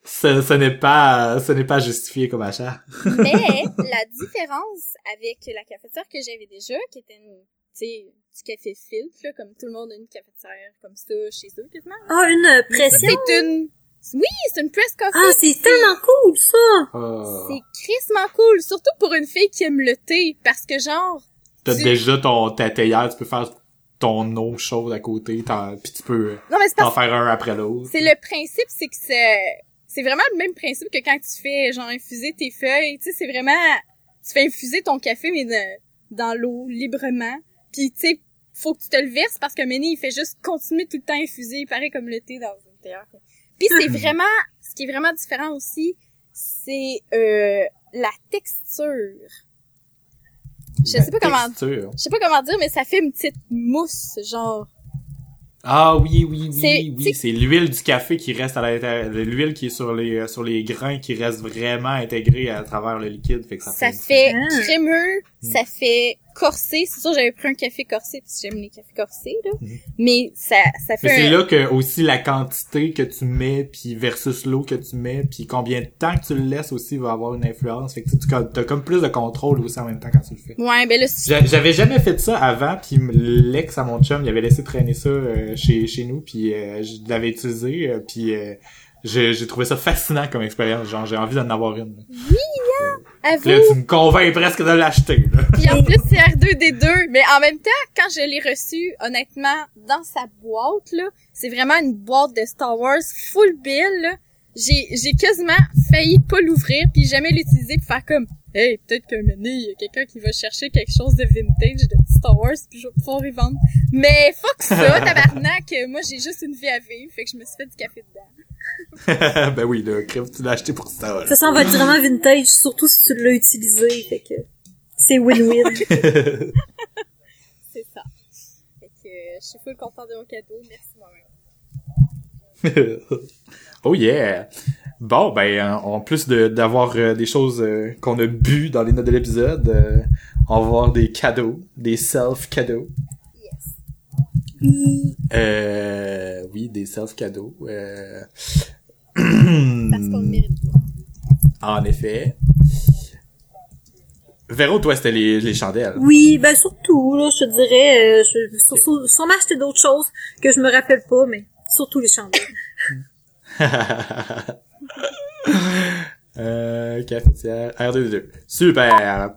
ce, ce n'est pas, ce n'est pas justifié comme achat. Mais la (laughs) différence avec la cafetière que j'avais déjà, qui était une, tu sais, du café filtre, là, comme tout le monde a une cafetière comme ça chez eux, quasiment. Ah, une Ça, pression! c'est une, oui, c'est une press coffee. Ah, c'est tellement cool, ça! Ah. C'est crissement cool, surtout pour une fille qui aime le thé, parce que genre, T'as tu- déjà ton, ta théière, tu peux faire ton eau chaude à côté, t'en- puis tu peux non mais c'est t'en faire un après l'autre. c'est le principe, c'est que c'est, c'est vraiment le même principe que quand tu fais genre infuser tes feuilles, tu sais, c'est vraiment, tu fais infuser ton café mais de- dans l'eau librement, puis tu sais, faut que tu te le verses parce que Méné il fait juste continuer tout le temps à infuser, pareil comme le thé dans une théière. Puis c'est vraiment, ce qui est vraiment différent aussi, c'est euh, la texture. Je sais pas comment je sais pas comment dire, mais ça fait une petite mousse, genre. Ah oui, oui, oui, oui. c'est- l'huile du café qui reste à l'intérieur. L'huile qui est sur les, euh, sur les grains qui reste vraiment intégrée à travers le liquide. Fait que ça, Ça fait... fait crémeux, Mm. ça fait corsé. C'est sûr, j'avais pris un café corsé, que j'aime les cafés corsés, là. Mhm. Mais ça, ça fait Mais c'est un- là que aussi la quantité que tu mets puis versus l'eau que tu mets puis combien de temps que tu le laisses aussi va avoir une influence. Fait que tu tu- t'as comme plus de contrôle aussi en même temps quand tu le fais. Ouais, ben là, J'avais jamais fait ça avant, puis l'ex à mon chum, il avait laissé traîner ça euh, chez chez nous, puis euh, je l'avais utilisé, euh, puis euh, j'ai j'ai trouvé ça fascinant comme expérience. Genre, j'ai envie d'en avoir une. avoue. Puis là, tu me convaincs presque de l'acheter. (laughs) Puis en plus, c'est R2D2. Mais en même temps, quand je l'ai reçu, honnêtement, dans sa boîte, là, c'est vraiment une boîte de Star Wars full bill, là. J'ai, j'ai quasiment failli pas l'ouvrir puis jamais l'utiliser pour faire comme, hey, peut-être qu'un moment, il y a quelqu'un qui va chercher quelque chose de vintage de Star Wars puis je vais pouvoir y vendre. Mais fuck ça, (laughs) tabarnak, moi j'ai juste une vie à vivre, fait que je me suis fait du café dedans. (laughs) ben oui, là, crève, tu l'as acheté pour ça. là. Ça s'en va être vraiment vintage, surtout si tu l'as utilisé, fait que c'est win-win. (laughs) C'est ça. Fait que euh, je suis full content de mon cadeau, merci moi-même. (laughs) oh yeah! Bon, ben, en en plus de d'avoir euh, des choses euh, qu'on a bu dans les notes de l'épisode, euh, on va avoir des cadeaux, des self-cadeaux. Euh, oui, des self-cadeaux. Euh... (clears throat) Parce qu'on le mérite en effet. Véro, toi, c'était les, les chandelles. Oui, ben surtout, là, je te dirais, euh, je, surtout, sûrement acheter d'autres choses que je me rappelle pas, mais surtout les chandelles. (laughs) euh, cafetière, R2D2. Super!